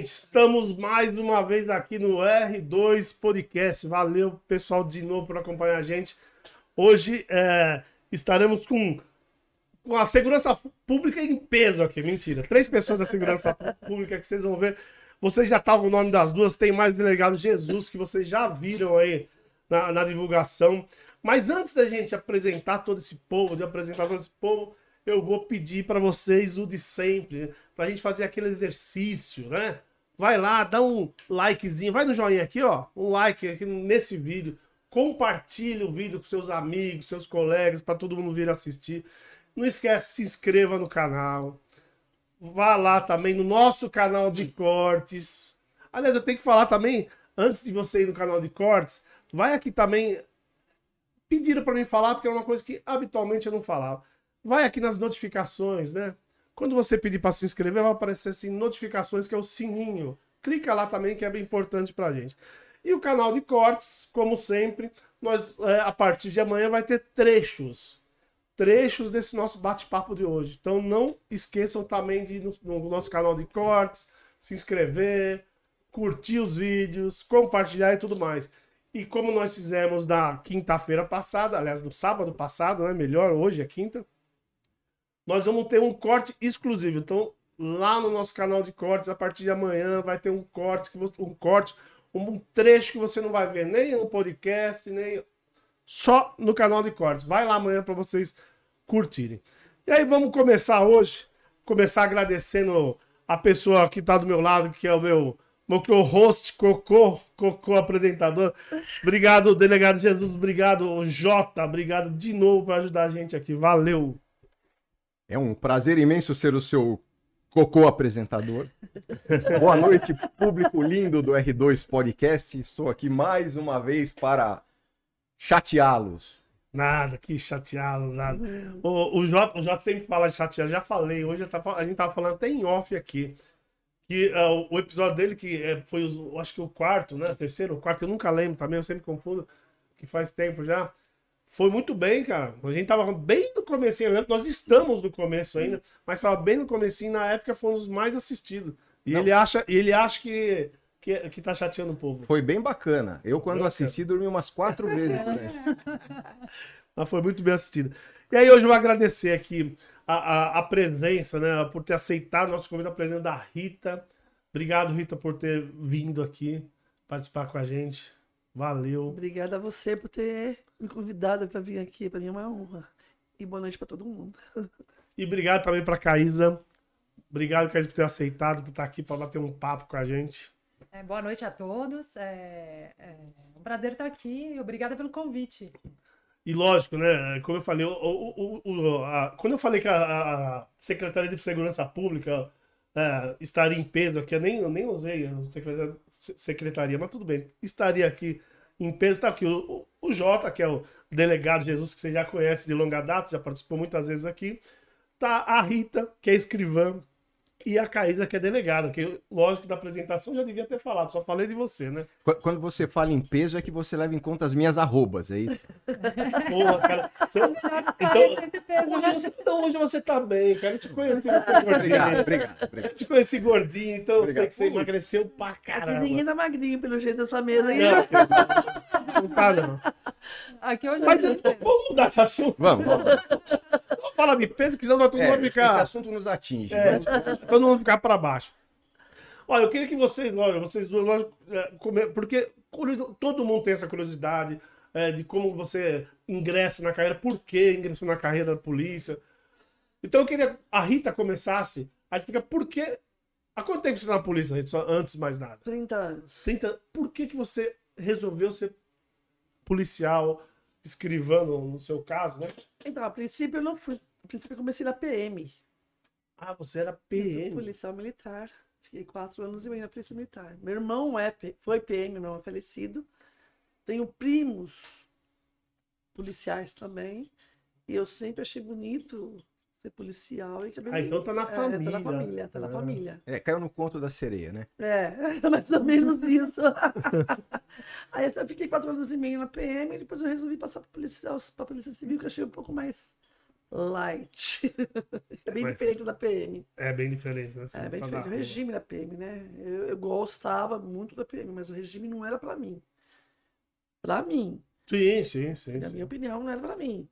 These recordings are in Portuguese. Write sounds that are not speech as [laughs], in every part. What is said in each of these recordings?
Estamos mais uma vez aqui no R2 Podcast. Valeu, pessoal, de novo por acompanhar a gente. Hoje é, estaremos com, com a segurança pública em peso aqui. Mentira. Três pessoas da segurança pública que vocês vão ver. Vocês já estavam o nome das duas. Tem mais delegado Jesus que vocês já viram aí na, na divulgação. Mas antes da gente apresentar todo esse povo, de apresentar todo esse povo, eu vou pedir para vocês o de sempre, para a gente fazer aquele exercício, né? Vai lá, dá um likezinho, vai no joinha aqui, ó, um like aqui nesse vídeo, compartilhe o vídeo com seus amigos, seus colegas, para todo mundo vir assistir. Não esquece, se inscreva no canal. Vá lá também no nosso canal de cortes. Aliás, eu tenho que falar também, antes de você ir no canal de cortes, vai aqui também. Pediram para mim falar, porque é uma coisa que habitualmente eu não falava. Vai aqui nas notificações, né? Quando você pedir para se inscrever, vai aparecer assim notificações, que é o sininho. Clica lá também, que é bem importante para a gente. E o canal de cortes, como sempre, nós é, a partir de amanhã vai ter trechos. Trechos desse nosso bate-papo de hoje. Então não esqueçam também de ir no, no nosso canal de cortes, se inscrever, curtir os vídeos, compartilhar e tudo mais. E como nós fizemos na quinta-feira passada, aliás, no sábado passado, né? Melhor, hoje é quinta nós vamos ter um corte exclusivo. Então, lá no nosso canal de cortes, a partir de amanhã, vai ter um corte, um corte, um trecho que você não vai ver nem no podcast, nem só no canal de cortes. Vai lá amanhã para vocês curtirem. E aí vamos começar hoje, começar agradecendo a pessoa que está do meu lado, que é o meu meu host, Cocô, Cocô apresentador. Obrigado, delegado Jesus, obrigado, Jota, obrigado de novo por ajudar a gente aqui. Valeu. É um prazer imenso ser o seu cocô apresentador. [laughs] Boa noite, público lindo do R2 Podcast. Estou aqui mais uma vez para chateá-los. Nada, que chateá-los, nada. O, o, Jota, o sempre fala de chatear, já falei. Hoje a gente tava falando até em off aqui. Que uh, o episódio dele, que é, foi, o, acho que o quarto, né? Terceiro, o quarto, eu nunca lembro também, eu sempre confundo, que faz tempo já. Foi muito bem, cara. A gente tava bem no comecinho, né? nós estamos no começo ainda, mas tava bem no comecinho, na época foi um dos mais assistidos. E ele acha, ele acha que, que, que tá chateando o povo. Foi bem bacana. Eu, quando assisti, dormi umas quatro [laughs] vezes. Né? mas foi muito bem assistido. E aí, hoje eu vou agradecer aqui a, a, a presença, né? Por ter aceitado nosso convite, a presença da Rita. Obrigado, Rita, por ter vindo aqui participar com a gente. Valeu. Obrigada a você por ter me convidado para vir aqui. Para mim é uma honra. E boa noite para todo mundo. E obrigado também para Caísa. Obrigado, Caísa, por ter aceitado, por estar aqui para bater um papo com a gente. É, boa noite a todos. É, é, um prazer estar aqui. Obrigada pelo convite. E lógico, né? Como eu falei, o, o, o, a, quando eu falei que a, a Secretaria de Segurança Pública é, estaria em peso aqui, eu nem, eu nem usei a secretaria, secretaria, mas tudo bem. Estaria aqui em peso, está aqui o, o Jota, que é o delegado Jesus, que você já conhece de longa data, já participou muitas vezes aqui. Tá a Rita, que é escrivã, e a Caísa, que é delegada, que lógico que da apresentação já devia ter falado, só falei de você, né? Quando você fala em peso, é que você leva em conta as minhas arrobas, é isso? [laughs] Porra, cara. Você... [laughs] Então, hoje, você... então, hoje você tá bem, cara. Eu te conheci gordinho. Obrigado, obrigado, obrigado. Eu te conheci gordinho, então obrigado. que você emagreceu pra caramba. Aqui ninguém tá magrinho, pelo jeito dessa mesa aí. Não, [laughs] não tá, não. Aqui hoje Mas eu, vamos mudar de assunto. Vamos, vamos. Vamos falar de peso, que senão nós todo mundo é, ficar... Esse assunto nos atinge. É, todo mundo ficar para baixo. Olha, eu queria que vocês, olha, vocês duas, é, porque todo mundo tem essa curiosidade é, de como você ingressa na carreira, por que ingressou na carreira da polícia. Então eu queria que a Rita começasse a explicar por que. Há quanto tempo você está na polícia, Rita? Só antes de mais nada? 30 anos. 30 Por que, que você resolveu ser policial, escrivano no seu caso, né? Então, a princípio eu não fui. A princípio eu comecei na PM. Ah, você era PM. policial militar. Fiquei quatro anos e meio na polícia militar. Meu irmão é, foi PM, meu irmão é falecido. Tenho primos policiais também. E eu sempre achei bonito ser policial. E ah, então tá na família. É, tá na família, tá na é. família. É, caiu no conto da sereia, né? É, [laughs] mais ou menos isso. [laughs] Aí eu fiquei quatro anos e meio na PM e depois eu resolvi passar para policial, para polícia civil, que eu achei um pouco mais light. [laughs] é bem Mas- diferente da PM. É bem diferente, né? Assim, É bem diferente. dar- O regime da PM, né? Eu, eu gostava muito da PM, mas o regime não era pra mim. Pra mim. Sim, sim, sim. Na sim. minha opinião, não era pra mim.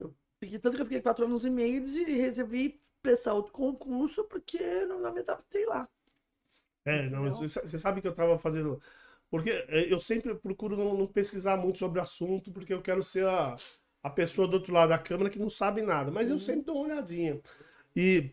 Eu fiquei, tanto que eu fiquei quatro anos e meio e resolvi prestar outro concurso porque eu não me adaptei lá. É, não, Não. você sa- você sabe que eu tava fazendo. Porque é, eu sempre procuro não, não pesquisar muito sobre o assunto, porque eu quero ser a, a pessoa do outro lado da câmera que não sabe nada. Mas eu sempre dou uma olhadinha. E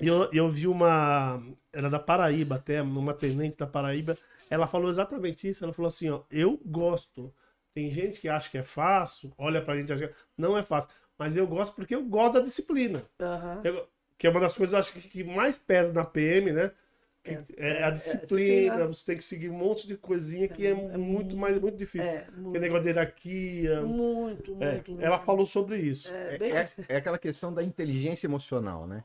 eu, eu vi uma. Era da Paraíba, até, uma tenente da Paraíba. Ela falou exatamente isso. Ela falou assim: ó, eu gosto. Tem gente que acha que é fácil, olha pra gente acha que não é fácil. Mas eu gosto porque eu gosto da disciplina. Aham. Eu- que é uma das coisas acho que, que mais pesa na PM, né? Que É, é, é, a é disciplina, disciplina. você tem que seguir um monte de coisinha que é, É muito mais muito difícil. É, muito, negócio de hierarquia. muito, é, muito, muito. ela falou sobre isso. É, É, bem- é- é aquela questão da inteligência emocional, né?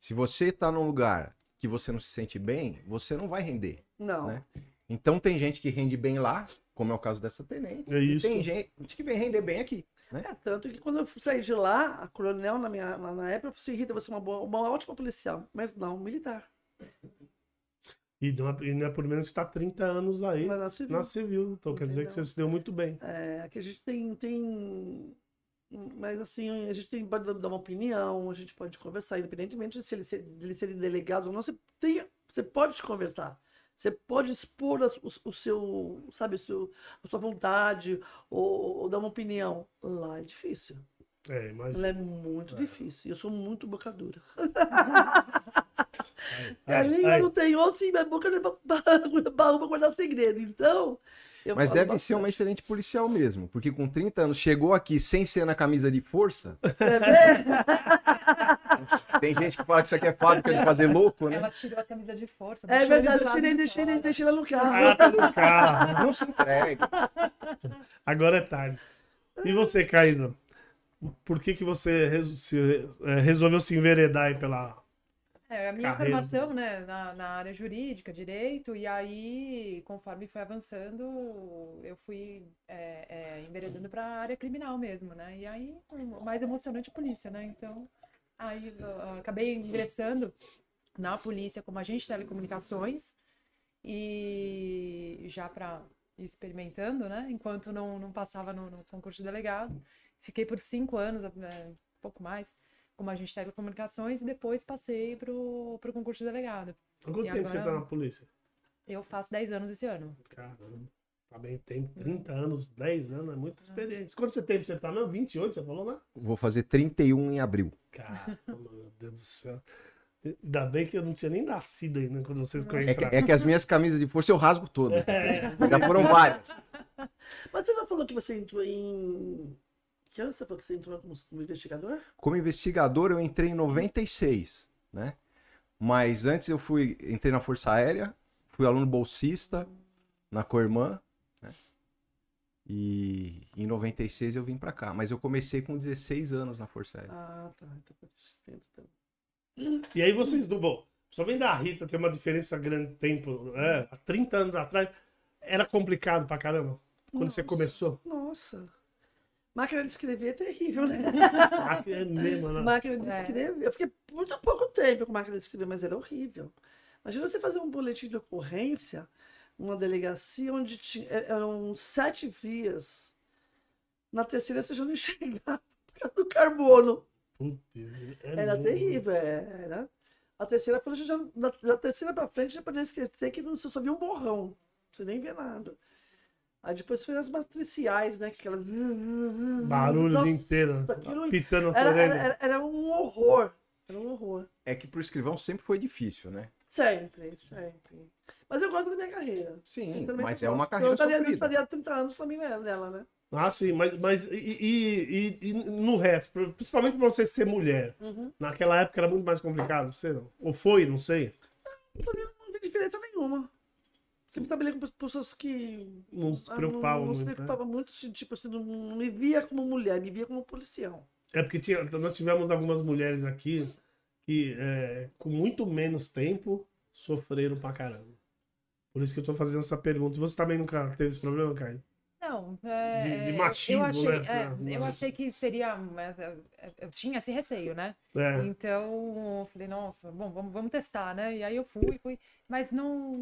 Se você tá num lugar que você não se sente bem, você não vai render. Não. né? Então tem gente que rende bem lá, como é o caso dessa tenente. É e isso. tem gente que vem render bem aqui. É, tanto que quando eu saí de lá, a coronel, na, minha, na, na época, eu falei assim, Rita, você é uma, boa, uma ótima policial, mas não militar. E não, é- e não é por menos está 30 anos aí Mas na civil. na civil. Então quer dizer que você Entendeu? se deu muito bem. É, aqui a gente tem, tem. Mas assim, a gente tem, pode dar uma opinião, a gente pode conversar, independentemente de se ele ser, dele ser delegado ou não, você, tem, você pode conversar. Você pode expor a- o, o seu, sabe, seu, a sua vontade, ou, ou dar uma opinião. Lá é difícil. É, imagina. Lá é muito difícil. E eu sou muito boca dura. Ai, [laughs] a língua ai. não tem osso e minha boca não é ba- [laughs] ba- baú pra guardar segredo. Então. eu Mas deve ser uma bastante. excelente policial mesmo, porque com 30 anos chegou aqui sem ser na camisa de força. [laughs] Você vê? Tem gente que fala que isso aqui é fábrica de fazer louco, né? Ela tirou a camisa de força. É verdade, eu tirei, de deixei, fora. deixei lá no carro. Ah, tá no carro. Não se entrega. [laughs] Agora é tarde. E você, Caísa? Por que, que você é, resolveu se enveredar aí pela. É, a minha Carreira. formação, né, na, na área jurídica, direito, e aí, conforme foi avançando, eu fui é, é, enveredando para a área criminal mesmo, né? E aí, mais emocionante é a polícia, né? Então, aí acabei ingressando na polícia como agente de telecomunicações e já para experimentando, né? Enquanto não, não passava no, no concurso de delegado. Fiquei por cinco anos, um pouco mais, como agente de telecomunicações e depois passei pro, pro concurso de delegado. Há quanto E tempo você agora- tá na polícia? Eu faço 10 anos esse ano. Caramba. Tá bem, tem 30 anos, 10 anos, é muita experiência. Quanto você tem você tá? Não, 28, você falou, né? Vou fazer 31 em abril. Caramba, meu Deus do céu. Ainda bem que eu não tinha nem nascido ainda quando vocês É que, entraram. é que as minhas camisas de força eu rasgo todas. Já foram várias. [laughs] Mas você não falou que você entrou em. Que ano você falou que você entrou como, como investigador? Como investigador, eu entrei em 96, né? Mas antes eu fui, entrei na Força Aérea, fui aluno bolsista na Coirmã, né? E em 96 eu vim pra cá. Mas eu comecei com 16 anos na Força Aérea. Ah, tá. Então por isso tempo. Então. E aí vocês do bom, somente da Rita tem uma diferença grande de tempo, é, há 30 anos atrás, era complicado pra caramba. Quando você Nossa. começou. Nossa. Máquina de escrever é terrível, né? [laughs] É mesmo, né? máquina de É. escrever. Eu fiquei muito pouco tempo com máquina de escrever, mas era horrível. Imagina você fazer um boletim de ocorrência numa delegacia onde tinha, é- eram sete vias. Na terceira você já não [laughs] enxergava por causa do carbono. Putz, é Era mesmo. terrível, é, era. A terceira, quando a gente já, da, da terceira pra frente, já podia esquecer que não, você só via um borrão. Você nem via nada. Aí depois foi as matriciais, né? Que aquelas... Barulho o inteiro. aquilo- Pitando a era, era, era, era um horror. Era um horror. É que pro escrivão sempre foi difícil, né? Sempre, sempre. Mas eu gosto da minha carreira. Sim, mas eu é uma carreira eu estaria, eu sofrida. estaria há 30 anos também ne- nela, né? Ah, sim, mas, mas e, e- e- e no resto? Principalmente pra você ser mulher. Uhum. Naquela época era muito mais complicado, você não? Ou foi, não sei. Pra mim não tem diferença nenhuma. Sempre trabalhei com pessoas que Não se preocupavam não, não se muito. né? preocupava muito, assim, tipo assim, não, não me via como mulher, me via como policial. É porque tinha, nós tivemos algumas mulheres aqui que, é, com muito menos tempo, sofreram pra caramba. Por isso que eu tô fazendo essa pergunta. Você também nunca teve esse problema, Caio? Então, é, De- de é, machismo, eu achei, né? é, É, eu é. achei que seria, mas eu, eu tinha esse receio, né? É. Então, eu falei, nossa, bom, vamos, vamos testar, né? E aí eu fui, fui, mas não,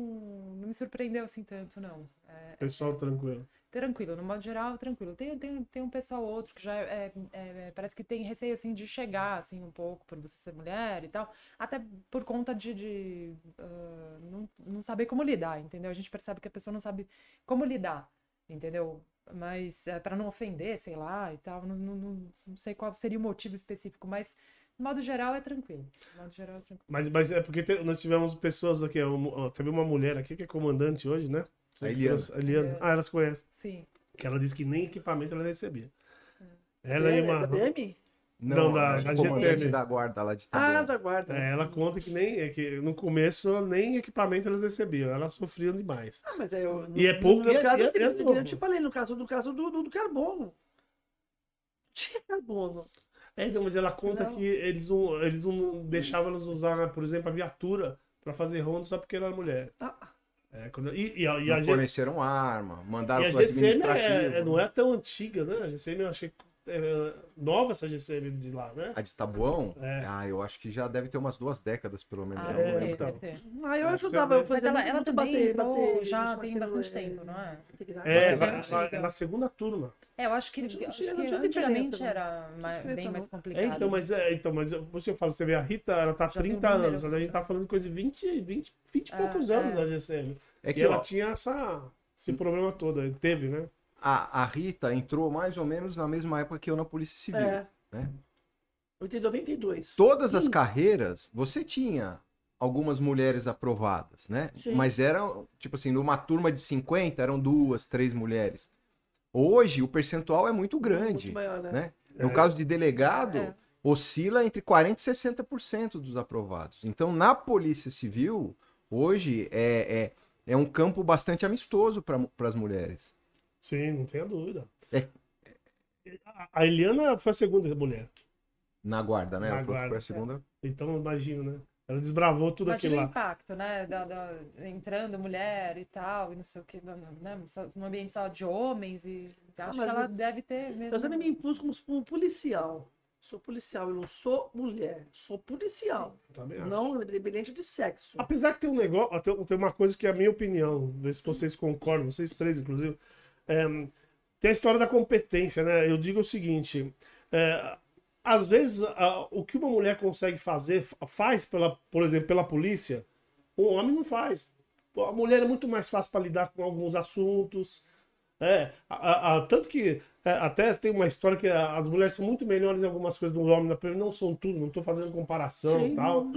não me surpreendeu assim tanto, não. É, Pessoal tranquilo. tranquilo, no modo geral, tranquilo. Tem, tem, tem um pessoal ou outro que já é, é, parece que tem receio, assim, de chegar, assim, um pouco por você ser mulher e tal, até por conta de, de ah, não, não saber como lidar, entendeu? A gente percebe que a pessoa não sabe como lidar, entendeu? Mas é, para não ofender, sei lá, e tal, não, não, não, sei qual seria o motivo específico, mas, no modo geral, é tranquilo. No modo geral, é tranquilo. Mas, mas é porque te- nós tivemos pessoas aqui, ó, ó, teve uma mulher aqui que é comandante hoje, né? A Eliana. A Eliana. Ah, elas conhecem. Sim. Que ela disse que nem equipamento ela recebia. É. Ela e É, uma. da BM? Não, da- a da GTM. da guarda lá de Ah, Taboão. da guarda. É, ela conta que nem é que no começo nem equipamento elas recebiam, elas sofriam demais. Ah, mas é, eu, E é pouco- No meu e é- caso, é- eu, te- e é eu te falei, no caso, no caso do, do, do carbono. Tinha carbono. É, então, mas ela conta Não. que eles não, eles não deixavam elas usar, por exemplo, a viatura pra fazer ronda só porque ela era mulher. Ah, É, quando, e, e, a- e a, Não G- forneceram arma, e mandaram a pro GCM administrativo. é, é- não é tão antiga, né? A GCM eu achei é, nova essa GCM de lá, né? A de Tabuão? É. Ah, eu acho que já deve ter umas duas décadas, pelo menos. Ah, eu é, deve ter, lembro. então. ah, eu ajudava vê. a fazer Mas ela, ela também bater, entrou bater, já tem bastante é, tempo, não é? É, Ela é ela, ela na segunda turma. É, eu acho que, tinha- acho que antigamente não. era ma- diferença, bem mais não. É, complicado. então, mas, é, então, mas você fala, você vê a Rita, ela tá há Já tem um 30 número. anos, a gente tá falando de coisa de 20, 20, 20 e É, poucos é. anos da GCM. É E que, ela ó, tinha essa, esse problema todo, teve, né? A, a Rita entrou mais ou menos na mesma época que eu na Polícia Civil. É. né? 92. Todas as carreiras, você tinha algumas mulheres aprovadas, né? Sim. Mas eram, tipo assim, numa turma de 50, eram duas, três mulheres. Hoje, o percentual é muito grande, Muito maior, né? né? No É. caso de delegado, É. oscila entre 40% e 60% dos aprovados. Então, na Polícia Civil, hoje, é, é, é um campo bastante amistoso para as mulheres. Sim, não tenha dúvida. É. A- A Eliana foi a segunda mulher. Na guarda, né? Na Ela guarda, foi a segunda. Então, imagina, né? Ela desbravou tudo Imagina aquilo o lá. impacto, né? Da, da- entrando mulher e tal, e não sei o que, né? num ambiente só de homens, e acho mas que ela eu- deve ter mesmo. Eu sempre me impus como, como policial. Sou policial, eu não sou mulher. Sou policial. Também. Não independente de sexo. Apesar que tem um negócio, tem, tem uma coisa que é a minha opinião, ver se vocês concordam, vocês três, inclusive. É, tem a história da competência, né? Eu digo o seguinte: é, às vezes a- o que uma mulher consegue fazer, fa- faz, pela, por exemplo, pela polícia, o homem não faz. A mulher é muito mais fácil para lidar com alguns assuntos. É, a- a- tanto que é, até tem uma história que as mulheres são muito melhores em algumas coisas do homem, né? não são tudo, não estou fazendo comparação e tal.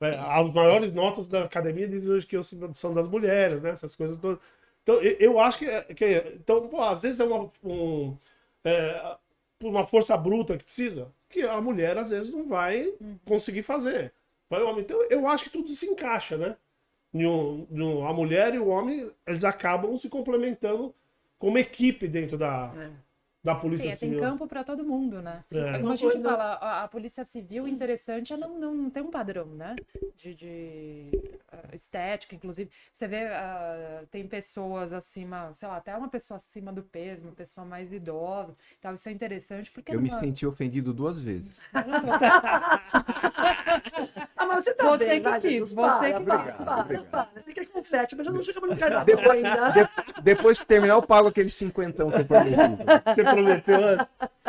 É, as maiores notas da academia dizem hoje que são das mulheres, né? Essas coisas todas. Então, eu, acho que, que então, pô, às vezes é uma, um, é, uma força bruta que precisa, que a mulher às vezes não vai conseguir fazer. Vai o homem. Então, eu acho que tudo se encaixa, né? A mulher e o homem, eles acabam se complementando como equipe dentro da, É. da polícia Sim, é, tem civil. campo para todo mundo, né? É. É como a gente coisa- fala, a, a polícia civil, interessante é não, não ter um padrão, né? De, de, ah, estética, inclusive. Você vê, ah, tem pessoas acima, sei lá, até uma pessoa acima do peso, uma pessoa mais idosa, tal. Isso é interessante porque Eu me senti ofendido duas vezes. [laughs] Ah, mas você tá Você bem, que vai, quis, Jesus. você para, que para, para, obrigado. para. Você quer confete, mas já não chegamos no carnaval ainda. De- depois que terminar, eu pago aquele cinquentão que eu prometi. Você [laughs]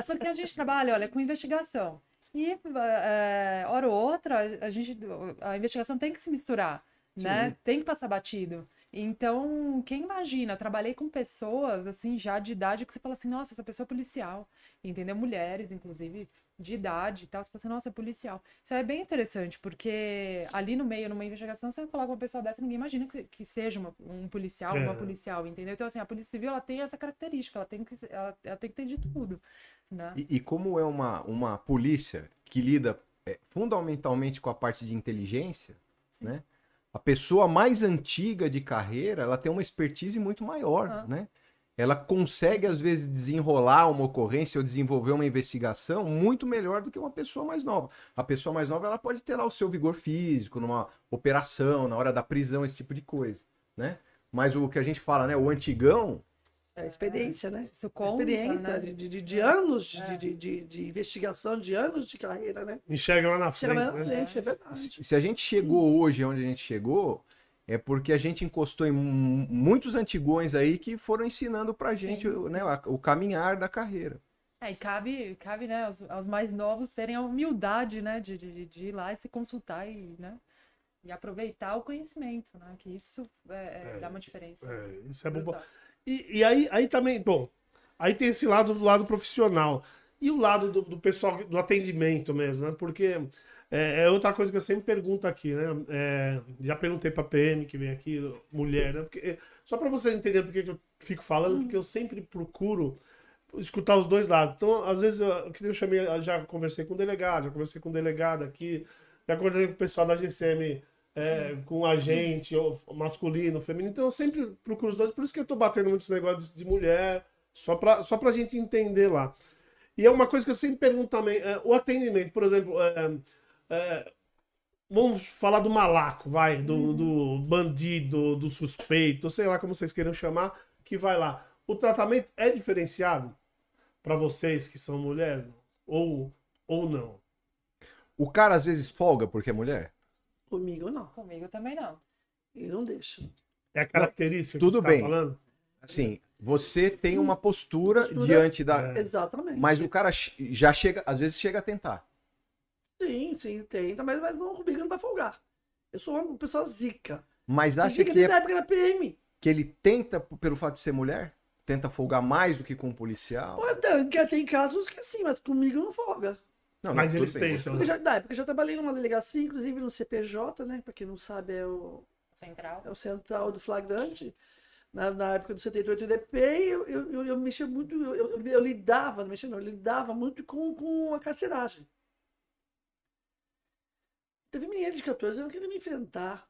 Porque a gente trabalha, olha, com investigação. E, é, hora ou outra, a, gente, a investigação tem que se misturar, né? Tem que passar batido. Então, quem imagina? Trabalhei com pessoas, assim, já de idade, que você fala assim, nossa, essa pessoa é policial. Entendeu? Mulheres, inclusive, de idade e tal. Você fala assim, nossa, é policial. Isso é bem interessante, porque ali no meio, numa investigação, você coloca uma pessoa dessa, ninguém imagina que, que seja uma- um policial, É. uma policial, entendeu? Então, assim, a Polícia Civil, ela tem essa característica, ela tem que, ela, ela tem que ter de tudo, né? E, e como é uma, uma polícia que lida é, fundamentalmente com a parte de inteligência, Sim. né? A pessoa mais antiga de carreira, ela tem uma expertise muito maior, Ah. né? Ela consegue, às vezes, desenrolar uma ocorrência ou desenvolver uma investigação muito melhor do que uma pessoa mais nova. A pessoa mais nova, ela pode ter lá o seu vigor físico, numa operação, na hora da prisão, esse tipo de coisa, né? Mas o que a gente fala, né? O antigão, É experiência, né? Isso conta, experiência né? de, de, de anos de, de, de, de, de investigação, de anos de carreira, né? Enxerga lá na frente. Chega mais na né? frente, é verdade. Se a gente chegou hoje onde a gente chegou, é porque a gente encostou em mu- muitos antigões aí que foram ensinando pra gente né, o caminhar da carreira. É, e cabe, cabe né, aos, aos mais novos terem a humildade, né, de, de, de ir lá e se consultar e, né, e aproveitar o conhecimento, né, que isso é, é, É, dá uma diferença. É, isso é bom. E, e aí, aí também, bom, aí tem esse lado do lado profissional. E o lado do, do pessoal, do atendimento mesmo, né? Porque é, é outra coisa que eu sempre pergunto aqui, né? É, já perguntei pra PM que vem aqui, mulher, né? Porque, só pra você entender por que eu fico falando, porque eu sempre procuro escutar os dois lados. Então, às vezes, eu, que eu chamei, já conversei com o delegado, já conversei com o delegado aqui, já conversei com o pessoal da GCM, é, com agente ou masculino, feminino. Então, eu sempre procuro os dois, por isso que eu tô batendo muito esse negócio de, de mulher, só pra, só pra gente entender lá. E é uma coisa que eu sempre pergunto também, é, o atendimento, por exemplo, é, é, vamos falar do malaco, vai, do, do bandido, do suspeito, sei lá como vocês queiram chamar, que vai lá. O tratamento é diferenciado para vocês que são mulheres ou, ou não? O cara às vezes folga porque é mulher? Comigo não. Comigo também não. Ele não deixa. É a característica Tudo que você bem. tá falando? Assim, você tem uma postura, Postura- diante da. É. Exatamente. Mas o cara já chega, às vezes chega a tentar. Sim, sim, tenta, mas, mas não, comigo não vai folgar. Eu sou uma pessoa zica. Mas acha zica que, a é, época da PM. que ele tenta, pelo fato de ser mulher, tenta folgar mais do que com um policial. Pode ter, que tem casos que sim, mas comigo não folga. Não, Mas eles tentam. você- Porque já, na época eu já trabalhei numa delegacia, inclusive no CPJ, né? Pra quem não sabe, é o, Central. é o central do flagrante. Na, na época do 78 DP, eu, eu, eu, eu mexia muito, eu, eu, eu lidava, não mexia não, eu lidava muito com, com a carceragem. Teve menina de 14 anos que queria me enfrentar.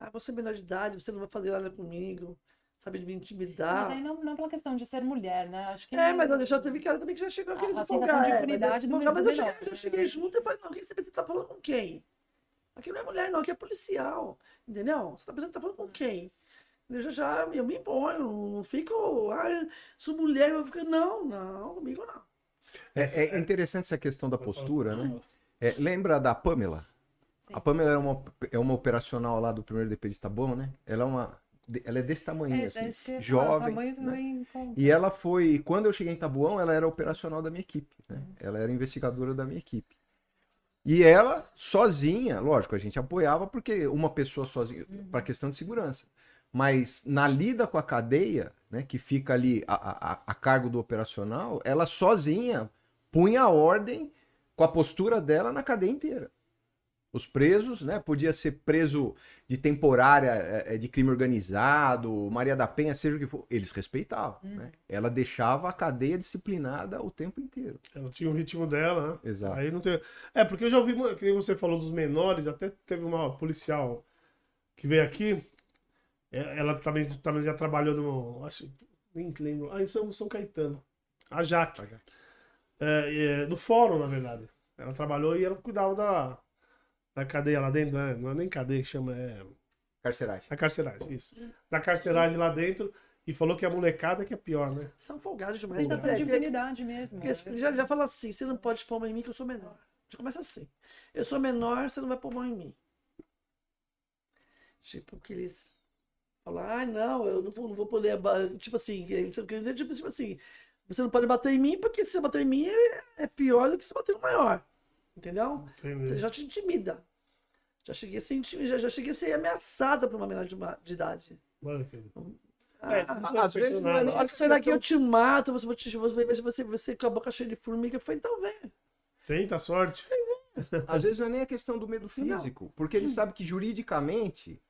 Ah, você é menor de idade, você não vai fazer nada comigo, sabe, de me intimidar. Mas aí não, não pela questão de ser mulher, né? Acho que É, mas olha, já teve cara também que já chegou A- querendo a sensação folgar. é, impunidade mas, do folgar, mas eu cheguei, eu cheguei junto e falei, não, quem você pensa que tá falando com quem? Aqui não é mulher, não, aqui é policial. Entendeu? Você tá pensando que tá falando com quem? Eu já, já eu me imponho, não fico, ah, sou mulher, eu vou ficar. Não, não, comigo não. É, é interessante essa questão da postura, né? É, lembra da Pamela? Sim. A Pamela era uma, é uma operacional lá do primeiro DP de Taboão, né? Ela é uma. Ela é desse tamanho, É, assim, é falar, jovem. tamanho né? E ela foi. Quando eu cheguei em Tabuão, ela era operacional da minha equipe. Né? Ela era investigadora da minha equipe. E ela, sozinha, lógico, a gente apoiava porque uma pessoa sozinha, para questão de segurança. Mas na lida com a cadeia, né, que fica ali a, a, a cargo do operacional, ela sozinha punha a ordem com a postura dela na cadeia inteira. Os presos, né? Podia ser preso de temporária, é, é, de crime organizado, Maria da Penha, seja o que for. Eles respeitavam, né? Ela deixava a cadeia disciplinada o tempo inteiro. Ela tinha o ritmo dela, né? Exato. Aí não tem... É, porque eu já ouvi, que nem você falou dos menores, até teve uma policial que veio aqui, é, ela também, também já trabalhou no. Acho, nem lembro. Ah, em São, São Caetano. A Jaque. A Jaque. É, é, no fórum, na verdade. Ela trabalhou e ela cuidava da, da cadeia lá dentro, né? Não é nem cadeia que chama, é. Carceragem. Da carceragem, isso. Da carceragem lá dentro. E falou que a molecada que é pior, né? São folgados demais. Sensação É, de impunidade mesmo. porque eles já, já fala assim, você não pode pôr mão em mim que eu sou menor. Já começa assim. Eu sou menor, você não vai pôr mão em mim. Tipo, que eles falam, ah, não, eu não vou, não vou poder. aba-" Tipo assim, eles querem dizer, tipo, tipo assim, você não pode bater em mim, porque se você bater em mim é, é pior do que se bater no maior. Entendeu? Você Entendeu? já te intimida. Já cheguei a ser, intimi- já, já cheguei a ser ameaçada por uma menor de, uma- de idade. Mano, que- Ah, É, não às vezes não é nem- daqui eu te mato, você, você, você, você, você com a boca cheia de formiga. Eu falei, então vem. Tenta a sorte. Às vezes não é nem a questão do medo Não. físico, porque ele sabe que juridicamente,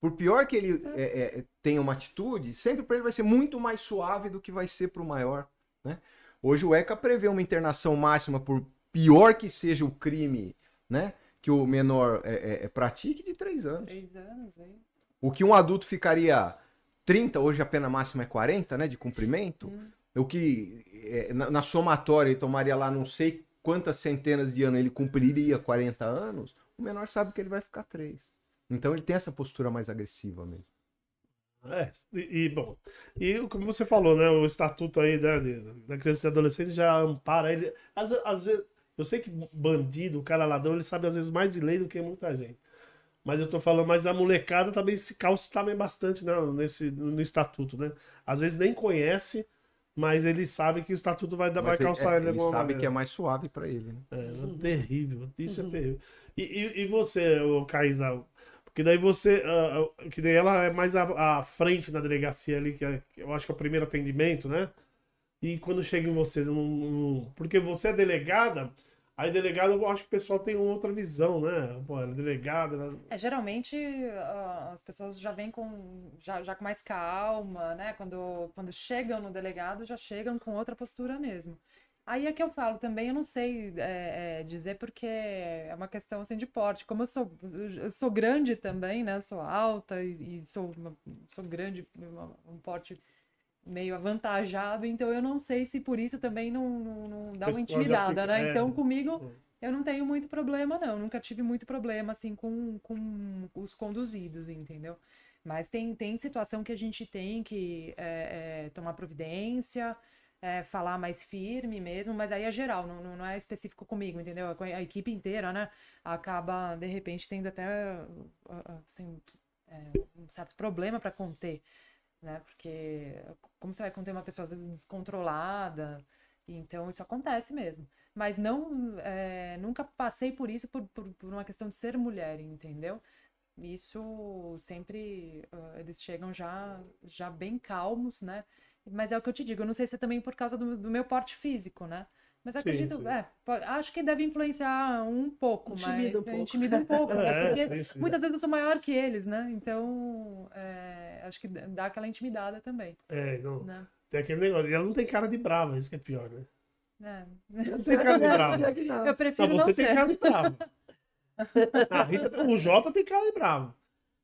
por pior que ele é, é, tenha uma atitude, sempre para ele vai ser muito mais suave do que vai ser para o maior. Né? Hoje o ECA prevê uma internação máxima por pior que seja o crime né, que o menor é, é, é, pratique de três anos. Três anos aí. O que um adulto ficaria 30, hoje a pena máxima é 40, né, de cumprimento. O que é, na, na somatória ele tomaria lá não sei quantas centenas de anos, ele cumpriria 40 anos, o menor sabe que ele vai ficar 3. Então ele tem essa postura mais agressiva mesmo. É, e, e, bom, e como você falou, né, o estatuto aí da, da criança e adolescente já ampara ele. Às, às vezes, eu sei que bandido, o cara ladrão, ele sabe às vezes mais de lei do que muita gente. Mas eu tô falando, mas a molecada também se calça também bastante né, nesse, no estatuto, né? Às vezes nem conhece, mas ele sabe que o estatuto vai, vai calçar é, ele, ele sabe maneira. que é mais suave para ele. Né? É, é terrível, isso é terrível. E, e, e você, o Caísa, porque daí você. Uh, que daí ela é mais à, à frente na delegacia ali, que é, eu acho que é o primeiro atendimento, né? E quando chega em você, porque você é delegada, aí delegada eu acho que o pessoal tem uma outra visão, né? Pô, ela é delegada. Ela... É, geralmente uh, as pessoas já vêm com, já, já com mais calma, né? Quando, quando chegam no delegado, já chegam com outra postura mesmo. Aí é que eu falo também, eu não sei é, é, dizer porque é uma questão assim de porte. Como eu sou, eu sou grande também, né? Sou alta e, e sou, uma, sou grande, um porte meio avantajado, então eu não sei se por isso também não, não, não dá uma intimidada, né? É, então comigo é. eu não tenho muito problema, não. Nunca tive muito problema assim com, com os conduzidos, entendeu? Mas tem, tem situação que a gente tem que é, é, tomar providência é, falar mais firme mesmo, mas aí é geral, não, não é específico comigo, entendeu? A, a equipe inteira, né, acaba, de repente, tendo até, assim, é, um certo problema para conter, né, porque como você vai conter uma pessoa, às vezes, descontrolada, então isso acontece mesmo. Mas não, é, nunca passei por isso por, por, por, uma questão de ser mulher, entendeu? Isso sempre, uh, eles chegam já, já bem calmos, né? Mas é o que eu te digo, eu não sei se é também por causa do, do meu porte físico, né? Mas acredito, sim, sim. É, pode, acho que deve influenciar um pouco, intimida mas um pouco. intimida um pouco, [laughs] né? É, Porque sim, muitas vezes eu sou maior que eles, né? Então, é, acho que dá aquela intimidada também. É, não. Né? Tem aquele negócio. E ela não tem cara de brava, isso que é pior, né? É. Não tem cara de [laughs] brava. Eu prefiro não, você não tem cara de brava. A [laughs] Rita, o Jota tem cara de bravo.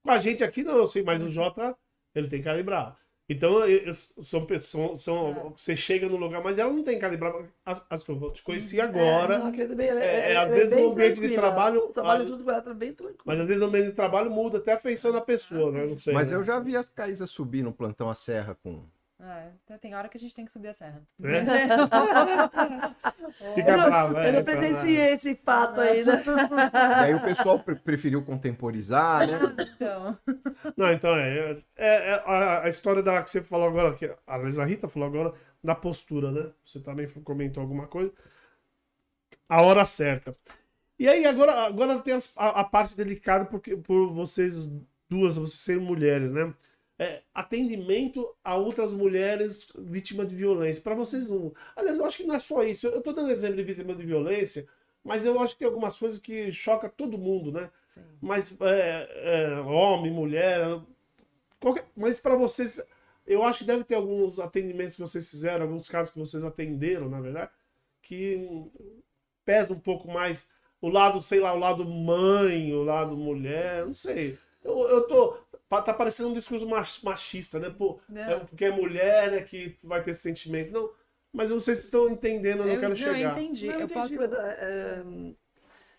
Com a gente aqui, não, eu sei, mas o Jota, ele tem cara de bravo. Então, eu, são pessoas. São, é. Você chega no lugar, mas ela não tem calibrado. As, as, eu te conheci agora. É, não, bem, é, é, é, às vezes no ambiente de trabalho. O trabalho junto com ela tá bem tranquilo. Mas às vezes no ambiente de trabalho muda até a feição da pessoa, né? Não sei. Mas né? eu já vi as Caísas subir no plantão a serra com é, tem hora que a gente tem que subir a serra. É? [laughs] Fica eu bravo, é, Eu não presenciei esse fato aí, né? E aí o pessoal pre preferiu contemporizar, né? Então. Não, então é. é, é a, a, história da que você falou agora, que a Lisa Rita falou agora, da postura, né? Você também comentou alguma coisa. A hora certa. E aí, agora, agora tem as, a, a, parte delicada porque, por vocês duas, vocês serem mulheres, né? É, atendimento a outras mulheres vítimas de violência. Para vocês não. Aliás, eu acho que não é só isso. Eu estou dando exemplo de vítima de violência, mas eu acho que tem algumas coisas que chocam todo mundo, né? Sim. Mas é, é, homem, mulher. Qualquer... Mas para vocês, eu acho que deve ter alguns atendimentos que vocês fizeram, alguns casos que vocês atenderam, na verdade, que pesa um pouco mais o lado, sei lá, o lado mãe, o lado mulher, não sei. Eu, eu tô. Tá parecendo um discurso machista, né? Pô, é porque é mulher, né, que vai ter esse sentimento. Não, mas eu não sei se estão entendendo, eu não eu, quero não, chegar. Eu entendi. Não, eu, entendi, posso... mas, é,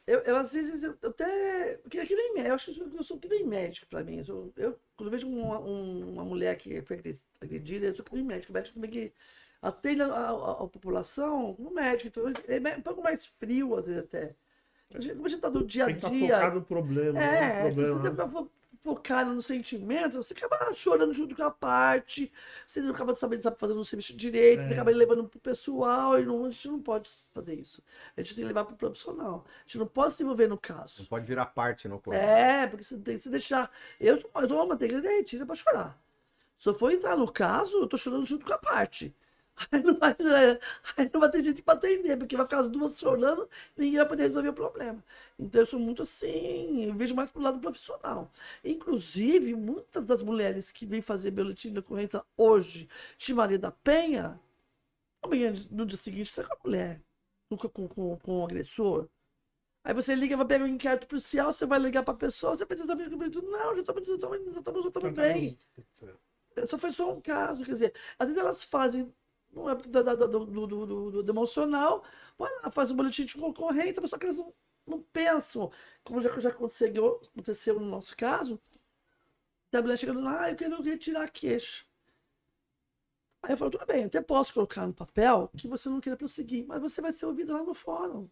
eu, eu, às vezes, eu, eu até. Porque é que nem médico, eu acho que eu sou que nem médico pra mim. Eu, eu quando vejo uma, uma mulher que foi agredida, eu sou que nem médico. Médico também que atende a, a, a, população como médico. Então, é um pouco mais frio, às vezes, até. Como a gente tá do dia a dia. Tem que estar focado no problema. É, né? problema, né? Focada no sentimento, você acaba chorando junto com a parte, você não acaba sabendo sabe fazer o serviço direito, é. você acaba levando pro pessoal, e não, a gente não pode fazer isso. A gente tem que levar pro profissional. A gente não pode se envolver no caso. Não pode virar parte no corpo. É, porque você tem que se deixar. Eu, eu tomo uma manteiga derretida pra chorar. Se eu for entrar no caso, eu tô chorando junto com a parte. Aí não, vai, aí não vai ter gente para atender, porque vai ficar as duas chorando e ninguém vai poder resolver o problema. Então eu sou muito assim, eu vejo mais pro lado profissional. Inclusive, muitas das mulheres que vêm fazer boletim de ocorrência hoje de Maria da Penha, amanhã, no dia seguinte, está com a mulher, com, com, com o agressor. Aí você liga, vai pegar um inquérito policial, você vai ligar para a pessoa, você precisa também Não, já estamos já estamos já estamos bem. Só foi só um caso, quer dizer, às vezes elas fazem não é do, do, do, do, do emocional, faz um boletim de concorrência, mas só que eles não, não pensam, como já, já aconteceu, aconteceu no nosso caso, a mulher chegando lá, ah, eu quero retirar a queixa. Aí eu falo, tudo bem, até posso colocar no papel que você não queira prosseguir, mas você vai ser ouvido lá no fórum.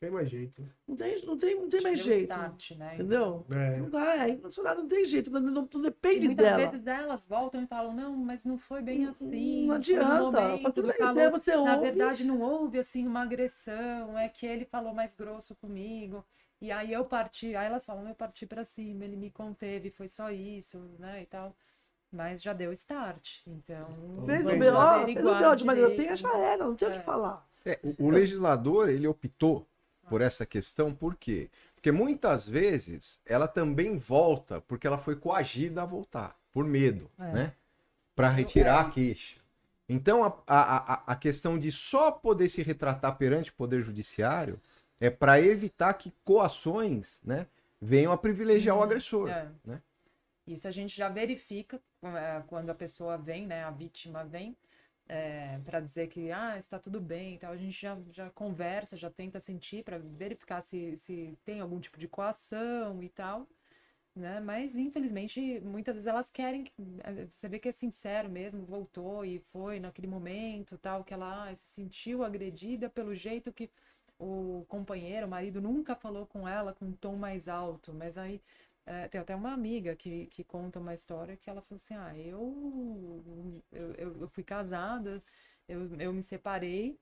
Tem mais jeito. Não tem, não tem, não tem mais jeito. start, né? Entendeu? É. Não dá, é emocionado, não tem jeito, não, não, não E depende muitas dela. vezes elas voltam e falam, não, mas não foi bem assim. não no adianta. momento tudo do bem, calor." até você Na ouve. verdade, não houve assim uma agressão, é que ele falou mais grosso comigo. E aí eu parti, aí elas falam, eu parti pra cima, ele me conteve, foi só isso, né, e tal. Mas já deu start, então. Fez o vamos fez o averiguar B.O. de Maria direito. Penha, já era, não tem o É. que falar. É, o, o legislador, ele optou por essa questão, por quê? Porque muitas vezes ela também volta porque ela foi coagida a voltar, por medo, É. né? Para retirar a queixa. Então, a, a, a- questão de só poder se retratar perante o Poder Judiciário é para evitar que coações né, venham a privilegiar o agressor. É. né? Isso a gente já verifica é, quando a pessoa vem, né, a vítima vem, para dizer que ah, está tudo bem e tal. A gente já, já conversa, já tenta sentir para verificar se, se tem algum tipo de coação e tal. Né? Mas infelizmente muitas vezes elas querem, que- eh, você vê que é sincero mesmo, voltou e foi naquele momento tal que ela ah, se sentiu agredida pelo jeito que o companheiro, o marido nunca falou com ela com um tom mais alto, mas aí é, tem até uma amiga que, que conta uma história que ela falou assim: Ah, eu, eu, eu, fui casada, eu, eu me separei,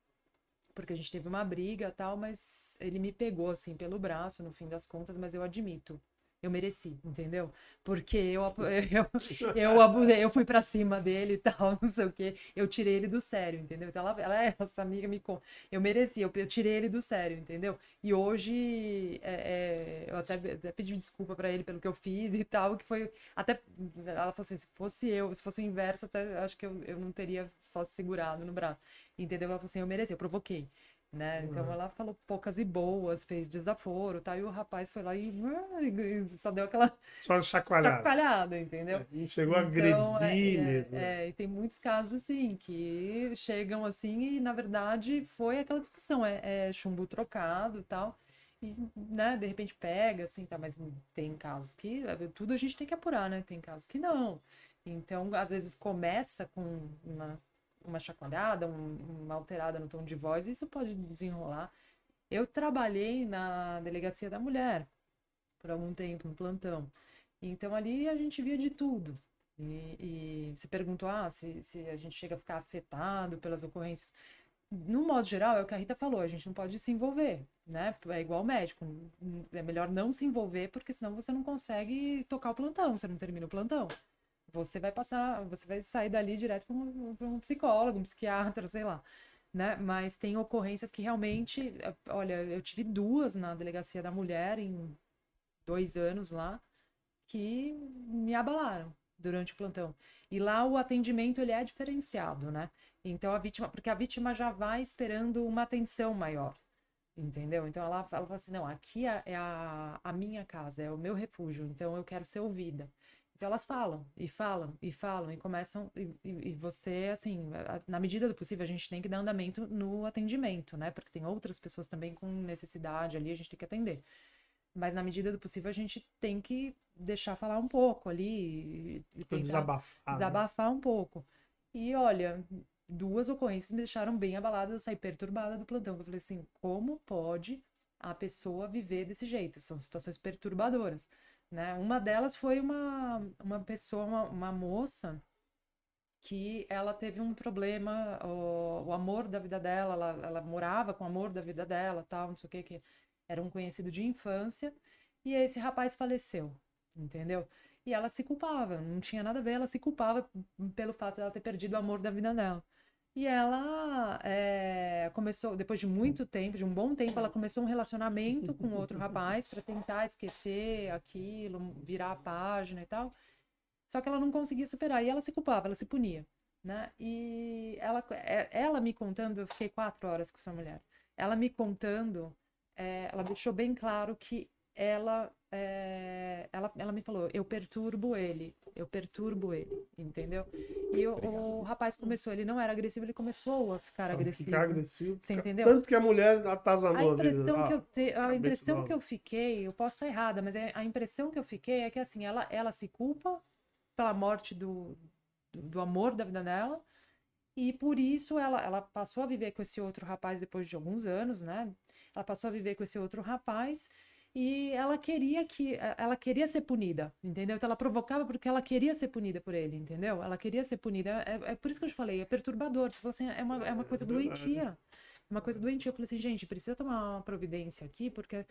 porque a gente teve uma briga tal, mas ele me pegou assim pelo braço no fim das contas, mas eu admito. Eu mereci, entendeu? Porque eu, [laughs] [laughs] eu, eu, abusei, eu fui pra cima dele e tal, [laughs] não sei o quê. Eu tirei ele do sério, entendeu? Então ela, ela é, essa amiga me conta. Eu mereci, eu, eu tirei ele do sério, entendeu? E hoje é, é, eu até, até pedi desculpa pra ele pelo que eu fiz e tal, que foi até ela falou assim, se fosse eu, se fosse o inverso, até acho que eu, eu não teria só segurado no braço, entendeu? Ela falou assim, eu mereci, eu provoquei. Né? Então ela falou poucas e boas, fez desaforo, tá? E o rapaz foi lá e, e só deu aquela Só chacoalhada. chacoalhada, entendeu? Não chegou a Então, agredir é, mesmo. né? é, e tem muitos casos assim que chegam assim e na verdade foi aquela discussão, é, é chumbo trocado e tal. E, né, de repente pega, assim, tá, mas tem casos que é, tudo a gente tem que apurar, né? Tem casos que não. Então, às vezes começa com uma, uma chacoalhada, um- uma alterada no tom de voz, isso pode desenrolar. Eu trabalhei na delegacia da mulher por algum tempo, no plantão. Então ali a gente via de tudo. E, e você perguntou ah, se, se a gente chega a ficar afetado pelas ocorrências. No modo geral, é o que a Rita falou, a gente não pode se envolver, né? É igual médico. É melhor não se envolver, porque senão você não consegue tocar o plantão, você não termina o plantão. Você vai passar, você vai sair dali direto para um, um psicólogo, um psiquiatra, sei lá. Né? Mas tem ocorrências que realmente, eh, olha, eu tive duas na delegacia da mulher em dois anos lá que me abalaram durante o plantão. E lá o atendimento ele é diferenciado, né? Então a vítima, porque a vítima já vai esperando uma atenção maior, entendeu? Então ela, ela fala assim, não, aqui é é a, a minha casa, é o meu refúgio, então eu quero ser ouvida. Então elas falam, e falam, e falam, e começam, e, e- você, assim, na medida do possível, a gente tem que dar andamento no atendimento, né? Porque tem outras pessoas também com necessidade ali, a gente tem que atender. Mas na medida do possível, a gente tem que deixar falar um pouco ali e, e Pra tentar desabafar. né? desabafar um pouco. E olha, duas ocorrências me deixaram bem abalada, eu saí perturbada do plantão. Eu falei assim, como pode a pessoa viver desse jeito? São situações perturbadoras, né? Uma delas foi uma, uma pessoa, uma, uma moça que ela teve um problema, o, o amor da vida dela, ela, ela morava com o amor da vida dela, tal, não sei o que, que era um conhecido de infância, e esse rapaz faleceu, entendeu? E ela se culpava, não tinha nada a ver, ela se culpava pelo fato de ela ter perdido o amor da vida dela. E ela eh, começou, depois de muito tempo, de um bom tempo, ela começou um relacionamento com outro rapaz para tentar esquecer aquilo, virar a página e tal. Só que ela não conseguia superar e ela se culpava, ela se punia, né? E ela, é- ela me contando, eu fiquei quatro horas com essa mulher. Ela me contando, é, ela deixou bem claro que ela, é, ela, ela me falou, eu perturbo ele, eu perturbo ele, entendeu? E o, o rapaz começou, ele não era agressivo, ele começou a ficar agressivo. Ficar agressivo. Você entendeu? Tanto que a mulher A atazanou dele. impressão que eu te, a impressão que eu fiquei, eu posso estar errada, mas é- a impressão que eu fiquei é que assim, ela, ela se culpa pela morte do, do, do amor da vida dela. E por isso ela, ela passou a viver com esse outro rapaz depois de alguns anos, né? Ela passou a viver com esse outro rapaz e ela queria que ela queria ser punida, entendeu? Então ela provocava porque ela queria ser punida por ele, entendeu? Ela queria ser punida. É, é por isso que eu te falei, é perturbador. Você falou assim, é uma, é uma coisa doentia. Uma coisa doentia. Eu falei assim, gente, precisa tomar uma providência aqui, porque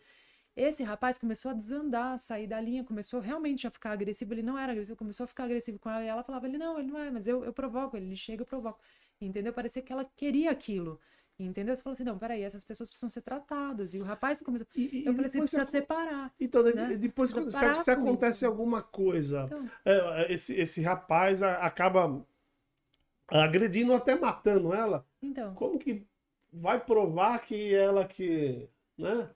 esse rapaz começou a desandar, a sair da linha, começou realmente a ficar agressivo. Ele não era agressivo, começou a ficar agressivo com ela. E ela falava, ele não, ele não é, mas eu, eu provoco ele, ele chega, eu provoco. Entendeu? Parecia que ela queria aquilo. Entendeu? Você falou assim, não, peraí, essas pessoas precisam ser tratadas. E o rapaz começou. E- eu falei assim, precisa você- separar. Então, né? depois, se, se acontece isso. alguma coisa, Então, é, esse, esse rapaz acaba agredindo ou até matando ela, então. como que vai provar que ela que, né?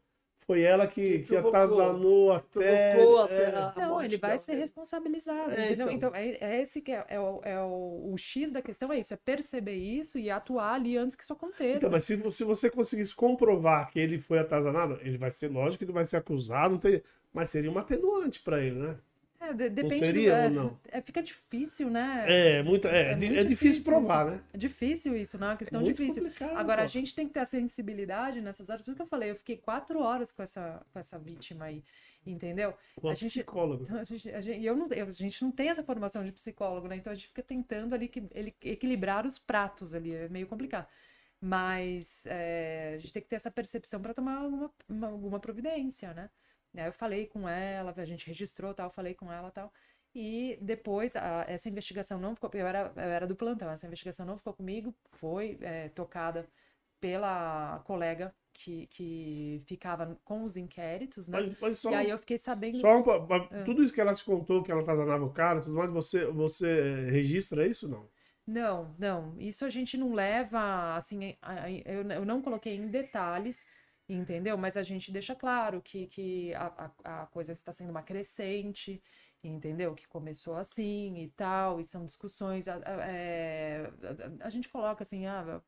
Foi ela que, Que que atazanou até. Provocou é, até a Não, morte ele vai dela. ser responsabilizado, É, entendeu? então. Então, é, é esse que é, é o, é o, o X da questão, é isso, é perceber isso e atuar ali antes que isso aconteça. Então, mas se, se você conseguisse comprovar que ele foi atazanado, ele vai ser, lógico que ele vai ser acusado, não tem, mas seria uma atenuante para ele, né? É, de- depende seria do, é, ou não? é, fica difícil, né? É, é, É di- muito é difícil difícil provar, isso. né? É difícil isso, não é uma questão muito difícil. Agora, pô. a gente tem que ter a sensibilidade nessas horas, por isso que eu falei, eu fiquei quatro horas com essa, com essa vítima aí, entendeu? Com a a gente- psicóloga. Então, [laughs] a gente, a gente- eu não, eu- a gente não tem essa formação de psicólogo, né? Então a gente fica tentando ali que, ele, equilibrar os pratos ali, é meio complicado. Mas é, a gente tem que ter essa percepção para tomar alguma, uma- alguma providência, né? Aí eu falei com ela, a gente registrou tal, falei com ela tal. E depois, a- essa investigação não ficou, eu era, eu era do plantão, essa investigação não ficou comigo, foi é, tocada pela colega que, que ficava com os inquéritos, né? Mas, mas só, E aí eu fiquei sabendo. só um É. tudo isso que ela te contou, que ela atazanava o cara, e tudo mais, você, você registra isso não? Não, não. Isso a gente não leva, assim, eu, eu não coloquei em detalhes, entendeu? Mas a gente deixa claro que, que a, a, a coisa está sendo uma crescente, entendeu? Que começou assim e tal, e são discussões. A, a- é, a- a gente coloca assim, ah,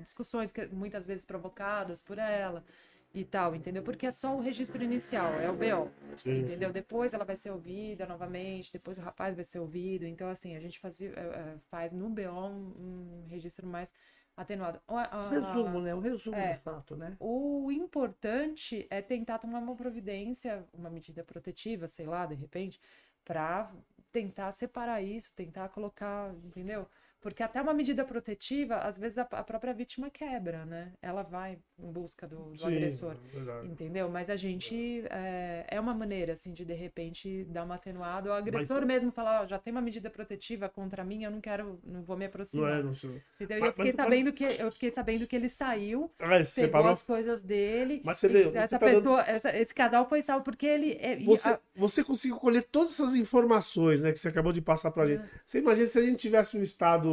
discussões que muitas vezes provocadas por ela e tal, entendeu? Porque é só o registro inicial, é o BO. Sim, Entendeu? Depois ela vai ser ouvida novamente, depois o rapaz vai ser ouvido. Então, assim, a gente fazia, eh, eh, faz no BO um, um registro mais atenuado. A- a- Resumo, né? Um resumo É. do fato, né? O importante é tentar tomar uma providência, uma medida protetiva, sei lá, de repente, para tentar separar isso, tentar colocar, entendeu? Porque até uma medida protetiva, às vezes a, a própria vítima quebra, né? Ela vai em busca do, do Sim, agressor. é verdade. Entendeu? Mas a gente é, é uma maneira assim de de repente dar uma atenuada. O agressor Mas- mesmo falar, ó, já tem uma medida protetiva contra mim, eu não quero, não vou me Não aproximar. é, não sei. Você entendeu? Mas- eu, fiquei sabendo que, eu fiquei sabendo que ele saiu, Ah, pegou separou. as coisas dele. Mas você vê, você essa dando- pessoa, essa- esse casal foi salvo porque ele. é- Você, a- você conseguiu colher todas essas informações né, que você acabou de passar pra É. gente. Você imagina se a gente tivesse um Estado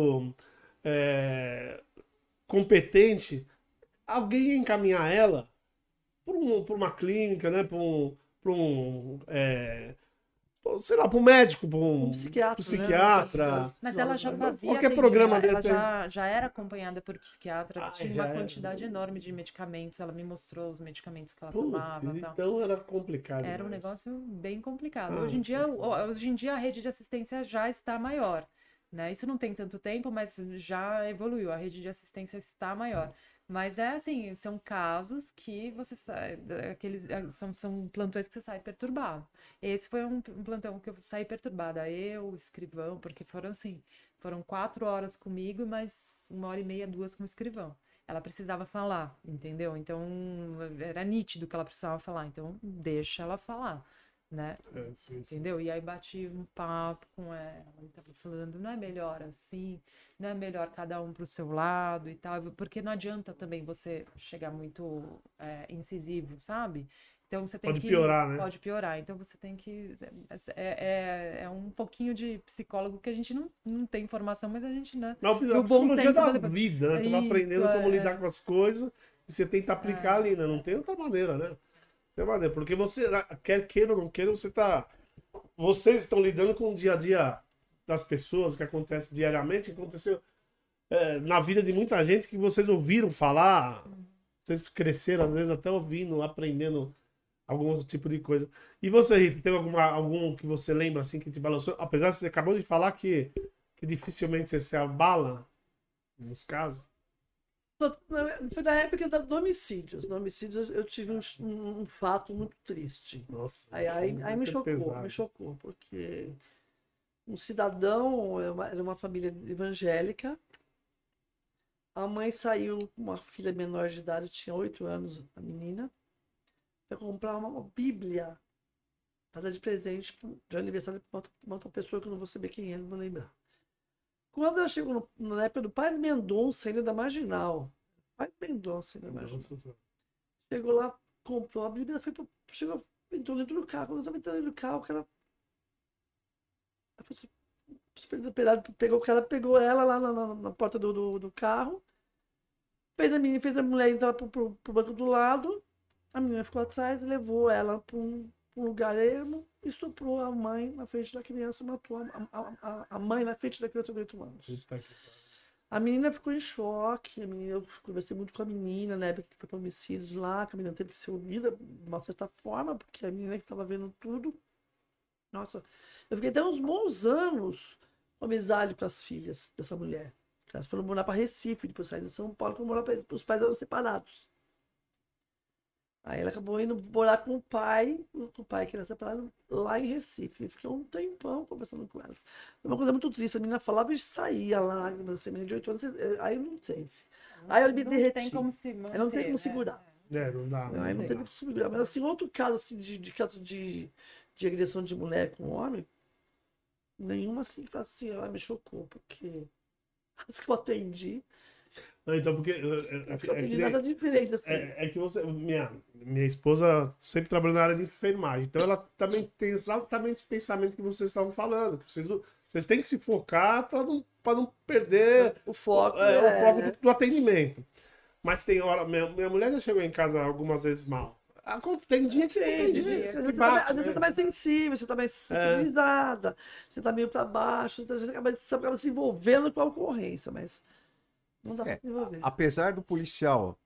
é, competente, alguém ia encaminhar ela por, um, uma clínica, né? Por um. Por um é, sei lá, para um médico, para um, Um psiquiatra, pro né? psiquiatra. mas ela já fazia. Qualquer programa ela desse aí. já, já era acompanhada por psiquiatra, Ah, tinha uma era. quantidade enorme de medicamentos. Ela me mostrou os medicamentos que ela Putz, tomava. e tal. então era complicado. Era um negócio bem complicado. Ah, hoje, em dia, hoje em dia a rede de assistência já está maior. Né? Isso não tem tanto tempo, mas já evoluiu. A rede de assistência está maior. Mas é assim, são casos que você sai, aqueles são, são plantões que você sai perturbado. Esse foi um, um plantão que eu saí perturbada, eu, o escrivão, porque foram assim, foram quatro horas comigo, mas uma hora e meia, duas com o escrivão. Ela precisava falar, entendeu? Então era nítido que ela precisava falar, então deixa ela falar, né? É, sim, sim. Entendeu? E aí bati um papo com ela e tava falando, não é melhor assim, não é melhor cada um pro seu lado e tal, porque não adianta também você chegar muito é, incisivo, sabe? Então você tem Pode que. piorar, né? Pode piorar. Então você tem que. É, é, é um pouquinho de psicólogo que a gente não, não tem informação, mas a gente, né? A No bom psicologia senso, da vida, né? Você vai Isso, aprendendo como é. lidar com as coisas e você tenta aplicar ali, né? Não tem outra maneira, né? Tem maneira. Porque você, quer queira ou não queira, você tá. Vocês estão lidando com o dia a dia das pessoas, que acontece diariamente, que aconteceu é, na vida de muita gente que vocês ouviram falar. Vocês cresceram, às vezes, até ouvindo, aprendendo algum tipo de coisa. E você, Rita, tem alguma, algum que você lembra assim que te balançou? Apesar de você acabou de falar que, que dificilmente você se abala nos casos. Foi na época da, do homicídio. No homicídio eu tive um, um, um fato muito triste. Nossa. Aí, aí, aí me é chocou, pesado. me chocou, porque um cidadão, era uma, era uma família evangélica, a mãe saiu com uma filha menor de idade, tinha oito anos, a menina, para comprar uma, uma Bíblia para dar de presente de aniversário para uma outra pessoa que eu não vou saber quem é, não vou lembrar. Quando ela chegou no- na época do Pai Mendonça, ainda da Marginal, Pai Mendonça, ainda da Marginal. Chegou lá, comprou a Bíblia, foi pro, chegou, entrou dentro do carro. Quando eu tava entrando dentro do carro, o cara. Ela foi su- super desesperado, pegou o cara, pegou ela lá na, na- na porta do, do, do carro, fez a menina, fez a mulher entrar pro, pro, pro banco do lado, a menina ficou atrás e levou ela para um, um lugar ermo, estuprou a mãe na frente da criança, matou a, a, a, mãe na frente da criança de 8 anos. A menina ficou em choque. A menina, eu conversei muito com a menina, na época que foi para homicídios lá, que a menina teve que ser ouvida de uma certa forma, porque a menina que estava vendo tudo. Nossa, eu fiquei até uns bons anos com amizade com as filhas dessa mulher. Elas foram morar para Recife, depois saíram de São Paulo, foram morar para os pais eram separados. Aí ela acabou indo morar com o pai, com o pai que era separado, lá em Recife. Eu fiquei um tempão conversando com elas. Foi uma coisa muito triste. A menina falava e saía lágrimas, assim, menina de 8 anos, eh, aí não teve. Aí eu me não derreti. tem como se manter, Aí não tem como né? segurar. É, não dá. Aí não não teve como segurar. Mas assim, outro caso assim, de, de caso de, de agressão de mulher com homem, nenhuma assim assim, ela me chocou, porque [laughs] as que eu atendi, Não, então, porque. é, é, que é que nada diferente, assim. É, é que você. Minha, minha esposa sempre trabalhou na área de enfermagem. Então ela também tem exatamente esse pensamento que vocês estavam falando. Que vocês, vocês têm que se focar para não, pra não perder O foco é, é, o foco do, do atendimento. Mas tem hora. Minha, minha mulher já chegou em casa algumas vezes mal. Ah, Tem dia que tem Entende? dia Às que vezes você tá mais- você né? tá sensível, você tá mais sensibilizada, você tá meio pra baixo, então você acaba, você acaba se envolvendo com a ocorrência, mas não dá pra É, se envolver. Apesar do policial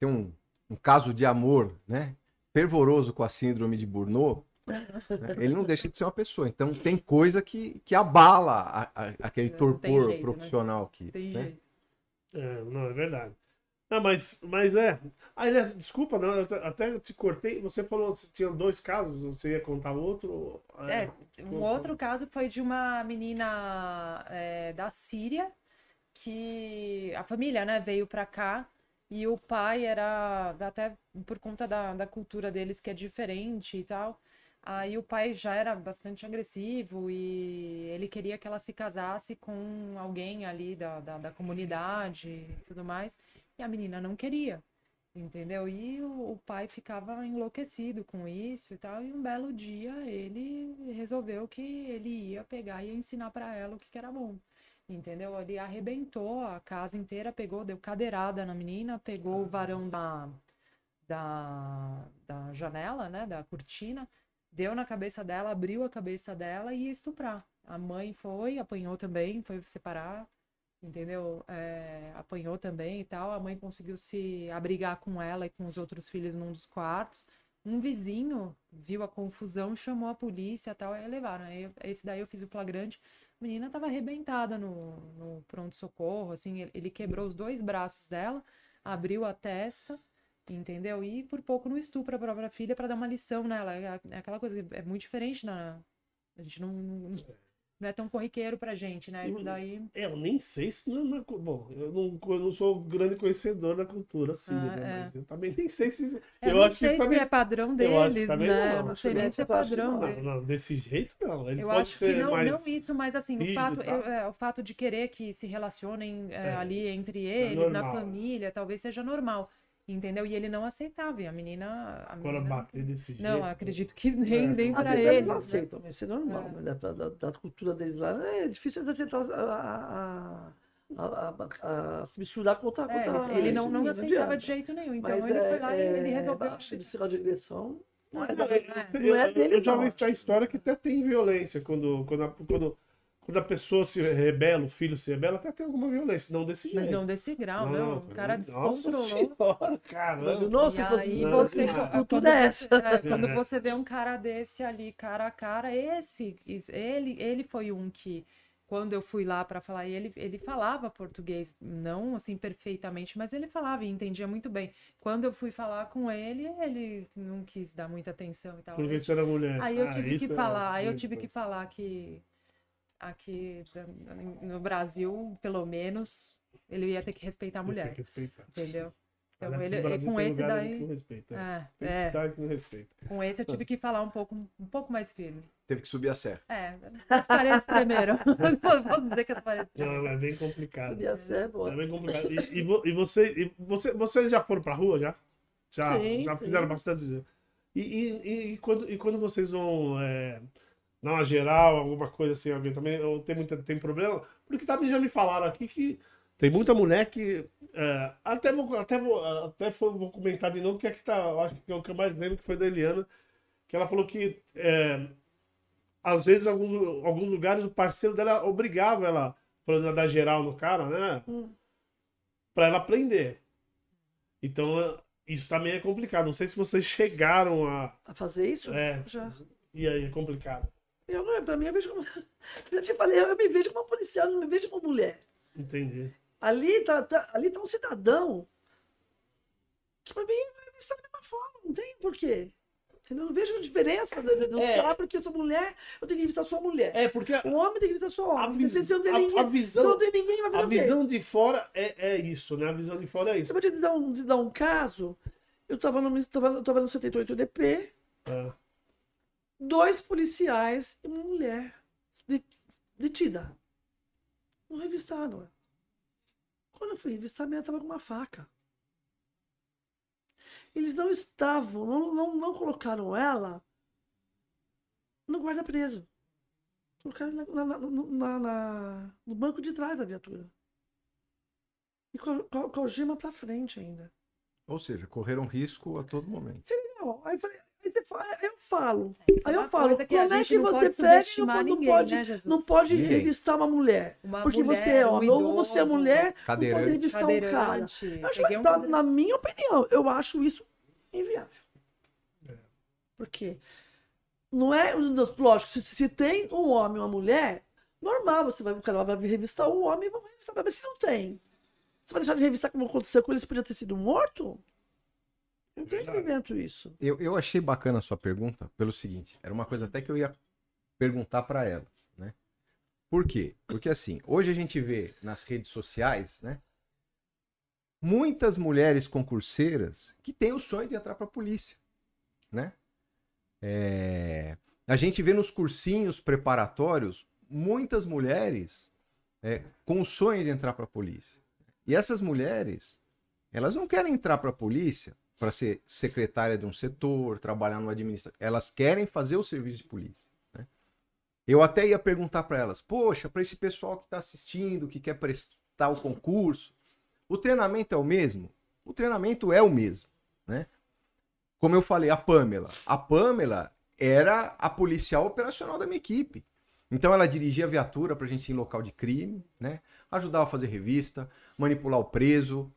ter um, um caso de amor, né? Fervoroso com a síndrome de Burnout, né, ele não deixa de ser uma pessoa. Então tem coisa que, que abala a- a- aquele Não, não tem torpor jeito, né? profissional que. Tem né? jeito. É, não, é verdade. Não, mas, mas é. Ah, aliás, desculpa, não, eu te- até te cortei. Você falou que tinha dois casos, você ia contar outro? É, um outro caso foi de uma menina é, da Síria que a família, né, veio pra cá e o pai era até por conta da, da cultura deles que é diferente e tal. Aí o pai já era bastante agressivo e ele queria que ela se casasse com alguém ali da, da, da comunidade e tudo mais. E a menina não queria, entendeu? E o, o pai ficava enlouquecido com isso e tal. E um belo dia ele resolveu que ele ia pegar e ensinar para ela o que, que era bom. Entendeu? Ele arrebentou a casa inteira, pegou, deu cadeirada na menina, pegou o varão da, da, da janela, né, da cortina, deu na cabeça dela, abriu a cabeça dela e ia estuprar. A mãe foi, apanhou também, foi separar, entendeu? É, apanhou também e tal. A mãe conseguiu se abrigar com ela e com os outros filhos num dos quartos. Um vizinho viu a confusão, chamou a polícia e tal, aí levaram. Aí, esse daí eu fiz o flagrante. A menina tava arrebentada no, no pronto-socorro, assim, ele- quebrou os dois braços dela, abriu a testa, entendeu? E por pouco não estupra a própria filha para dar uma lição nela. É é aquela coisa que é muito diferente na. A gente não, não não é tão corriqueiro pra gente, né? Isso daí. É, eu nem sei se não, não- bom, eu não, eu não sou grande conhecedor da cultura síria, Ah, né? é. Mas eu também nem sei se. Eu, eu não acho sei que se também. é padrão que deles, né? não. Não sei nem se é que padrão não. Não, desse jeito não. Ele Eu pode acho que ser não, mais. não isso, mas assim, o fato, eu- é, o fato de querer que se relacionem é, É, ali entre é eles, na normal. família, talvez seja normal, entendeu? E ele não aceitava, e a menina... a Agora menina- bater desse jeito. Não, acredito que nem, É. nem pra ele. não né? aceitam, isso é normal, É. mas da, da, da cultura deles lá é difícil eles aceitar a, a, a, a, a se misturar com outra, com É, ele não, não aceitava adianta. de jeito nenhum, então Mas ele é, foi lá e ele é, resolveu... acho que esse negócio de agressão não é, Não, é dele, Eu já ouvi a história que até tem violência quando, quando, quando, quando a pessoa se rebela, o filho se rebela, até tem alguma violência, não desse jeito. Mas não desse grau, não. O cara Nossa descontrolou. senhora, caramba. Imaginou se E aí Não, você, não, quando, cultura é essa. é, quando você vê um cara desse ali, cara a cara, esse, ele, ele foi um que, quando eu fui lá para falar, ele, ele falava português, não assim perfeitamente, mas ele falava e entendia muito bem. Quando eu fui falar com ele, ele não quis dar muita atenção e tal. Porque você era mulher. Aí eu Ah, tive isso que é- falar, aí eu tive é. que falar que aqui no Brasil, pelo menos, ele ia ter que respeitar a Tem mulher, que respeitar. entendeu? Então Aliás, ele, Brasil com tem esse daí, não respeita. é, Tem é, respeita. com esse eu tive que falar um pouco, um pouco mais firme. Teve que subir a serra. É, as paredes tremeram. [laughs] Posso dizer que as paredes tremeram. Não, é bem complicado. Podia ser, boa. É bem complicado. E, e vo- e você, e você, vocês já foram pra rua, já? Já, Sim, já sim. fizeram bastante. E, e, e, quando, e quando vocês vão é, dar uma geral, alguma coisa assim, alguém também, ou tem, muita, tem problema? Porque também já me falaram aqui que tem muita mulher que. é, até vou, até vou, até foi- vou comentar de novo, que é que tá. Acho que é o que eu mais lembro que foi da Eliana, que ela falou que. é, às vezes, em alguns, alguns lugares, o parceiro dela obrigava ela, por exemplo, a dar geral no cara, né? Hum. Pra ela aprender. Então, isso também é complicado. Não sei se vocês chegaram a. A fazer isso? É, Já. e aí é complicado. Eu não, pra mim, eu vejo como. [laughs] Eu te falei, eu me vejo como uma policial, eu não me vejo como mulher. Entendi. Ali tá, tá- ali tá um cidadão que pra mim vai estar da mesma forma, não tem porquê. Entendeu? Eu não vejo diferença de, de, É. porque eu sou mulher, eu tenho que revistar só mulher. É, porque a, O homem tem que revistar só a, homem. Se vis- não tem a- ninguém, a visão, não tem ninguém, vai fazer a visão de fora é, é isso, né? A visão de fora é Eu isso. vou te dar um, te dar um caso. Eu tava no, tava, eu tava no 78 DP, É. dois policiais e uma mulher de- detida. Não revistaram. Quando eu fui revistar, a menina estava com uma faca. Eles não estavam, não, não, não colocaram ela no guarda-preso. Colocaram na, na- na- na- no banco de trás da viatura. E com, a- com, a- com a algema pra frente ainda. Ou seja, correram risco a todo momento. Não, aí, eu falei- eu falo. Isso é Aí eu falo, como é que você pega e não, subestimar não pode, né, não pode Ninguém. revistar uma mulher? Uma porque mulher, você é um homem, ou você é mulher, não pode Cadeirante. revistar um cara. acho, um pra- na minha opinião, eu acho isso inviável. Por quê? Não é, lógico, se, se tem um homem e uma mulher, normal, você vai, o cara vai revistar o homem e vai revistar, mas se não tem, você vai deixar de revistar como aconteceu com ele, se podia ter sido morto? Não tem Verdade. entendimento isso. Eu, eu achei bacana a sua pergunta pelo seguinte, era uma coisa até que eu ia perguntar para elas, né? Por quê? Porque assim, hoje a gente vê nas redes sociais, né? Muitas mulheres concurseiras que têm o sonho de entrar para a polícia, né? É, a gente vê nos cursinhos preparatórios muitas mulheres é, com o sonho de entrar para a polícia. E essas mulheres, elas não querem entrar para a polícia para ser secretária de um setor, trabalhar no administrativo. Elas querem fazer o serviço de polícia. né? Eu até ia perguntar para elas: poxa, para esse pessoal que está assistindo, que quer prestar o concurso, o treinamento é o mesmo? O treinamento é o mesmo, né? Como eu falei, a Pamela. A Pamela era a policial operacional da minha equipe. Então ela dirigia a viatura para a gente ir em local de crime, né? Ajudava a fazer revista, manipular o preso.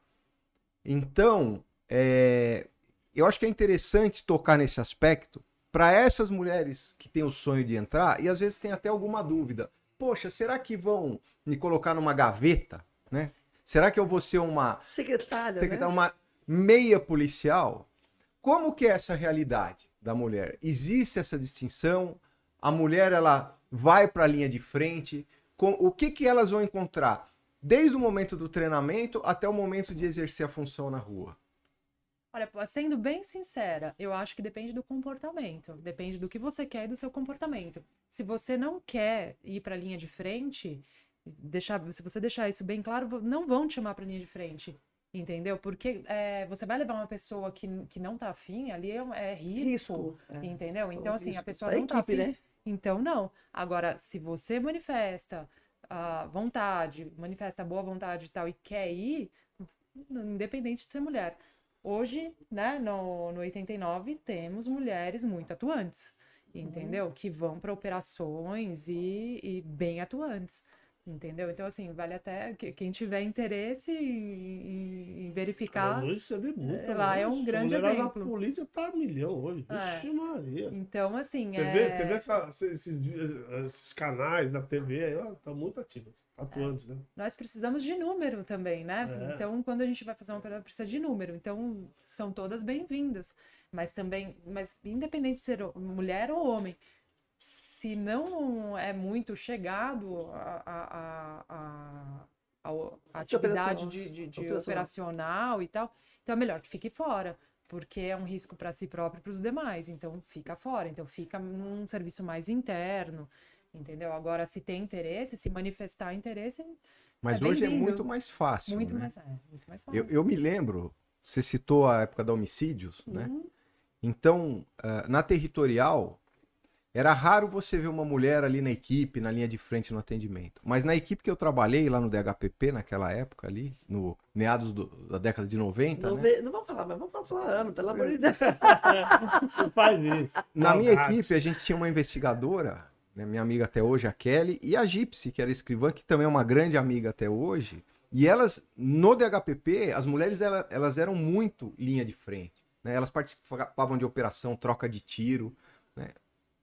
Então, é, eu acho que é interessante tocar nesse aspecto para essas mulheres que têm o sonho de entrar e às vezes tem até alguma dúvida. Poxa, será que vão me colocar numa gaveta, né? Será que eu vou ser uma Secretária, secretária, né? uma meia policial? Como que é essa realidade da mulher? Existe essa distinção? A mulher ela vai para a linha de frente? Com, o que que elas vão encontrar desde o momento do treinamento até o momento de exercer a função na rua? Olha, sendo bem sincera, eu acho que depende do comportamento. Depende do que você quer e do seu comportamento. Se você não quer ir para a linha de frente, deixar, se você deixar isso bem claro, não vão te chamar para a linha de frente. Entendeu? Porque é, você vai levar uma pessoa que, que não tá afim, ali é, é risco. Risco. é. Entendeu? Então, assim, a Risco. pessoa Da não tá equipe, afim. né? Então, não. Agora, se você manifesta a vontade, manifesta a boa vontade e tal, e quer ir, independente de ser mulher. Hoje, né, no, no 89, temos mulheres muito atuantes. entendeu? Que vão para operações e, e bem atuantes. Entendeu? Então, assim, vale até que quem tiver interesse em, em verificar. Mas hoje você vê muito. É, lá é um A grande exemplo. A polícia tá a milhão hoje. É. Vixe Maria. Então, assim. Você é... vê, você vê essa- esses, esses canais da TV aí, ó, tá muito ativos, atuantes, né? Nós precisamos de número também, né? É. Então, quando a gente vai fazer uma operação, precisa de número. Então, são todas bem-vindas. Mas também, mas independente de ser mulher ou homem, se não é muito chegado a, a, a, a- a- atividade de, de- de operacional. operacional e tal, então é melhor que fique fora. Porque é um risco para si próprio e para os demais. Então, fica fora. Então, fica num serviço mais interno. Entendeu? Agora, se tem interesse, se manifestar interesse, Mas É hoje é muito mais fácil. muito né? mais, é, muito mais fácil. Eu, eu me lembro, você citou a época da homicídios, né? Uhum. Então, ah, na territorial, era raro você ver uma mulher ali na equipe, na linha de frente no atendimento. Mas na equipe que eu trabalhei lá no DHPP, naquela época ali, no meados do- da década de 90, Não, né? não vamos falar, mas vamos falar, ano, pelo amor de Deus. Você faz isso. Na minha equipe, a gente tinha uma investigadora, né, minha amiga até hoje, a Kelly, e a Gypsy, que era escrivã, que também é uma grande amiga até hoje. E elas, no DHPP, as mulheres ela- elas eram muito linha de frente. né? Elas participavam de operação, troca de tiro. né?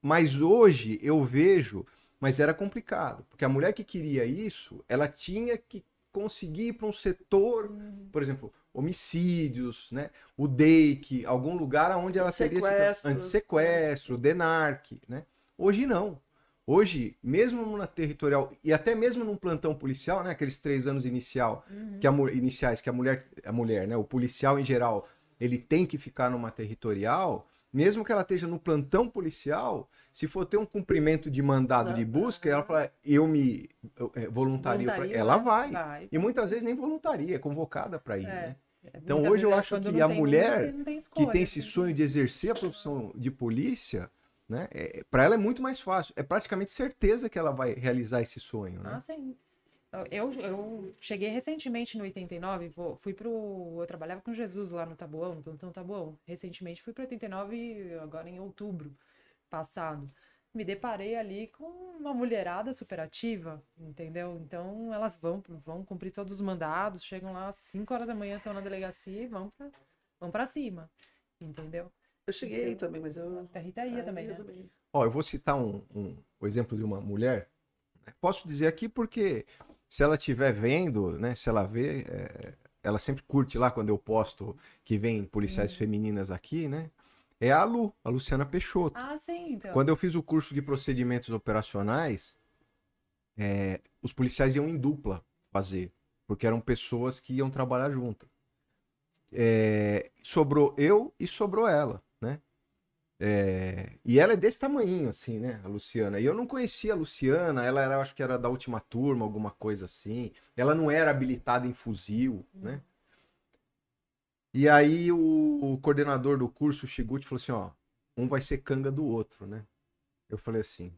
Mas hoje eu vejo, mas era complicado, porque a mulher que queria isso, ela tinha que conseguir ir para um setor, por exemplo, homicídios, né? o DEIC, algum lugar onde ela Sequestro. antissequestro, DENARC, né? Hoje não. Hoje, mesmo na territorial e até mesmo num plantão policial, né, aqueles três anos inicial, que a, iniciais que a mulher, a mulher, né, o policial em geral, ele tem que ficar numa territorial, mesmo que ela esteja no plantão policial, se for ter um cumprimento de mandado de busca, ela fala, eu me eu, é, voluntario, ela né? vai. Vai. E muitas vezes nem voluntaria, é convocada para ir, É. né? Então, Muitas hoje eu vezes, acho que a mulher não tem- tem que escolha, tem esse assim. sonho de exercer a profissão de polícia, né? É, para ela é muito mais fácil. É praticamente certeza que ela vai realizar esse sonho, né? Ah, sim. Eu, eu cheguei recentemente no 89, vou, fui pro. Eu trabalhava com Jesus lá no Tabuão, no plantão Tabuão. Recentemente fui pro 89, agora em outubro passado. Me deparei ali com uma mulherada superativa, entendeu? Então elas vão, vão cumprir todos os mandados, chegam lá às 5 horas da manhã, estão na delegacia e vão pra, vão pra cima, entendeu? Eu cheguei aí também, mas eu. A Rita ia Ah, também, eu né? Ó, eu vou citar um, um- o exemplo de uma mulher. né? Posso dizer aqui porque se ela estiver vendo, né? Se ela vê, é, ela sempre curte lá quando eu posto que vem policiais femininas aqui, né? É a Lu, a Luciana Peixoto. Ah, sim, então. Quando eu fiz o curso de procedimentos operacionais, é, os policiais iam em dupla fazer, porque eram pessoas que iam trabalhar junto. É, sobrou eu e sobrou ela? É, e ela é desse tamanho, assim, né? A Luciana. E eu não conhecia a Luciana, ela era, acho que era da última turma, alguma coisa assim. Ela não era habilitada em fuzil, né? E aí o, o coordenador do curso, o Shiguchi, falou assim, ó, um vai ser canga do outro, né? Eu falei assim,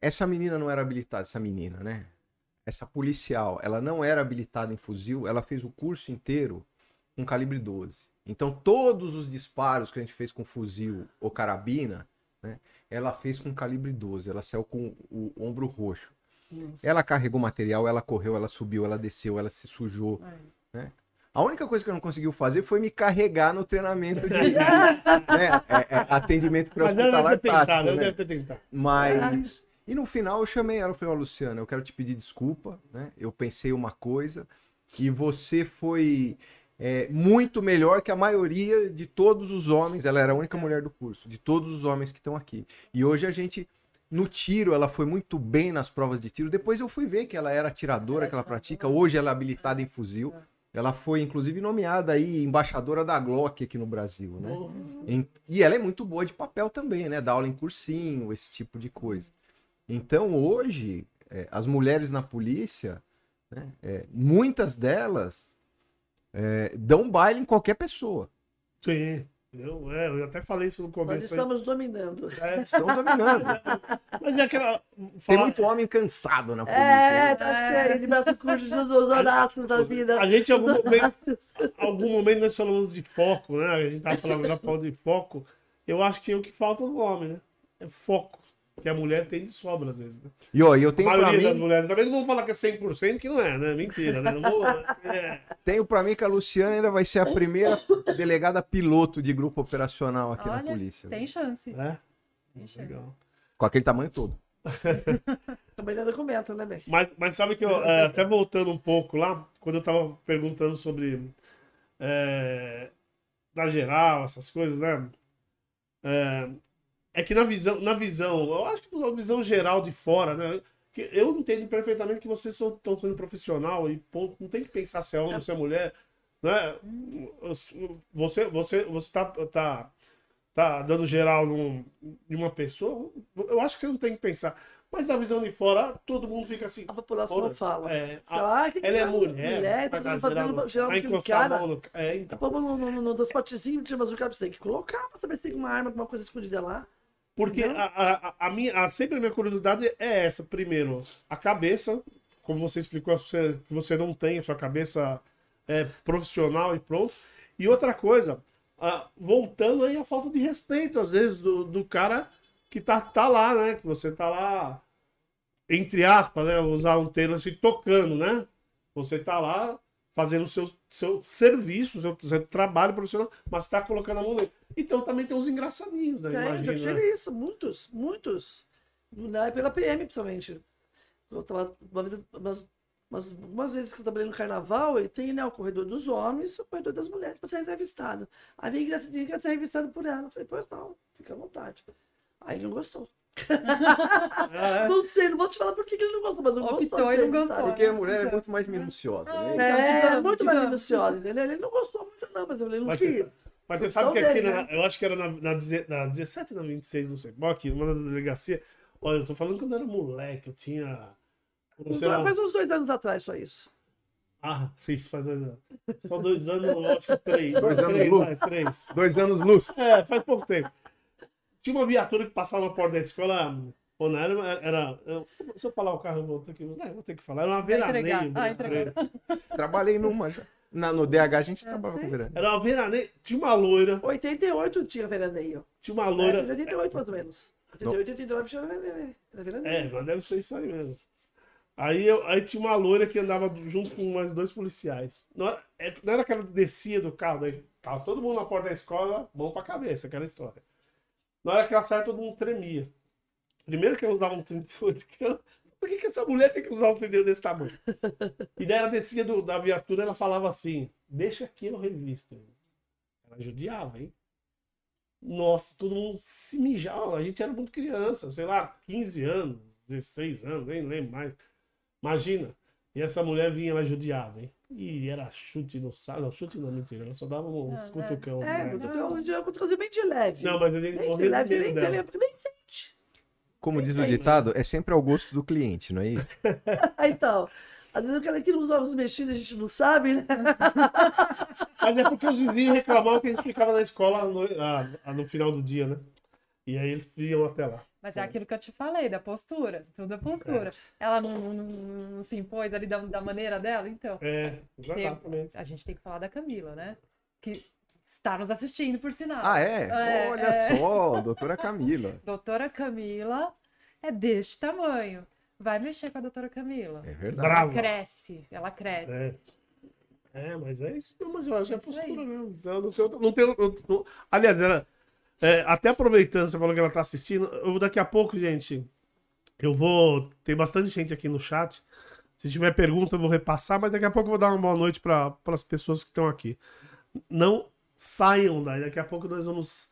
essa menina não era habilitada, essa menina, né? Essa policial, ela não era habilitada em fuzil, ela fez o curso inteiro com calibre 12. Então todos os disparos que a gente fez com fuzil ou carabina, né? Ela fez com calibre 12, ela saiu com o ombro roxo. Ela carregou material, ela correu, ela subiu, ela desceu, ela se sujou. ai. A única coisa que ela não conseguiu fazer foi me carregar no treinamento de [laughs] né, é- é atendimento pré-hospitalar deve ter tentado, tático, né? deve ter tentado. Mas. E no final eu chamei ela, eu falei, ó, Luciana, eu quero te pedir desculpa, né? Eu pensei uma coisa e você foi é, muito melhor que a maioria de todos os homens. Ela era a única mulher do curso, de todos os homens que estão aqui. E hoje a gente. No tiro, ela foi muito bem nas provas de tiro. Depois eu fui ver que ela era atiradora, que ela pratica. Hoje ela é habilitada em fuzil. Ela foi, inclusive, nomeada aí embaixadora da Glock aqui no Brasil, né? E ela é muito boa de papel também, né? Dá aula em cursinho, esse tipo de coisa. Então, hoje, é, as mulheres na polícia, né, é, muitas delas é, dão baile em qualquer pessoa. Sim. Eu, é, eu até falei isso no Nós começo. aí. estamos dominando. É, Estão dominando. mas é aquela. Tem falar- muito homem cansado na polícia. É, né? tá cheio de braço curto dos horácios da vida. A gente, em algum momento, algum momento, nós falamos de foco, né? A gente tava falando agora falando de foco. Eu acho que é o que falta no homem, né? É foco. Que a mulher tem de sobra, às vezes. Né? E ó, eu A tenho pra maioria das mim, mulheres. Também não vou falar que é 100%, que não é, né? Mentira, né? Não vou, é. tenho pra mim que a Luciana ainda vai ser a primeira delegada piloto de grupo operacional aqui na Olha, polícia. Tem chance. É? Tem chance. Legal. Com aquele tamanho todo. [laughs] Também não é documento, né, bem? Mas, mas sabe que eu, é, até voltando um pouco lá, quando eu tava perguntando sobre é, da geral, essas coisas, né? É, é que na visão, na visão, eu acho que na visão geral de fora, né? Que eu entendo perfeitamente que vocês são tão sendo profissional e ponto, não tem que pensar se é homem ou se é mulher, né? Você, você, você tá, tá, tá dando geral num, em uma pessoa, eu acho que você não tem que pensar. Mas na visão de fora, todo mundo fica assim. A população Ora, não fala. É, a- ah, que ela é mulher, mulher, tá faz fazendo, geral, geral aquele a cara. no... É, então. No, no, no, no transportezinho, tira mas o cara você tem que colocar pra saber se tem uma arma, alguma coisa escondida lá. Porque a, a, a minha, a, sempre a minha curiosidade é essa. Primeiro, a cabeça, como você explicou, você, que você não tem a sua cabeça é, profissional e pronto. E outra coisa, ah, voltando aí a falta de respeito, às vezes, do, do cara que tá, tá lá, né? Que você tá lá, entre aspas, né? Vou usar um termo assim, tocando, né? Você tá lá fazendo o seu, seu serviço, seu, seu trabalho profissional, mas está colocando a mão nele. Então também tem uns engraçadinhos, né? É, Imagina, já né? tive isso, muitos, muitos. Na época da PM, principalmente. Eu tava, uma vez, umas, umas, algumas vezes que eu trabalhei no carnaval, e tem né, o corredor dos homens e o corredor das mulheres para ser revistado. Aí vem engraçadinho que ser revistado por ela. Eu falei, pois não, fica à vontade. Aí ele não gostou. É, [laughs] Não sei, não vou te falar por que ele não gostou, mas não Optou gostou. não revistado. gostou. Porque a mulher é muito mais minuciosa, né? É, Digamos, muito mais minuciosa, entendeu? Ele não gostou muito, não, mas eu falei, não Mas quis. Mas você sabe que aqui, dele, na- né? eu acho que era na, na, na 17 ou na 26, não sei. Bom, aqui, numa delegacia. Olha, eu tô falando quando eu era moleque, eu tinha. Não sei lá, Faz uns dois anos atrás só isso. Ah, fiz faz dois anos. Só dois anos, que três. Dois anos três, luz. vai, três. Dois anos luz. É, faz pouco tempo. Tinha uma viatura que passava na porta da escola. Ou não, era, era, eu- se eu falar o carro, eu vou ter que, não, vou ter que falar. Era uma veraneio. Ah. Trabalhei numa já. Na, no DH a gente trabalhava com verão. Era uma veraneio. Tinha uma loira. 88 tinha veraneio. Tinha uma É, loira. 88 mais ou menos. 88, 89 tinha veraneio. Era veraneio. É, mas deve ser isso aí mesmo. Aí, eu, aí tinha uma loira que andava junto com mais dois policiais. Não era, é- não era aquela que descia do carro, daí tava todo mundo na porta da escola, mão pra cabeça, aquela história. Na hora que ela saia, todo mundo tremia. Primeiro que ela usava um 38, que ela- por que, que essa mulher tem que usar um 38 desse tamanho? E daí ela descia do- da viatura ela falava assim: deixa aqui eu revisto. Ela judiava, hein? Nossa, todo mundo se mijava. A gente era muito criança, sei lá, 15 anos, 16 anos, nem lembro mais. Imagina. E essa mulher vinha, ela judiava, hein? E era chute no saco. Não, chute não, mentira. Ela só dava uns Não, cutucão. É, né? cutucãozinho bem de leve. Não, mas a gente bem morreu de leve, nem porque nem sente. Como diz o ditado, é sempre ao gosto do cliente, não é isso? [laughs] Então, às vezes o cara que usa ovos mexidos, a gente não sabe, né? [laughs] Mas é porque os vizinhos reclamavam que a gente ficava na escola no, ah, no final do dia, né? E aí eles iam até lá. Mas é aquilo que eu te falei, da postura. Tudo é postura. Ela não, não- não- se impôs ali da, da maneira dela, então. É, exatamente. A gente tem que falar da Camila, né? Que está nos assistindo, por sinal. Ah, é? É, Olha é. só, doutora Camila. [laughs] Doutora Camila é deste tamanho. Vai mexer com a doutora Camila. É verdade. Bravo. Cresce, ela cresce. É. É, mas é isso. Mas eu acho que é É isso aí. postura mesmo. Então, não tem, não tem, não- não- aliás, ela, é, até aproveitando, você falou que ela tá assistindo, eu, daqui a pouco, gente, eu vou. Tem bastante gente aqui no chat. Se tiver pergunta, eu vou repassar, mas daqui a pouco eu vou dar uma boa noite para as pessoas que estão aqui. Não saiam daí. Daqui a pouco nós vamos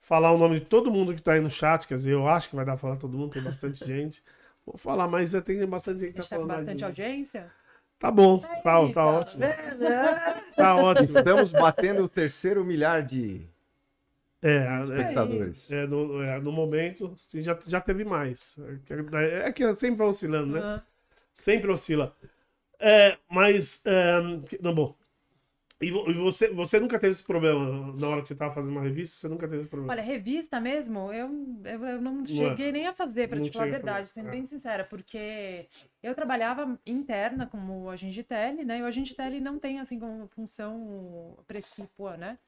falar o nome de todo mundo que tá aí no chat. Quer dizer, eu acho que vai dar pra falar todo mundo, tem bastante [laughs] gente. Vou falar, mas é, tem bastante gente que A tá gente tá falando. mais bastante audiência. Tá bom, tá, Aí, tá, tá. ótimo. É, né? Tá ótimo. Estamos batendo o terceiro milhar de É, é, espectadores. é, no, é, no momento, sim, já, já teve mais. É, é que sempre vai oscilando, né? Aham. Sempre oscila. É, mas, é, não, bom. E, vo- você, você nunca teve esse problema na hora que você estava fazendo uma revista? Você nunca teve esse problema? Olha, revista mesmo, eu, eu, eu não é. cheguei nem a fazer, Não te falar a verdade, sendo é. bem sincera, porque eu trabalhava interna como agente tele, né? E o agente tele não tem, assim, como função precípua, né?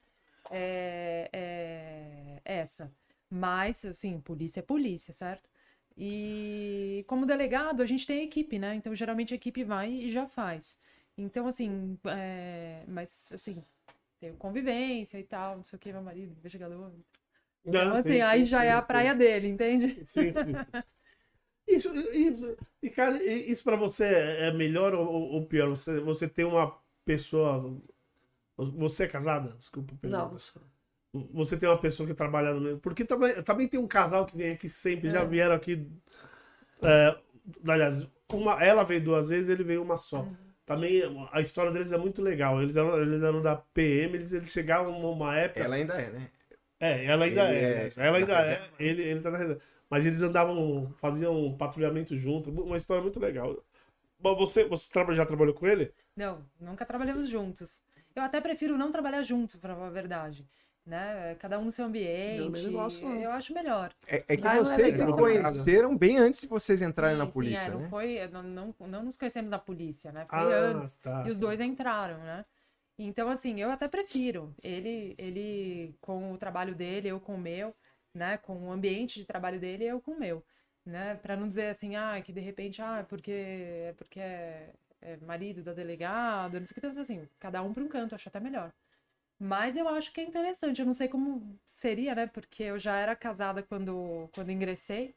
é, é essa. Mas, assim, polícia é polícia, certo? E como delegado, a gente tem equipe, né? Então, geralmente a equipe vai e já faz. Então, assim, é... mas, assim, tem convivência e tal, não sei o que, meu marido, investigador. Então, Não, assim, sim, aí sim, já sim, é a sim. praia dele, entende? Sim, sim. [laughs] Isso, isso, e cara, i- isso pra você é é melhor ou, ou- pior? Você, você tem uma pessoa. Você é casada? Desculpa. Não, pergunta. não sou. Você tem uma pessoa que trabalha no mesmo. Porque também, também tem um casal que vem aqui sempre, já É. vieram aqui. É, aliás, uma, ela veio duas vezes, ele veio uma só. Uhum. Também a história deles é muito legal. Eles eram, eles eram da PM, eles, eles chegavam numa época. Ela ainda é, né? É, ela ainda Ele é. é ela ainda da é. Ele, ele tá na reserva. Mas eles andavam, faziam um patrulhamento junto. Uma história muito legal. Bom, você, você já trabalhou com ele? Não, nunca trabalhamos juntos. Eu até prefiro não trabalhar junto, pra falar a verdade. Né? Cada um no seu ambiente. Eu não gosto, não. eu acho melhor. É, é que Ah, não vocês se conheceram bem antes de vocês entrarem Sim, na polícia, sim, é, não né? foi, não, não, não nos conhecemos na polícia, né? Foi Ah, antes. tá, E os tá. dois entraram, né? Então, assim, eu até prefiro. Ele, ele com o trabalho dele, eu com o meu, né? Com o ambiente de trabalho dele, eu com o meu, né? Pra não dizer assim, ah, que de repente, ah, é porque é, porque é, é marido da delegada, não sei o que. Então, assim, cada um para um canto, acho até melhor. Mas eu acho que é interessante. Eu não sei como seria, né? Porque eu já era casada quando, quando ingressei.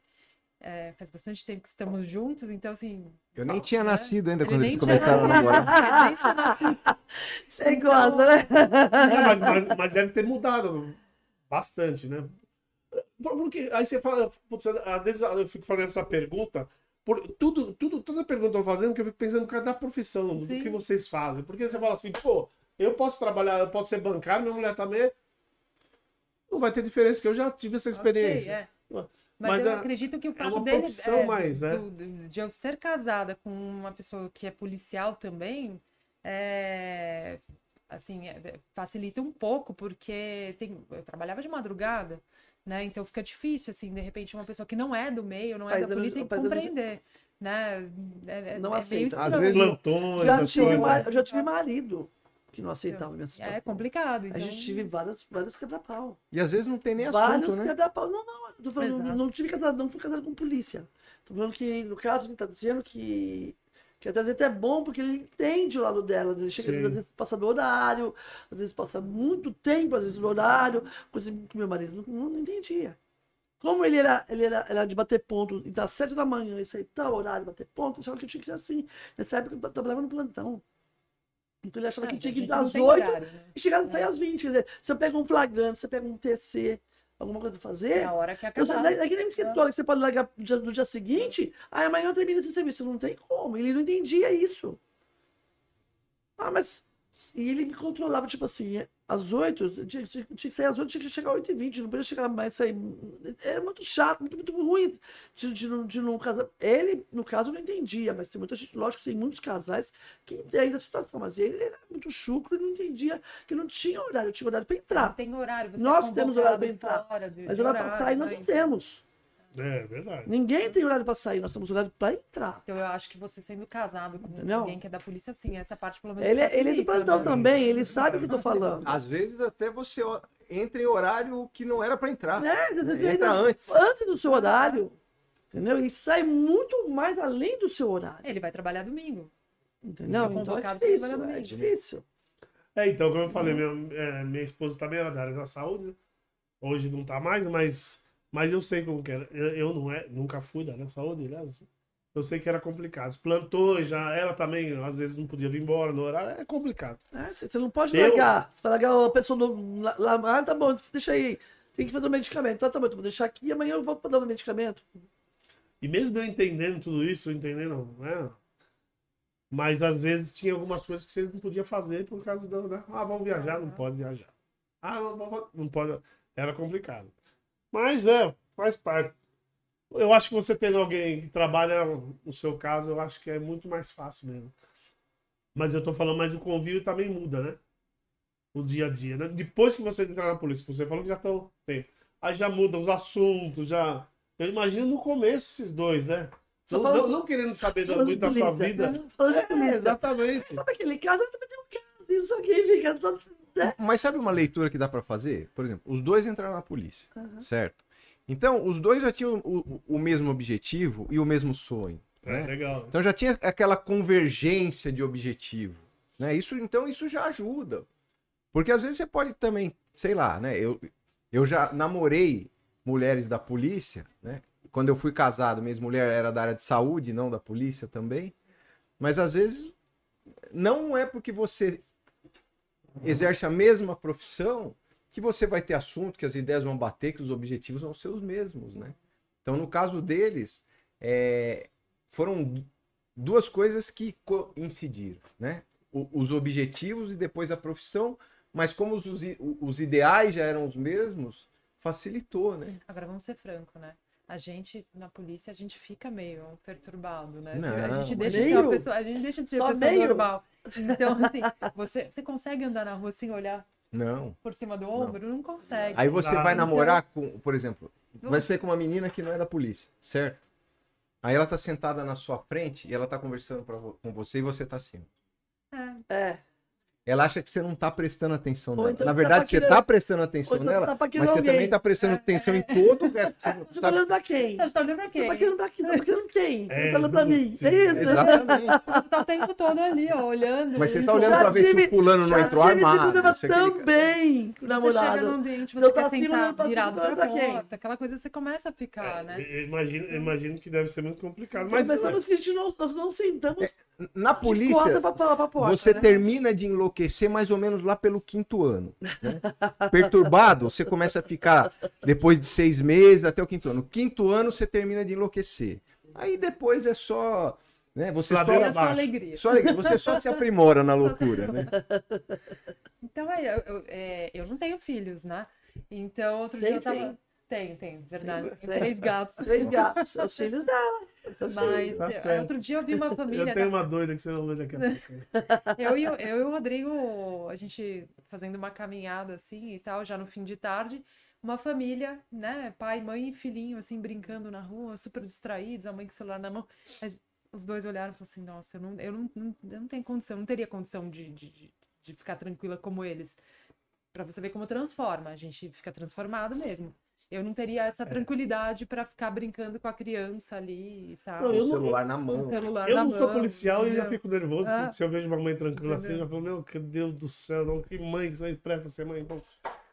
É, faz bastante tempo que estamos juntos, então, assim, Eu nem tinha né? nascido ainda Ele quando eles começaram a namorar. [laughs] Ele nem tinha nascido. Você gosta, né? Não, mas, mas- mas deve ter mudado bastante, né? Por- Porque aí você fala, putz, às vezes eu fico fazendo essa pergunta, por tudo, tudo, toda pergunta que eu tô fazendo, que eu fico pensando no cara da profissão, do Sim. que vocês fazem. Porque você fala assim, pô, eu posso trabalhar, eu posso ser bancário, minha mulher também. Não vai ter diferença, que eu já tive essa experiência. Ok, é. Mas Mas, eu é- acredito que o fato uma dele é, mais, né? do- do- de eu ser casada com uma pessoa que é policial também, é, assim, é, facilita um pouco, porque tem, eu trabalhava de madrugada, né? Então fica difícil, assim, de repente, uma pessoa que não é do meio, não é Pai da dele- polícia, dele- compreender, né? É, é- Não é meio aceita. Às vezes- Plantões, Já tive, coisas. ma- eu já tive marido que não aceitava minha situação. É complicado. A Então... gente tive vários, vários quebra-pau. E às vezes não tem nem Vários assunto, né? quebra-pau. Não, não, tô falando, Exato. não tive casado, não fui casado com polícia. Tô falando que, no caso, ele tá dizendo que. Que até às vezes é bom porque ele entende o lado dela. Ele chega, Sim. às vezes passa do horário, às vezes passa muito tempo, às vezes do horário, coisa que meu marido não, não entendia. Como ele era, ele era, era de bater ponto, e das sete da manhã e sair tal horário, bater ponto, achava que tinha que ser assim. Nessa época eu trabalhava no plantão. Então ele achava Ah, que tinha que ir das não tem oito horário, né? e chegar até às 20. Quer dizer, se eu pego um flagrante, eu pego um TC, alguma coisa pra fazer, É a hora que eu, acabar. não é que nem escritório, que você pode largar no dia, no dia seguinte, aí amanhã eu termino esse serviço. Não tem como. Ele não entendia isso. Ah, mas. E ele me controlava, tipo assim, às oito, tinha, tinha- tinha que sair às oito, tinha que chegar às oito e vinte, não podia chegar mais, sair. Era muito chato, muito, muito ruim de, de, não- de não casar. Ele, no caso, não entendia, mas tem muita gente, lógico que tem muitos casais que entendem a situação, mas ele era muito chucro e não entendia que não tinha horário, tinha horário para entrar. Tem horário, você Nós é temos horário pra convocado entrar, fora de- Mas de horário para sair nós né? não Então- temos. É verdade. Ninguém tem horário para sair, nós temos horário para entrar. Então eu acho que você sendo casado com Entendeu? alguém que é da polícia, sim, essa parte pelo menos. Ele, é- ele é do plantão né? também, ele sabe o que eu tô falando. Às vezes até você entra em horário que não era pra entrar. É, Entra ainda- antes. antes do seu horário. Entendeu? E sai muito mais além do seu horário. Ele vai trabalhar domingo. Entendeu? É Então é convocado pra difícil. trabalhar É domingo. difícil. É, então, como eu falei, minha, é, minha esposa também era da área da saúde, né? Hoje não tá mais, mas, mas eu sei como que era. Eu, eu não é, nunca fui da área saúde, né? Eu sei que era complicado. Os plantões, já, ela também, às vezes, não podia vir embora no horário, é complicado. É, Você não pode Eu- largar. Você vai largar a pessoa no, lá, lá- Ah, tá bom, deixa aí. Tem que fazer o medicamento. Tá, tá bom, então vou deixar aqui e amanhã eu para dar o medicamento. E mesmo eu entendendo tudo isso, entendendo, né? Mas às vezes tinha algumas coisas que você não podia fazer por causa da. Né? Ah, vamos viajar, não pode viajar. Ah, não- não pode. Era complicado. Mas é, faz parte. Eu acho que você tendo alguém que trabalha, no seu caso, eu acho que é muito mais fácil mesmo. Mas eu tô falando, mas o convívio também muda, né? O dia a dia, né? Depois que você entrar na polícia, você falou que já estão tempo. Aí já muda os assuntos, já. Eu imagino no começo esses dois, né? Não, falando- não- não querendo saber muito da sua vida. né? É, exatamente. Sabe aquele caso? Eu também tenho um isso aqui fica todo. Né? Mas sabe uma leitura que dá pra fazer? Por exemplo, os dois entraram na polícia, certo? Então, os dois já tinham o, o- o mesmo objetivo e o mesmo sonho. É, né? legal. Então já tinha aquela convergência de objetivo, né? Isso, então isso já ajuda. Porque às vezes você pode também, sei lá, né? Eu, eu já namorei mulheres da polícia, né? Quando eu fui casado, minha mulher era da área de saúde, não da polícia também. Mas às vezes não é porque você exerce a mesma profissão que você vai ter assunto, que as ideias vão bater, que os objetivos vão ser os mesmos, né? Então, no caso deles, é, foram du- duas coisas que coincidiram, né? O- os objetivos e depois a profissão, mas como os, os os ideais já eram os mesmos, facilitou, né? Agora vamos ser franco, né? A gente, na polícia, a gente fica meio perturbado, né? Não, a gente deixa de ser uma meio? pessoa, a gente deixa de ser Só pessoa meio? normal. Então, assim, você, você consegue andar na rua sem olhar Não. por cima do ombro? Não, consegue. Aí você vai então- namorar com, por exemplo, vai ser com uma menina que não é da polícia, certo? Aí ela tá sentada na sua frente e ela tá conversando pra com você e você tá assim. É. É. Ela acha que você não tá prestando atenção nela. então Na você tá verdade, você paquerando- tá prestando atenção então nela, tá mas você alguém. também tá prestando atenção em todo o resto. Você tá Sabe? olhando pra quem? Você tá olhando pra Você quem? tá paquerando pra quem? Tá paquerando quem? É, Tá olhando pra mim. sim, É isso? Exatamente. Você tá o tempo todo ali, ó, olhando. Mas você tá olhando Já pra ver se o fulano não entrou armado. ele- também com o Você chega namorado. no ambiente, você quer assim, sentar olhando virado pra olhando porta. Aquela coisa você começa a ficar, né? Eu Imagino, imagino que deve ser muito complicado. Mas nós, não, nós não sentamos Na de polícia, você né? termina de enlouquecer mais ou menos lá pelo quinto ano. né? [laughs] Perturbado, você começa a ficar depois de seis meses até o quinto ano. No quinto ano, você termina de enlouquecer. Aí depois é só. Né, você só, É abaixo. alegria. só alegria. Você só se aprimora na loucura, né? Então, é, eu, eu, é, eu não tenho filhos, né? Então, outro Tem, dia eu tava... sim. Tenho, tenho, verdade. Tem, tem. três gatos. Três gatos, os filhos dela. Sim. Mas Tá é, outro dia eu vi uma [laughs] família... eu tenho uma doida que você vai daqui a pouco. [laughs] Eu e, o- eu e o Rodrigo, a gente fazendo uma caminhada assim e tal, já no fim de tarde, uma família, né? Pai, mãe e filhinho, assim, brincando na rua, super distraídos, a mãe com o celular na mão. Os dois olharam e falaram assim: nossa, eu não, eu não, não, eu não tenho condição, não teria condição de, de, de- de ficar tranquila como eles. Pra você ver como transforma, a gente fica transformado mesmo. Eu não teria É. essa tranquilidade pra ficar brincando com a criança ali e tal. Não, eu O não- celular na mão. celular Eu na não sou mão, policial e já entendeu? fico nervoso. Ah. Se eu vejo uma mãe tranquila assim, eu Entendeu? já falo, meu que Deus do céu, não, que mãe que isso aí presta pra ser mãe. Bom,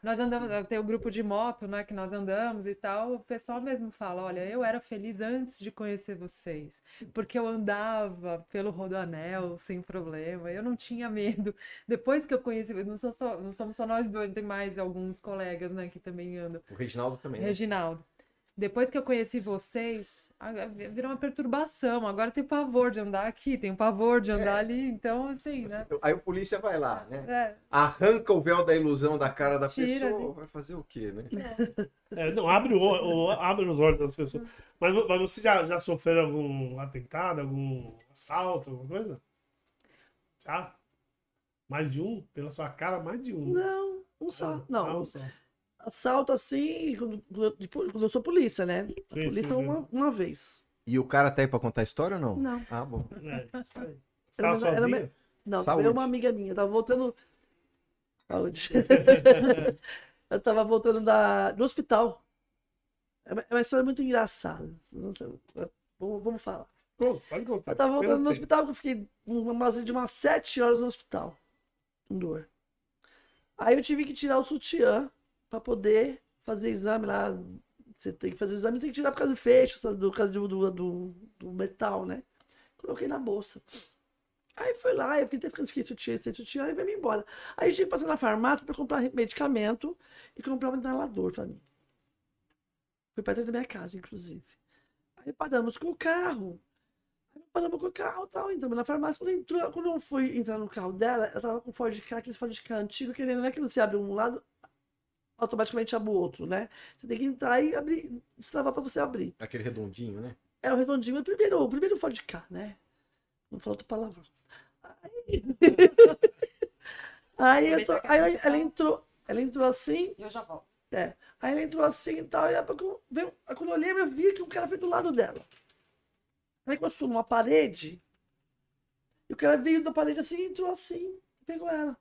Nós andamos, tem o grupo de moto, né, que nós andamos e tal. O pessoal mesmo fala: olha, eu era feliz antes de conhecer vocês, porque eu andava pelo Rodoanel sem problema, eu não tinha medo. Depois que eu conheci, não, sou só, não somos só nós dois, tem mais alguns colegas, né, que também andam. O Reginaldo também. né? Depois que eu conheci vocês, virou uma perturbação. Agora tenho pavor de andar aqui, tenho pavor de andar ali. Então, assim, né? Aí o polícia vai lá, né? É, Arranca o véu da ilusão da cara da Tira pessoa. ali. Vai fazer o quê, né? é, não, abre, o, o- abre os olhos das pessoas. Mas, mas você já, já sofreu algum atentado, algum assalto, alguma coisa? Já? Mais de um? Pela sua cara, mais de um. Não, um só. Ah, Não, um só. Assalto assim, quando, quando eu- tipo, quando eu sou polícia, né? A Sim, polícia sim, uma, uma vez. E o cara tá aí pra contar a história ou não? Não. Ah, bom. É, isso aí. Você Era era Não, Saúde. veio uma amiga minha, tava voltando. [laughs] Saúde. eu tava voltando da... do hospital. É uma, é uma história muito engraçada. Vamos, vamos falar. Pô, pode contar. Eu tava voltando no hospital, eu fiquei uma base de umas sete horas no hospital. Com dor. Aí eu tive que tirar o sutiã pra poder fazer exame lá. Você tem que fazer o exame, tem que tirar por causa do fecho, do causa do, do, do, metal, né? Coloquei na bolsa. Aí foi lá, eu fiquei até ficando esqueci sutiã, sem sutiã, e veio embora. Aí eu tive que passar na farmácia pra comprar medicamento e comprar um inalador pra mim. Foi perto da minha casa, inclusive. Aí paramos com o carro. Aí paramos com o carro e tal, entramos na farmácia. Quando, entrou, quando eu fui entrar no carro dela, ela tava com o Ford Ka, aquele Ford Ka antigo, que não é que você abre um lado, automaticamente abre o outro, né? Você tem que entrar e abrir, destravar pra você abrir. Aquele redondinho, né? É o redondinho, é o primeiro, o primeiro Ford Ka, né? Não falou outra palavra. Aí, [laughs] aí, eu tô- aí ela, ela entrou, ela entrou assim, eu já volto. é. Aí ela entrou assim e tal, e aí quando, veio, aí quando eu olhei, eu vi que o cara veio do lado dela. Ela encostou numa parede, e o cara veio da parede assim e entrou assim, pegou ela.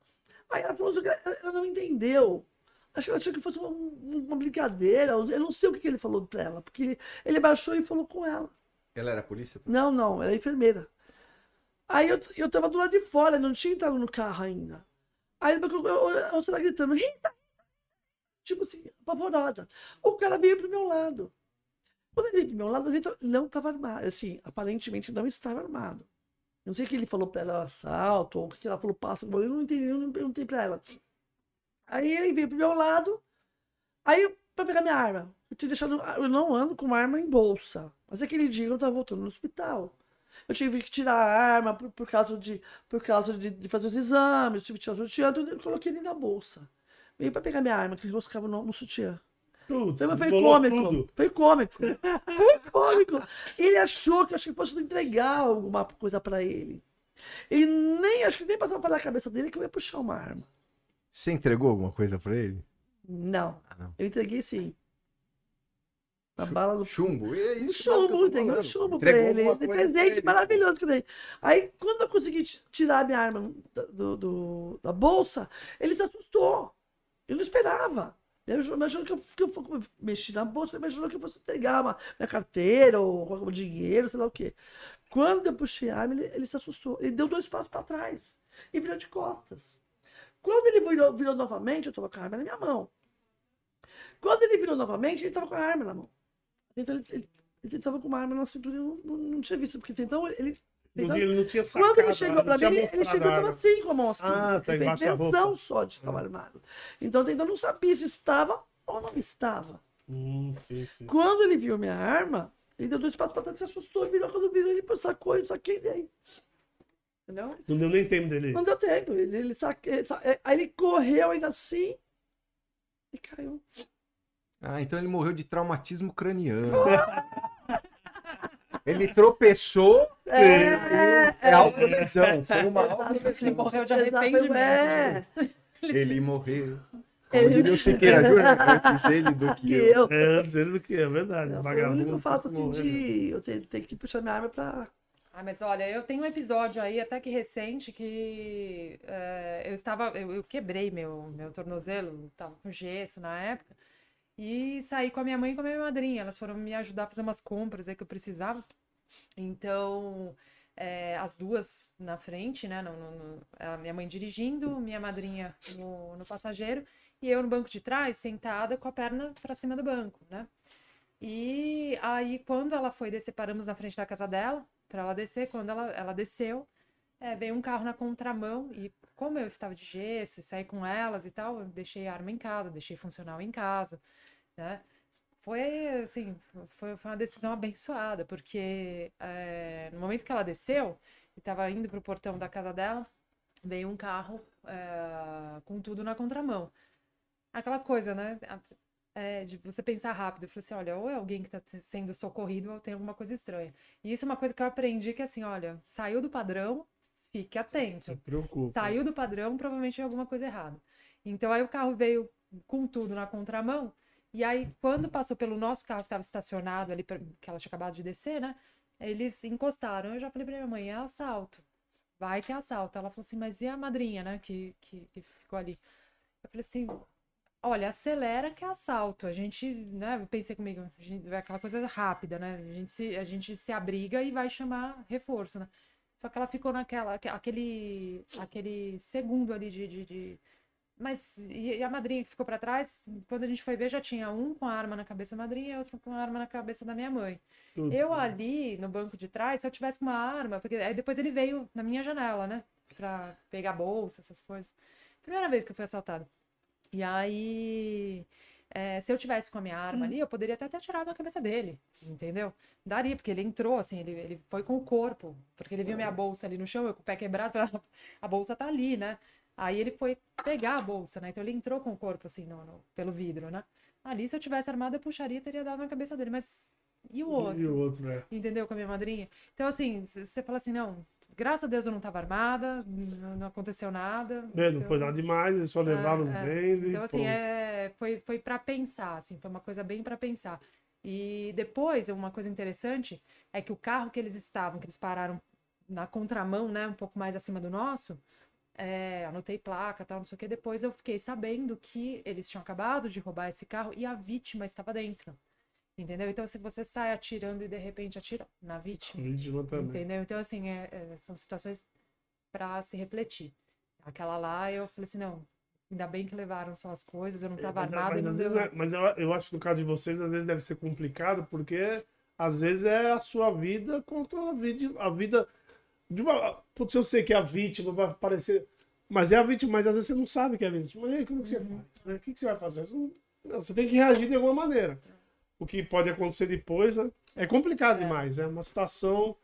Aí ela falou, ela ela não entendeu. Acho que ela achou que fosse uma, uma brincadeira. Eu não sei o que que ele falou pra ela, porque ele baixou e falou com ela. Ela era polícia? Não, não, ela é enfermeira. Aí eu, eu tava do lado de fora, não tinha entrado no carro ainda. Aí eu, eu, eu, eu tava gritando, Rita! Tipo assim, apavorada. O cara veio pro meu lado. Quando ele veio pro meu lado, ele to- não estava armado. Assim, aparentemente não estava armado. Não sei o que ele falou pra ela, assalto, ou o que ela falou, passa, eu não entendi, eu não perguntei pra ela. Aí ele veio pro meu lado, aí pra pegar minha arma. Eu tinha deixado, eu não ando com arma em bolsa. Mas aquele dia eu tava voltando no hospital. Eu tive que tirar a arma por, por causa, de, por causa de, de fazer os exames, tive que tirar o sutiã, eu coloquei ele na bolsa. Veio pra pegar minha arma, que eu ficava no, no sutiã. Tudo. Foi, foi cômico. tudo. Foi cômico. Foi cômico. Ele achou que eu achei que fosse entregar alguma coisa pra ele. Ele nem, acho que nem passava pela cabeça dele que eu ia puxar uma arma. Você entregou alguma coisa pra ele? Não. Ah, não. Eu entreguei sim. A bala do Chumbo? É um chumbo, entreguei um chumbo Entregou ele. pra presente ele. maravilhoso que eu dei. Aí, quando eu consegui ti- tirar a minha arma da- do, do- da bolsa, ele se assustou. Eu não esperava. Ele imaginou que eu, que eu mexi na bolsa, ele imaginou que eu fosse pegar uma, minha carteira ou algum dinheiro, sei lá o quê. Quando eu puxei a arma, ele, ele se assustou. Ele deu dois passos para trás e virou de costas. Quando ele virou, virou novamente, eu estava com a arma na minha mão. Quando ele virou novamente, ele estava com a arma na mão. Então ele, ele, ele tava com uma arma na cintura e não, não, não tinha visto, porque então ele. Dia ele não tinha sacado. Quando ele chegou não pra tinha mim, ele chegou e tava assim, com a mão assim. Ah, tá Ele embaixo da roupa. só de estar armado. Então, então não sabia se estava ou não estava. Hum, sim, sim. Quando ele viu minha arma, ele deu dois passos pra trás, se assustou, virou. Quando virou, ele sacou e eu saquei daí. Entendeu? Não deu nem tempo dele. Não deu tempo. Ele, ele saque- ele sa- é, Aí ele correu ainda assim e caiu. Ah, então ele morreu de traumatismo craniano. [laughs] ele tropeçou, É, é autolesão. Foi uma Ele autolesão. morreu de arrependimento. é. Ele morreu. [laughs] Ele- Como diria o Siqueira Júnior, antes ele do que que eu. eu. É antes ele do que é verdade. Não, foi o vagabundo. único fato assim de eu ter, ter que puxar minha arma pra. Ah, mas olha, eu tenho um episódio aí até que recente que eh, eu estava, eu, eu quebrei meu, meu tornozelo, tava com gesso na época, e saí com a minha mãe e com a minha madrinha. Elas foram me ajudar a fazer umas compras aí que eu precisava. Então, eh, as duas na frente, né? no- no- a minha mãe dirigindo, minha madrinha no, no passageiro, e eu no banco de trás, sentada com a perna para cima do banco, né? E aí, quando ela foi descer, paramos na frente da casa dela, para ela descer. Quando ela, ela desceu, é, veio um carro na contramão. E como eu estava de gesso e saí com elas e tal, eu deixei a arma em casa, deixei funcional em casa, né? Foi, assim, foi, foi uma decisão abençoada, porque é, no momento que ela desceu e estava indo para o portão da casa dela, veio um carro é, com tudo na contramão. Aquela coisa, né? É, de você pensar rápido. Eu falei assim, olha, ou é alguém que está sendo socorrido ou tem alguma coisa estranha. E isso é uma coisa que eu aprendi que assim, olha, saiu do padrão, fique atento. Se preocupa. Saiu do padrão, provavelmente é alguma coisa errada. Então aí o carro veio com tudo na contramão. E aí, quando passou pelo nosso carro que estava estacionado ali, que ela tinha acabado de descer, né? Eles encostaram. Eu já falei pra minha mãe, é assalto. Vai que é assalto. Ela falou assim, mas e a madrinha, né? Que, que, que ficou ali. Eu falei assim, olha, acelera que é assalto. A gente, né? Pensei comigo, a gente, é aquela coisa rápida, né? A gente, se, a gente se abriga e vai chamar reforço, né? Só que ela ficou naquela, aque- aquele, aquele segundo ali de, de, de- Mas e e a madrinha que ficou pra trás, quando a gente foi ver, já tinha um com a arma na cabeça da madrinha e outro com a arma na cabeça da minha mãe. Tudo. Eu ali no banco de trás, se eu tivesse com uma arma, porque aí depois ele veio na minha janela, né? Pra pegar bolsa, essas coisas. Primeira vez que eu fui assaltada. E aí, é, se eu tivesse com a minha arma ali, eu poderia até ter atirado na cabeça dele, entendeu? Daria, porque ele entrou, assim, ele, ele foi com o corpo, porque ele viu minha bolsa ali no chão, eu com o pé quebrado, [laughs] a, bolsa tá ali, né? Aí ele foi pegar a bolsa, né? Então ele entrou com o corpo, assim, no, no- pelo vidro, né? Ali, se eu tivesse armado, eu puxaria e teria dado na cabeça dele, mas e o outro? E o outro, é. entendeu? Com a minha madrinha. Então, assim, você fala assim, não, graças a Deus eu não estava armada, não, não aconteceu nada. É, não então- foi nada demais, eles só levaram os é. bens e. Então, assim, pronto. é, foi, foi para pensar, assim, foi uma coisa bem para pensar. E depois, uma coisa interessante é que o carro que eles estavam, que eles pararam na contramão, né, um pouco mais acima do nosso, é, anotei placa, tal, não sei o que. Depois eu fiquei sabendo que eles tinham acabado de roubar esse carro e a vítima estava dentro. Entendeu? Então, se você sai atirando e de repente atira na vítima, Vítima também. entendeu? Então, assim, é- é, são situações para se refletir. Aquela lá, eu falei assim, não, ainda bem que levaram só as coisas, eu não estava Mas, armada. mas às vezes, deu- é- mas eu, eu acho que no caso de vocês, às vezes deve ser complicado, porque às vezes é a sua vida contra a vida. A vida de uma, putz, eu sei que a vítima vai aparecer. Mas é a vítima, mas às vezes você não sabe que é a vítima. E aí, como que você Uhum. faz? né? O que, que você vai fazer? Você, não- não, você tem que reagir de alguma maneira. O que pode acontecer depois né? é complicado demais. É uma situação.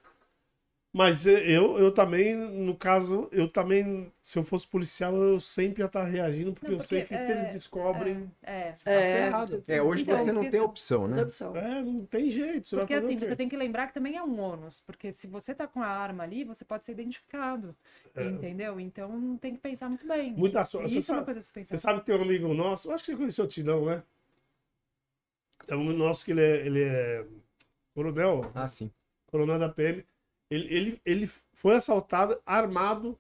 Mas eu, eu também, no caso, eu também, se eu fosse policial, eu sempre ia estar reagindo, porque, Não, eu sei porque, que se é, eles descobrem. É, você tá É, ferrado. É, hoje Então, você não porque- tem opção, né? opção. É, não tem jeito. Você Porque vai fazer assim, o quê? você tem que lembrar que também é um ônus, porque se você tá com a arma ali, você pode ser identificado, entendeu? Então tem que pensar muito bem. Muita sorte. Você Isso é uma sabe, coisa a se pensar. você sabe que tem um amigo nosso, eu acho que você conheceu o Tidão, né? É um nosso que ele é, ele é coronel, Ah, sim. coronel da PM. Ele, ele, ele foi assaltado, armado,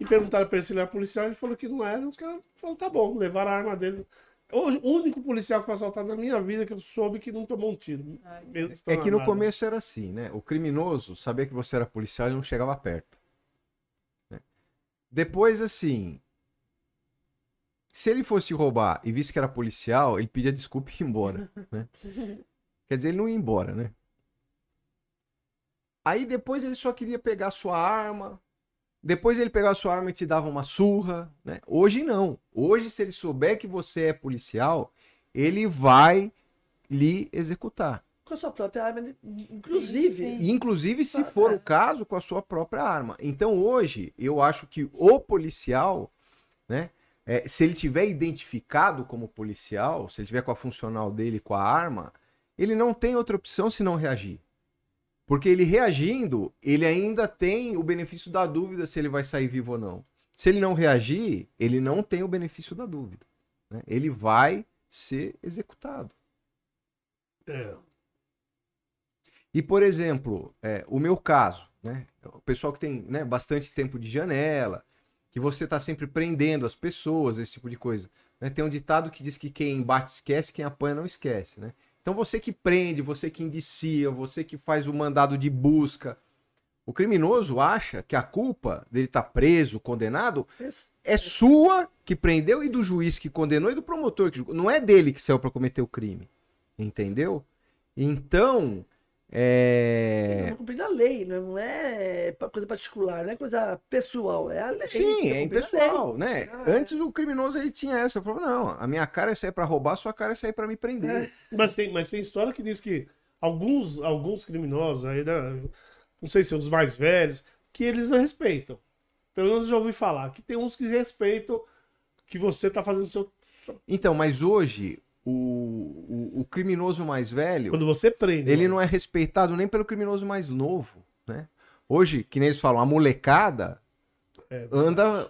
e perguntaram pra ele se ele era policial, ele falou que não era, os caras falaram, tá bom, levaram a arma dele. Hoje, o único policial que foi assaltado na minha vida que eu soube que não tomou um tiro. Mesmo É que no armado. começo era assim, né? O criminoso sabia que você era policial e não chegava perto. né? Depois, assim. Se ele fosse roubar e visse que era policial, ele pedia desculpa e ia embora. né? [laughs] Quer dizer, ele não ia embora, né? Aí depois ele só queria pegar sua arma. Depois ele pegava sua arma e te dava uma surra. Né? Hoje não. Hoje, se ele souber que você é policial, ele vai lhe executar. Com a sua própria arma, inclusive. Sim, inclusive, se for é. o caso, com a sua própria arma. Então, hoje, eu acho que o policial, né? É, se ele tiver identificado como policial, se ele tiver com a funcional dele com a arma, ele não tem outra opção senão reagir. Porque ele reagindo, ele ainda tem o benefício da dúvida se ele vai sair vivo ou não. Se ele não reagir, ele não tem o benefício da dúvida. né? Ele vai ser executado. É. E, por exemplo, é, o meu caso, né? O pessoal que tem né, bastante tempo de janela, que você está sempre prendendo as pessoas, esse tipo de coisa. né? Tem um ditado que diz que quem bate esquece, quem apanha não esquece, né? Então você que prende, você que indicia, você que faz o mandado de busca, o criminoso acha que a culpa dele estar preso, condenado, é sua que prendeu e do juiz que condenou e do promotor que julgou. Não é dele que saiu para cometer o crime. Entendeu? Então, é... Cumprindo a lei, né? não é coisa particular, não é coisa pessoal, é a lei. Sim, Estamos é impessoal, né? Ah, é. Antes o criminoso ele tinha essa, falou, não, a minha cara é sair para roubar, a sua cara é sair para me prender. Mas tem, mas tem história que diz que alguns, alguns criminosos, aí, não sei se os mais velhos, que eles respeitam. Pelo menos eu já ouvi falar. Que tem uns que respeitam que você tá fazendo seu. Então, mas hoje o, o, o criminoso mais velho, Quando você prende. ele não é respeitado nem pelo criminoso mais novo, né? Hoje, que nem eles falam, a molecada É, anda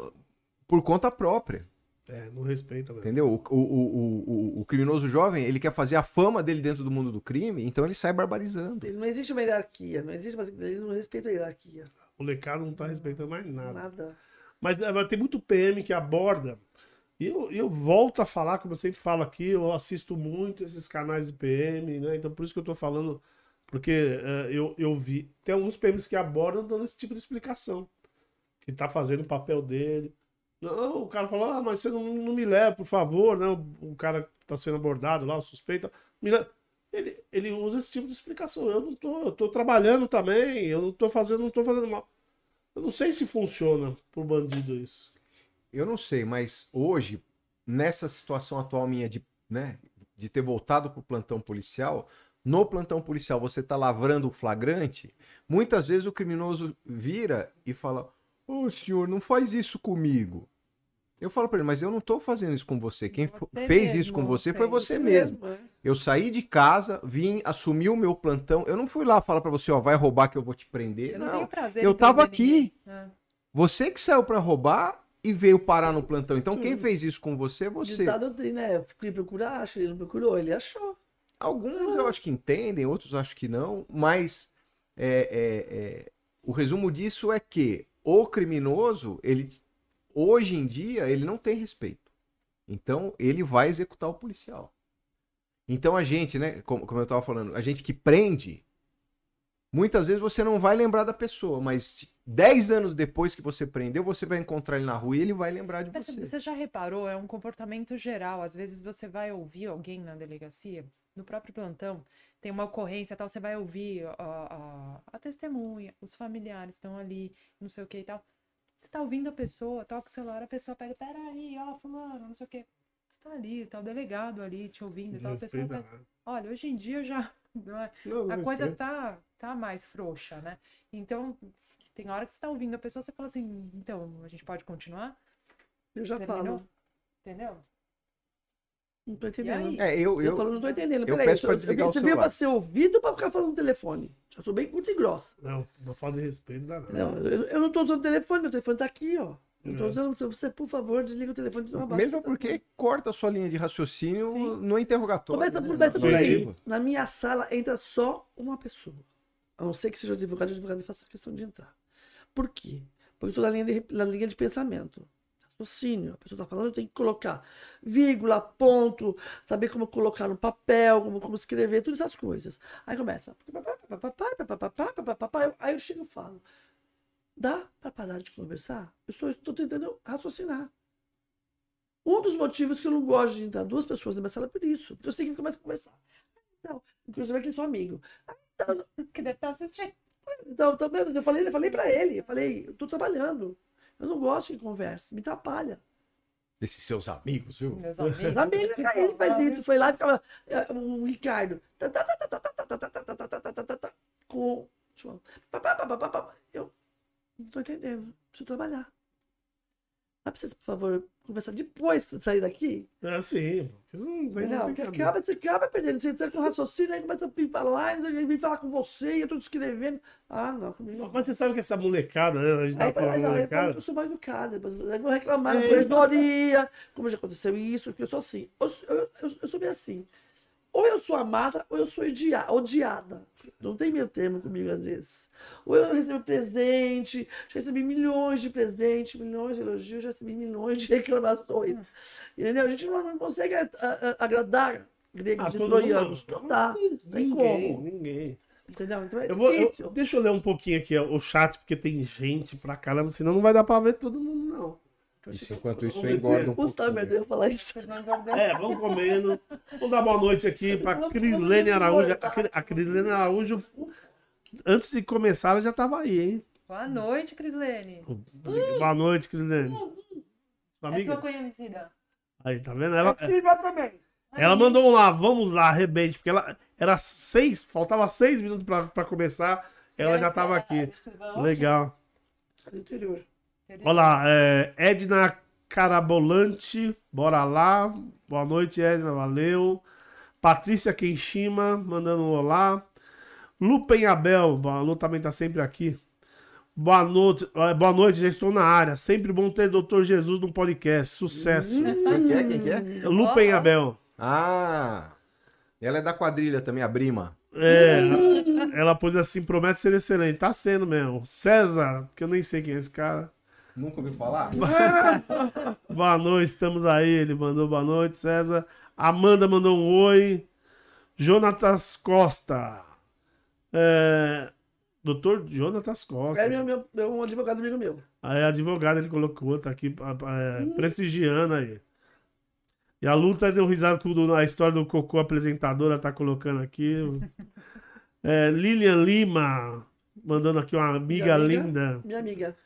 por conta própria. é, não respeita, velho. Entendeu? O, o, o, o, o criminoso jovem, ele quer fazer a fama dele dentro do mundo do crime, então ele sai barbarizando. Não existe uma hierarquia, não existe, mas eles não respeitam a hierarquia. O molecado não tá respeitando mais nada. Nada. Mas, é, mas tem muito PM que aborda. E eu, eu volto a falar, como eu sempre falo aqui, eu assisto muito esses canais de PM, né? Então por isso que eu tô falando, porque é, eu, eu vi. Tem alguns PMs que abordam dando esse tipo de explicação. Que tá fazendo o papel dele. Não, o cara falou, ah, mas você não, não me leva, por favor, né? O, o cara tá sendo abordado lá, o suspeito, me leva. Ele, ele usa esse tipo de explicação. Eu não tô, eu tô trabalhando também, eu não tô fazendo, não tô fazendo mal. Eu não sei se funciona pro bandido isso. Eu não sei, mas hoje, nessa situação atual minha de, né, de ter voltado pro plantão policial, no plantão policial você tá lavrando o flagrante, muitas vezes o criminoso vira e fala: Ô senhor, não faz isso comigo. Eu falo pra ele, mas eu não tô fazendo isso com você. Quem Você fez mesmo isso com você foi você mesmo. é. Eu saí de casa, vim, assumi o meu plantão. Eu não fui lá falar pra você, ó, vai roubar que eu vou te prender. Eu não, não. eu em tava prender ninguém. aqui. É. Você que saiu pra roubar e veio parar no plantão. Então quem fez isso com você é O você. ditado tem, né? Quem procura acha, ele não procurou, ele achou. Alguns eu acho que entendem, outros acho que não, mas é, é, é, o resumo disso é que o criminoso, ele Hoje em dia, ele não tem respeito. Então, ele vai executar o policial. Então, a gente, né, como, como eu estava falando, a gente que prende, muitas vezes você não vai lembrar da pessoa, mas 10 anos depois que você prendeu, você vai encontrar ele na rua e ele vai lembrar de você. Você já reparou? É um comportamento geral. Às vezes você vai ouvir alguém na delegacia, no próprio plantão, tem uma ocorrência tal, você vai ouvir a, a, a testemunha, os familiares estão ali, não sei o que e tal. Você tá ouvindo a pessoa, toca o celular, a pessoa pega, peraí, ó, fulano, não sei o que. Você tá ali, tá o delegado ali te ouvindo e tal. A pessoa pega, Olha, hoje em dia já. Não é- Não, a não coisa respeita. tá, tá mais frouxa, né? Então, tem hora que você tá ouvindo a pessoa, você fala assim, então, a gente pode continuar? Eu já Terminou? falo. Entendeu? Não tô entendendo. aí? É, eu, Eu, eu, falo, não tô entendendo. eu Peraí, peço pra eu- desligar eu, o Você veio celular. pra ser ouvido ou pra ficar falando no telefone? Já sou bem curta e grossa. Não, uma falta de respeito dá nada. Não, eu, eu não tô usando o telefone, meu telefone tá aqui, ó. Eu tô É. você, por favor, desliga o telefone. Não abaixa mesmo o porque corta a sua linha de raciocínio Sim. no interrogatório. Começa né? por, começa No por aí. arquivo. Na minha sala entra só uma pessoa. A não ser que seja advogado, o advogado faça questão de entrar. Por quê? Porque estou na linha de, na linha de pensamento. Raciocínio. A pessoa está falando, eu tenho que colocar vírgula, ponto, saber como colocar no papel, como, como escrever, todas essas coisas. Aí começa. Aí eu chego e falo. Dá para parar de conversar? Eu estou, estou tentando raciocinar. Um dos motivos que eu não gosto de entrar duas pessoas na minha sala é por isso. Porque eu sei que fica mais conversar. Então, inclusive aquele seu amigo. Então, que deve estar assistindo. Então, também, eu falei, eu falei para ele, eu falei, eu tô trabalhando. Eu não gosto de conversa, me atrapalha. Desses seus amigos, viu? Meus amigos. Amigo, ele faz isso, foi lá e ficava. O Ricardo. Com. João. Eu não tô entendendo, preciso trabalhar. Dá pra vocês, por favor, conversar depois de sair daqui? É assim, vocês não tem, Não, não que tem acaba, você acaba perdendo. Você entra com raciocínio, aí começa a vir falar, e vem falar com você, e eu tô descrevendo. Ah, não, comigo não. Mas você sabe que essa molecada, né? A gente tá falando não, molecada. eu sou mal educada. Eu vou reclamar É. corredoria, como já aconteceu isso, porque eu sou assim. Eu, eu, eu, eu sou bem assim. Ou eu sou amada, ou eu sou odiada. Não tem meio termo comigo às vezes. Ou eu recebo presente, já recebi milhões de presentes, milhões de elogios, já recebi milhões de [laughs] reclamações. Entendeu? A gente não, não consegue a- a- a- agradar gregos Ah, e troianos. Não dá. Tem Ninguém, como. ninguém. Entendeu? Então é Eu vou, eu- deixa eu ler um pouquinho aqui ó, o chat, porque tem gente pra caramba, senão não vai dar pra ver todo mundo, não. Isso, enquanto isso, Vamos engorda ver. um Puta pouquinho. merda, eu ia falar isso. É, vamos comendo. Vamos dar boa noite aqui pra Vamos Crislene Araújo. A? Cri- a Crislene Araújo, antes de começar, ela já tava aí, hein? Boa noite, Crislene. Boa noite, Crislene. Sua É sua amiga? conhecida. Aí, tá vendo? Ela, É também. ela mandou um lá, vamos lá, arrebente, porque ela era seis, faltava seis minutos pra, pra começar, ela já tava aqui. Legal. Interior. Olha lá, é, Edna Carabolante, bora lá. Boa noite, Edna, valeu. Patrícia Kenshima, mandando um olá. Lu Penhabel, a Lu também tá sempre aqui. Boa noite, boa noite, já estou na área. Sempre bom ter Doutor Jesus no podcast. Sucesso. Quem que é? Quem que é? Lu Ó, ó. Penhabel. Ah! Ela é da quadrilha também, a Brima. É, ela pôs assim, promete ser excelente. Tá sendo mesmo. César, que eu nem sei quem é esse cara. Nunca ouviu falar? [laughs] Boa noite, estamos aí. Ele mandou boa noite, César. Amanda mandou um oi. Jonatas Costa. É... Doutor Jonatas Costa. É meu, meu, meu, um advogado amigo meu. Aí advogado ele colocou, tá aqui é, prestigiando aí. E a luta deu risada com o- a história do Cocô, a apresentadora, tá colocando aqui. [laughs] É, Lilian Lima, mandando aqui uma amiga, Minha amiga. linda. Minha amiga.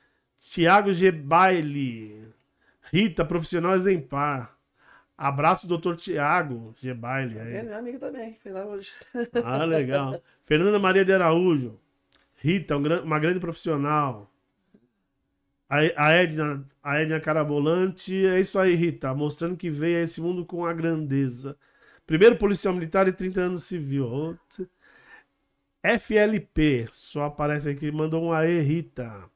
Tiago G. Baile. Rita, profissional exemplar. Abraço, doutor Tiago G. Baile. É Aí. minha amiga também. Foi lá hoje. Ah, [laughs] legal. Fernanda Maria de Araújo. Rita, um uma grande profissional. A, Edna, a Edna Carabolante. É isso aí, Rita. Mostrando que veio a esse mundo com a grandeza. Primeiro policial militar e 30 anos civil. FLP. Só aparece aqui. Mandou um aê, Rita.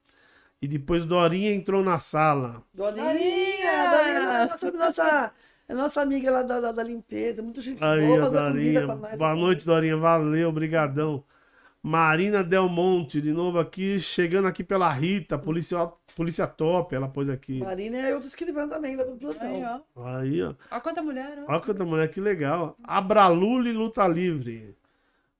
E depois Dorinha entrou na sala. Dolinha! Dolinha! Dolinha! é Nossa, nossa, é nossa amiga lá da, da, da limpeza. Muito gente Aí, boa, Dorinha. Boa noite, Dorinha. Valeu, brigadão. Marina Del Monte, de novo aqui, chegando aqui pela Rita, policial polícia top, ela pôs aqui. Marina é outra escrivã também, lá do Aí, plantão. ó. Aí, ó. Olha quanta mulher, ó. Olha quanta mulher, que legal. Abralule Luta Livre.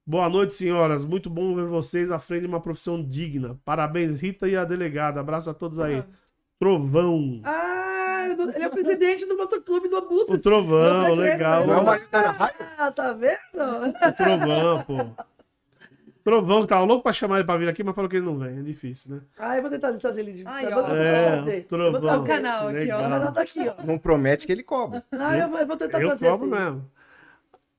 Boa noite, senhoras. Muito bom ver vocês à frente de uma profissão digna. Parabéns, Rita e a delegada. Abraço a todos aí. Trovão. Ah, eu não- ele é o presidente do motoclube do Abutre. O Trovão, Não legal. É? Ah, tá vendo? O Trovão, pô. Trovão que tava louco pra chamar ele pra vir aqui, mas falou que ele não vem. É difícil, né? Ah, eu vou tentar trazer ele de Ai, eu vou ó. tentar É. Eu Trovão. vou trazer. O canal aqui, ó. O canal tá aqui, ó. Não promete que ele cobra. Ah, eu, vou- eu vou tentar Eu trazer. cobro assim. mesmo.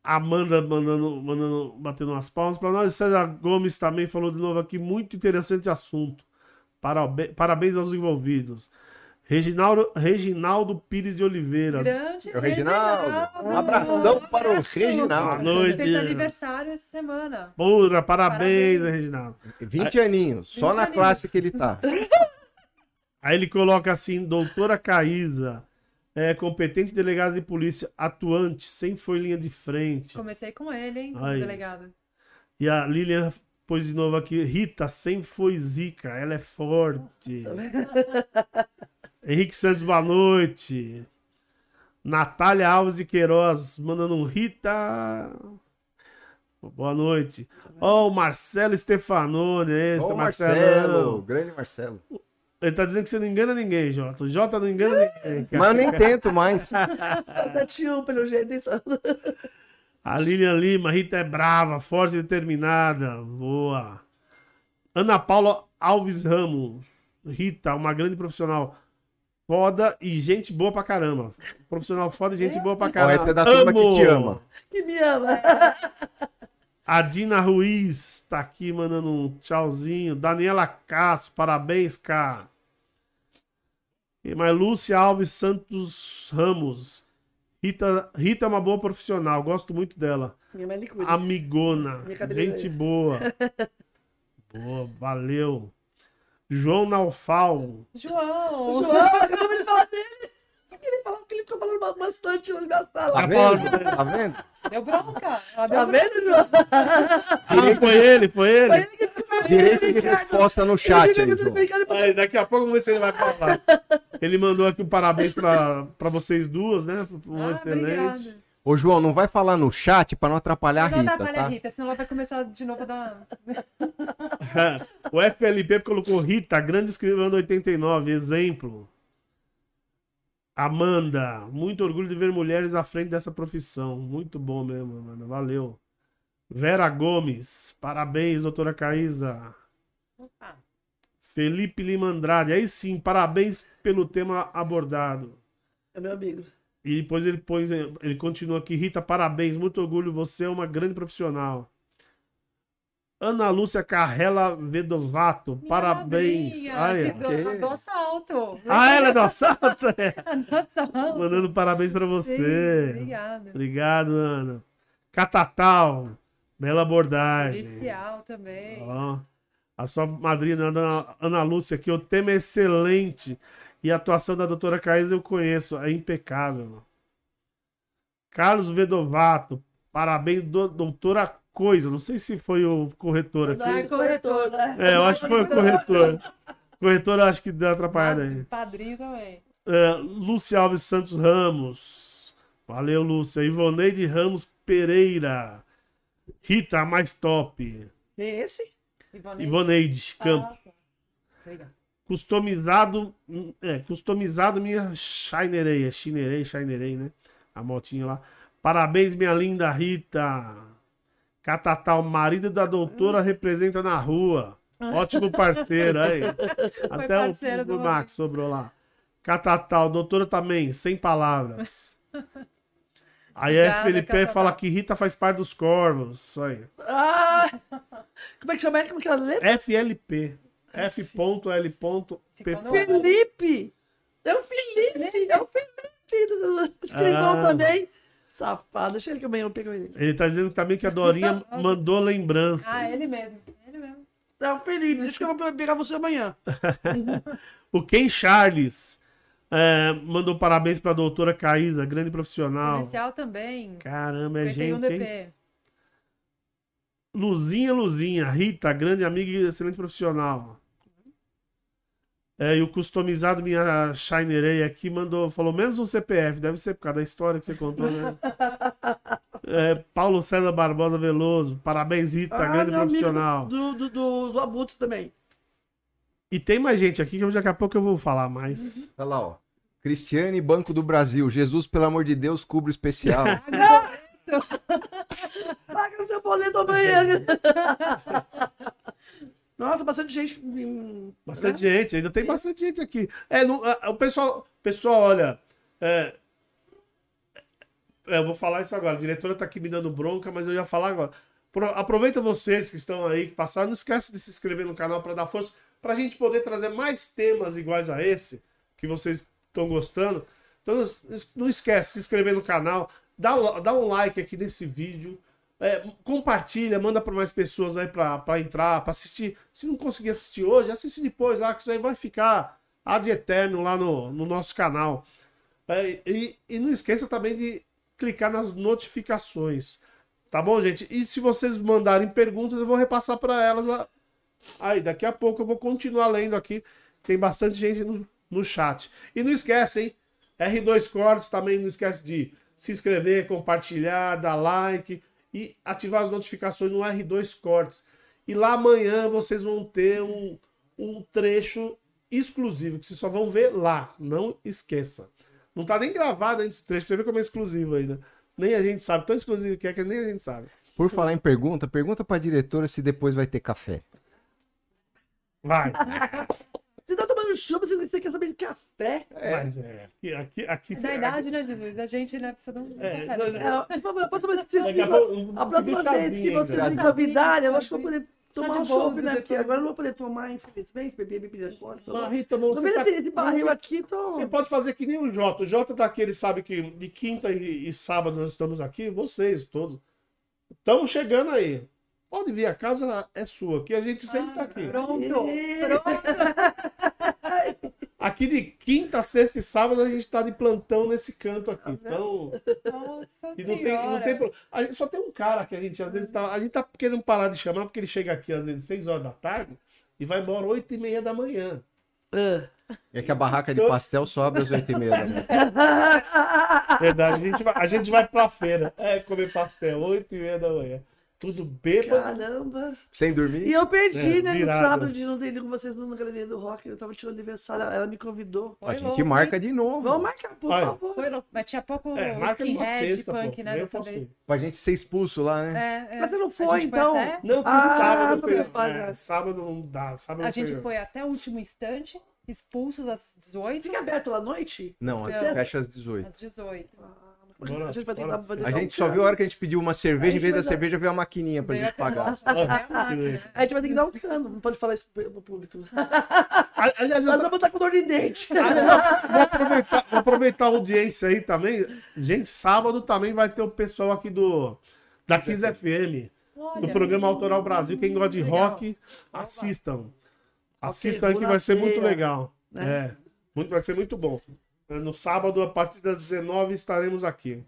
Amanda mandando, mandando, batendo umas palmas pra nós. César Gomes também falou de novo aqui. Muito interessante assunto. Parabéns aos envolvidos. Reginaldo, Reginaldo Pires de Oliveira. Grande. É o Reginaldo. Reginaldo. Um abração para o. Reginaldo. Boa noite. Fez aniversário essa semana. Pura, parabéns, Parabéns. Reginaldo. 20 aninhos, só 20 na aninhos. classe que ele tá. [laughs] Aí ele coloca assim, doutora Caísa, é, competente delegada de polícia, atuante, sempre foi linha de frente. Comecei com ele, hein, Aí. delegado. E a Lilian pôs de novo aqui, Rita sempre foi zica, ela é forte. [laughs] Henrique Santos, boa noite. Natália Alves de Queiroz, mandando um Rita. Boa noite. Ó, o Marcelo Stefanoni, Ô, Marcelão. Marcelo, grande Marcelo. Ele tá dizendo que você não engana ninguém, Jota. O Jota não engana ninguém. cara. Mas eu nem tento mais. [laughs] Só 71 pelo jeito. A Lilian Lima, Rita é brava, forte e determinada. Boa. Ana Paula Alves Ramos. Rita, uma grande profissional. Foda e gente boa pra caramba. Profissional foda e gente boa pra Ó, caramba. essa é da turma que te ama. Que me ama. A Dina Ruiz tá aqui mandando um tchauzinho. Daniela Castro, parabéns, cara. Mais Lúcia Alves Santos Ramos. Rita, Rita é uma boa profissional, gosto muito dela. Minha mãe liquida. Amigona. Minha. Gente boa. [laughs] boa, valeu. João Naufal. João! João, acabamos de falar dele. Ele falou que ele ficou falando ba- bastante na minha Tá sala. vendo? Tá vendo? Deu bronca. Ela deu Tá bronca. vendo, João? Ah, foi ele, foi ele. Foi ele que ficou Direito de resposta no chat aí, João. Aí, daqui a pouco vamos ver se ele vai falar. Ele mandou aqui um parabéns pra, pra vocês duas, né? Um Ah, excelente. obrigada. Ô, João, não vai falar no chat pra não atrapalhar a Não Rita, atrapalha a tá? Rita, senão ela vai começar de novo a dar. [laughs] o FLP colocou Rita, grande escrivã do 89, exemplo. Amanda, muito orgulho de ver mulheres à frente dessa profissão. Muito bom mesmo, Amanda. Valeu. Vera Gomes, parabéns, doutora Caísa. Ah, Felipe Lima Andrade, aí sim, parabéns pelo tema abordado. É meu amigo. E depois ele põe, ele continua aqui, Rita, parabéns, muito orgulho, você é uma grande profissional. Ana Lúcia Carrela Vedovato, minha parabéns. madrinha, Ai, que do, a do assalto. Ah, ela é do assalto? É. [laughs] Do assalto. Mandando parabéns pra Sim, você. Obrigada. Obrigado, Ana. Catatal, bela abordagem. Policial também. Ó, a sua madrinha, Ana, Ana Lúcia, aqui, o tema é excelente. E a atuação da doutora Caísa eu conheço, é impecável. Carlos Vedovato, parabéns, do- doutora Coisa. Não sei se foi o corretor aqui. Ai, corretor. né? É, eu acho que foi o corretor. Corretor, eu acho que deu atrapalhada aí. Padrinho também. É, Lúcia Alves Santos Ramos. Valeu, Lúcia. Ivoneide Ramos Pereira. Rita, a mais top. É esse? Ivone. Ivoneide Campos. Ah, tá. Customizado. É, customizado minha Shinerei. É Shinerei, Shinerei, né? A motinha lá. Parabéns, minha linda Rita. Catatal, marido da doutora, representa na rua. Ótimo parceiro, aí. [laughs] Até o, parceiro o do Max sobrou lá. Catatal, doutora também, sem palavras. [laughs] Aí a Obrigada, Felipe Catatal. fala que Rita faz parte dos corvos. Isso aí. Ah! Como é que chama? Como que é a letra? FLP. F.L. Ficou no- Felipe! É o Felipe! É o Felipe! do- Escrivão Ah. também. Safado. Deixa ele que amanhã eu pego ele. Ele tá dizendo também que a Dorinha [laughs] mandou lembranças. Ah, ele mesmo. Ele mesmo. O Felipe. Deixa que eu vou pegar você amanhã. [laughs] O Ken Charles é, mandou parabéns pra doutora Caísa, grande profissional. Policial também. Caramba, é 51 gente, hein? Luzinha, Luzinha, Rita, grande amiga e excelente profissional. É, e o customizado minha Shinerei aqui mandou, falou menos um CPF, deve ser por causa da história que você contou, né? [laughs] É, Paulo César Barbosa Veloso, parabéns, Rita, Ah, grande profissional. Do, do, do, do Abutre também. E tem mais gente aqui que daqui a pouco eu vou falar mais. Olha lá, ó. Cristiane, Banco do Brasil. Jesus, pelo amor de Deus, cubra [laughs] o especial. [laughs] Paga o seu boleto amanhã. Nossa, bastante gente. Bastante gente, ainda tem bastante gente aqui. É, não- o pessoal, pessoal, olha, é, é, eu vou falar isso agora. A diretora tá aqui me dando bronca, mas eu ia falar agora. Pro- aproveita vocês que estão aí, que passaram, não esquece de se inscrever no canal para dar força, para a gente poder trazer mais temas iguais a esse, que vocês estão gostando. Então não es- não esquece de se inscrever no canal, dá, dá um like aqui nesse vídeo. É, compartilha, manda para mais pessoas aí para entrar, para assistir. Se não conseguir assistir hoje, assiste depois, lá, que isso aí vai ficar ad eterno lá no, no nosso canal. É, e, e não esqueça também de clicar nas notificações. Tá bom, gente? E se vocês mandarem perguntas, eu vou repassar para elas. lá. Aí, daqui a pouco eu vou continuar lendo aqui. Tem bastante gente no, no chat. E não esquece, hein? R2 Cortes também não esquece de se inscrever, compartilhar, dar like e ativar as notificações no R2 Cortes. E lá amanhã vocês vão ter um, um trecho exclusivo que vocês só vão ver lá. Não esqueça. Não tá nem gravado ainda esse trecho, você ver como é exclusivo ainda. Nem a gente sabe. Tão exclusivo que é que nem a gente sabe. Por falar em pergunta, pergunta pra diretora se depois vai ter café. Vai. [laughs] Você tá tomando chuva, você você quer saber de café? Mas é. Aqui, aqui, aqui É da idade, né, Jesus? A gente, né, precisa de um É, café. não, É, por favor, posso se vocês a A próxima vez que vocês ainda. me convidarem, eu acho que eu vou poder tomar um chopp, boldo né? Porque agora eu não vou poder tomar, infelizmente, beber bebida forte. Mas, Rita, bom, Não você, tá- merece esse barril aqui, tô... você pode fazer que nem o Jota. O Jota tá aqui, ele sabe que de quinta e, e sábado nós estamos aqui, vocês todos. Estamos chegando aí. Pode vir, a casa é sua, que a gente sempre tá aqui. Pronto, pronto. Aqui de quinta, sexta e sábado a gente tá de plantão nesse canto aqui. Então, Nossa e não tem, não tem pro- a gente Só tem um cara que a gente às vezes tá. A gente tá querendo parar de chamar porque ele chega aqui às vezes 6 horas da tarde e vai embora 8 e meia da manhã. É que a barraca de pastel só abre às 8h30 da manhã. [laughs] Verdade, a gente vai, a gente vai pra feira. É, comer pastel, 8 e meia da manhã. Tudo bêbado. Caramba. Sem E dormir? eu perdi, É, né, virado. no sábado de não ter ido com vocês na Galeria do Rock. Eu tava tirando aniversário, ela me convidou. A Foi gente louco, marca hein? de novo. Vamos marcar, por Olha. favor. Foi louco. Mas tinha pouco É, marca skinhead, punk, pô. né, dessa vez. Pra gente ser expulso lá, né? É, é. Mas você não A foi, então? até- Não, porque Ah, sábado, não foi- é, sábado não dá. Sábado A gente foi- foi até o último instante, expulsos às 18, Fica aberto lá à noite? Não, Não. fecha às 18. às 18. Bora, a gente vai sim. vai A gente um só viu a hora que a gente pediu uma cerveja, em vez da dar- cerveja veio a maquininha pra gente pagar. A gente vai ter que dar um cano, não pode falar isso pro público. Aliás, eu vamos estar com dor de dente. vou aproveitar, vou aproveitar a audiência aí também. Gente, sábado também vai ter o pessoal aqui do da Kiss FM, do programa Autoral Brasil. Quem gosta de legal. rock, assistam. Assistam aí que vai ser muito legal. né? É, muito, vai ser muito bom. No sábado, a partir das 19 estaremos aqui.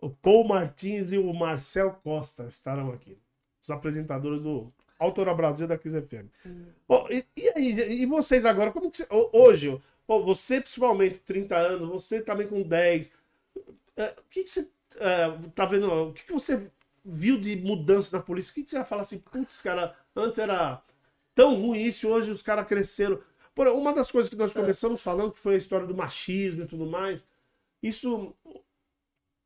O Paul Martins e o Marcel Costa estarão aqui. Os apresentadores do Autoral Brasil da Kiss FM. Ó, e, e aí, e vocês agora, como que hoje, você principalmente 30 anos, você também com 10, é, o que, que você é, tá vendo, o que, que você viu de mudança na polícia? O que, que você vai falar assim, putz, cara, antes era tão ruim isso, hoje os caras cresceram. Por, uma das coisas que nós começamos falando, que foi a história do machismo e tudo mais, isso,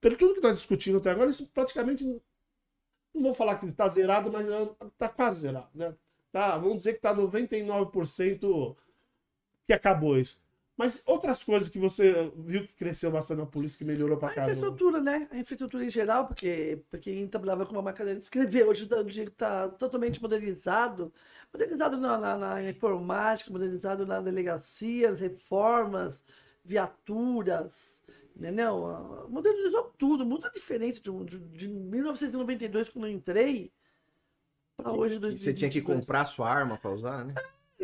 pelo tudo que nós discutimos até agora, isso praticamente, não vou falar que está zerado, mas está quase zerado, né? Tá, vamos dizer que está 99% que acabou isso. Mas outras coisas que você viu que cresceu bastante na polícia, que melhorou pra A caramba. infraestrutura, né? A infraestrutura em geral, porque pra quem trabalhava com uma máquina de escrever, hoje está totalmente modernizado. Modernizado na, na- na informática, modernizado na delegacia, as reformas, viaturas, entendeu? Modernizou tudo, muita diferença de, de, de 1992, quando eu entrei, para hoje, E 2022. você tinha que comprar sua arma pra usar, né?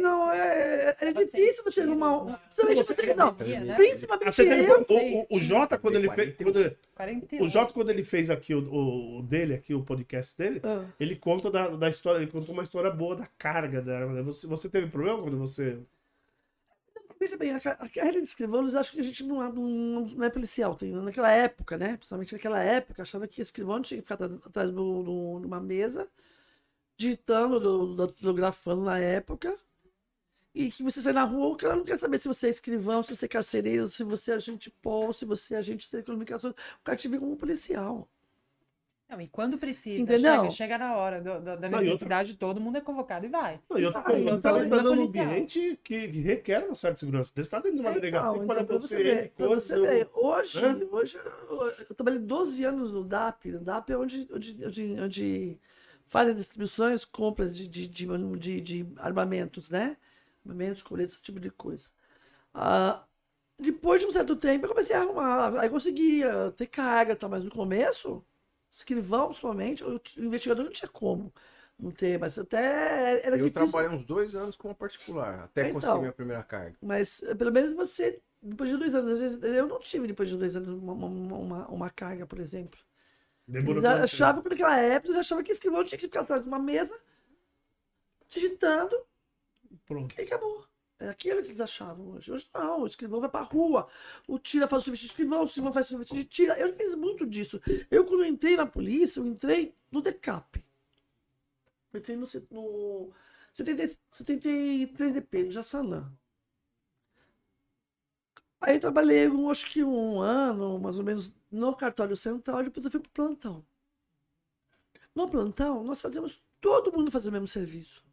Não, é, é Tava difícil você arrumar? Principalmente Você não, né? principalmente você tem- eu. o, o, o Jota, quando ele fez. quando ele- 41. o Jota, quando ele fez aqui o, o- dele, aqui, o podcast dele, Ah. ele conta da, da história, ele contou uma história boa da carga da arma. né? Você, você teve problema quando você. Veja bem, a, ca- a carreira de escrivão, eles acham que a gente não, é- não, não é policial. Tem, naquela época, né? Principalmente naquela época, achava que escrivão tinha que ficar atrás- do- do- de uma mesa, digitando, do- datilografando na época. E que você sai na rua, o cara não quer saber se você é escrivão, se você é carcereiro, se você é agente POL, se você é agente de telecomunicações. O cara te vê como policial. Não, e quando precisa, Entendeu? chega, chega na hora do- do- da Não, e outra- necessidade, todo mundo é convocado e vai. Não, e outra Ah, coisa, então você tá não é entrando num policial. ambiente que, que requer uma certa segurança. Você está dentro de uma delegacia Então, que pode então, acontecer você ver, você ver, hoje, Hã? hoje eu trabalhei 12 anos no DAP. No DAP é onde, onde, onde, onde fazem distribuições, compras de, de, de, de, de armamentos, né? Armamentos, coletes, esse tipo de coisa. Ah, depois de um certo tempo, eu comecei a arrumar. Aí eu conseguia ter carga, e tal, mas no começo, escrivão, principalmente, o investigador não tinha como não ter, mas até era Eu difícil. trabalhei uns dois anos com particular, até Então. conseguir minha primeira carga. Mas eh, pelo menos você, depois de dois anos, às vezes, eu não tive depois de dois anos uma, uma, uma, uma carga, por exemplo. Demorou Eles quanto achavam que naquela época, eles achavam que escrivão tinha que ficar atrás de uma mesa, digitando? Pronto. e acabou. É aquilo que eles achavam hoje. Hoje não, o escrivão vai pra rua, o tira faz o serviço de escrivão, o escrivão faz o serviço de tira. Eu fiz muito disso. Eu, quando entrei na polícia, eu entrei no DECAP. Eu entrei no, no 70 73DP, no Jassanã. Aí eu trabalhei, um, acho que um ano, mais ou menos, no cartório central, depois eu fui pro plantão. No plantão, nós fazíamos, todo mundo fazia o mesmo serviço.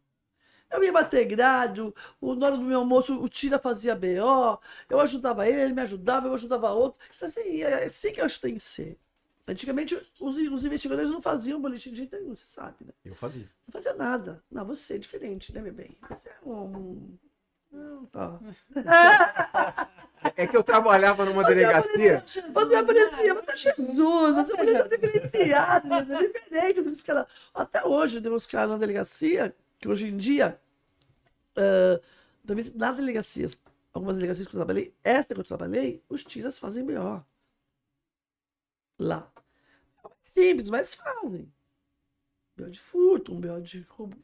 Eu ia bater grade, o, na hora do meu almoço o Tira fazia BO, eu ajudava ele, ele me ajudava, eu ajudava outro. Então, assim, é assim que eu acho que tem que ser. Antigamente, os, os investigadores não faziam boletim de nenhum, você sabe, né? Eu fazia. Não fazia nada. Não, você é diferente, né, meu bem? Você é um. Não, tá. É que eu trabalhava numa delegacia. Você aparecia, você é Jesus, você aparecia diferenciado, é diferente dos caras. Até hoje tem uns caras na delegacia, que hoje em dia, ah, também na delegacia, algumas delegacias que eu trabalhei, esta que eu trabalhei, os tiras fazem melhor. Lá. É mais simples, mas fazem. BO de furto, um BO de roubo.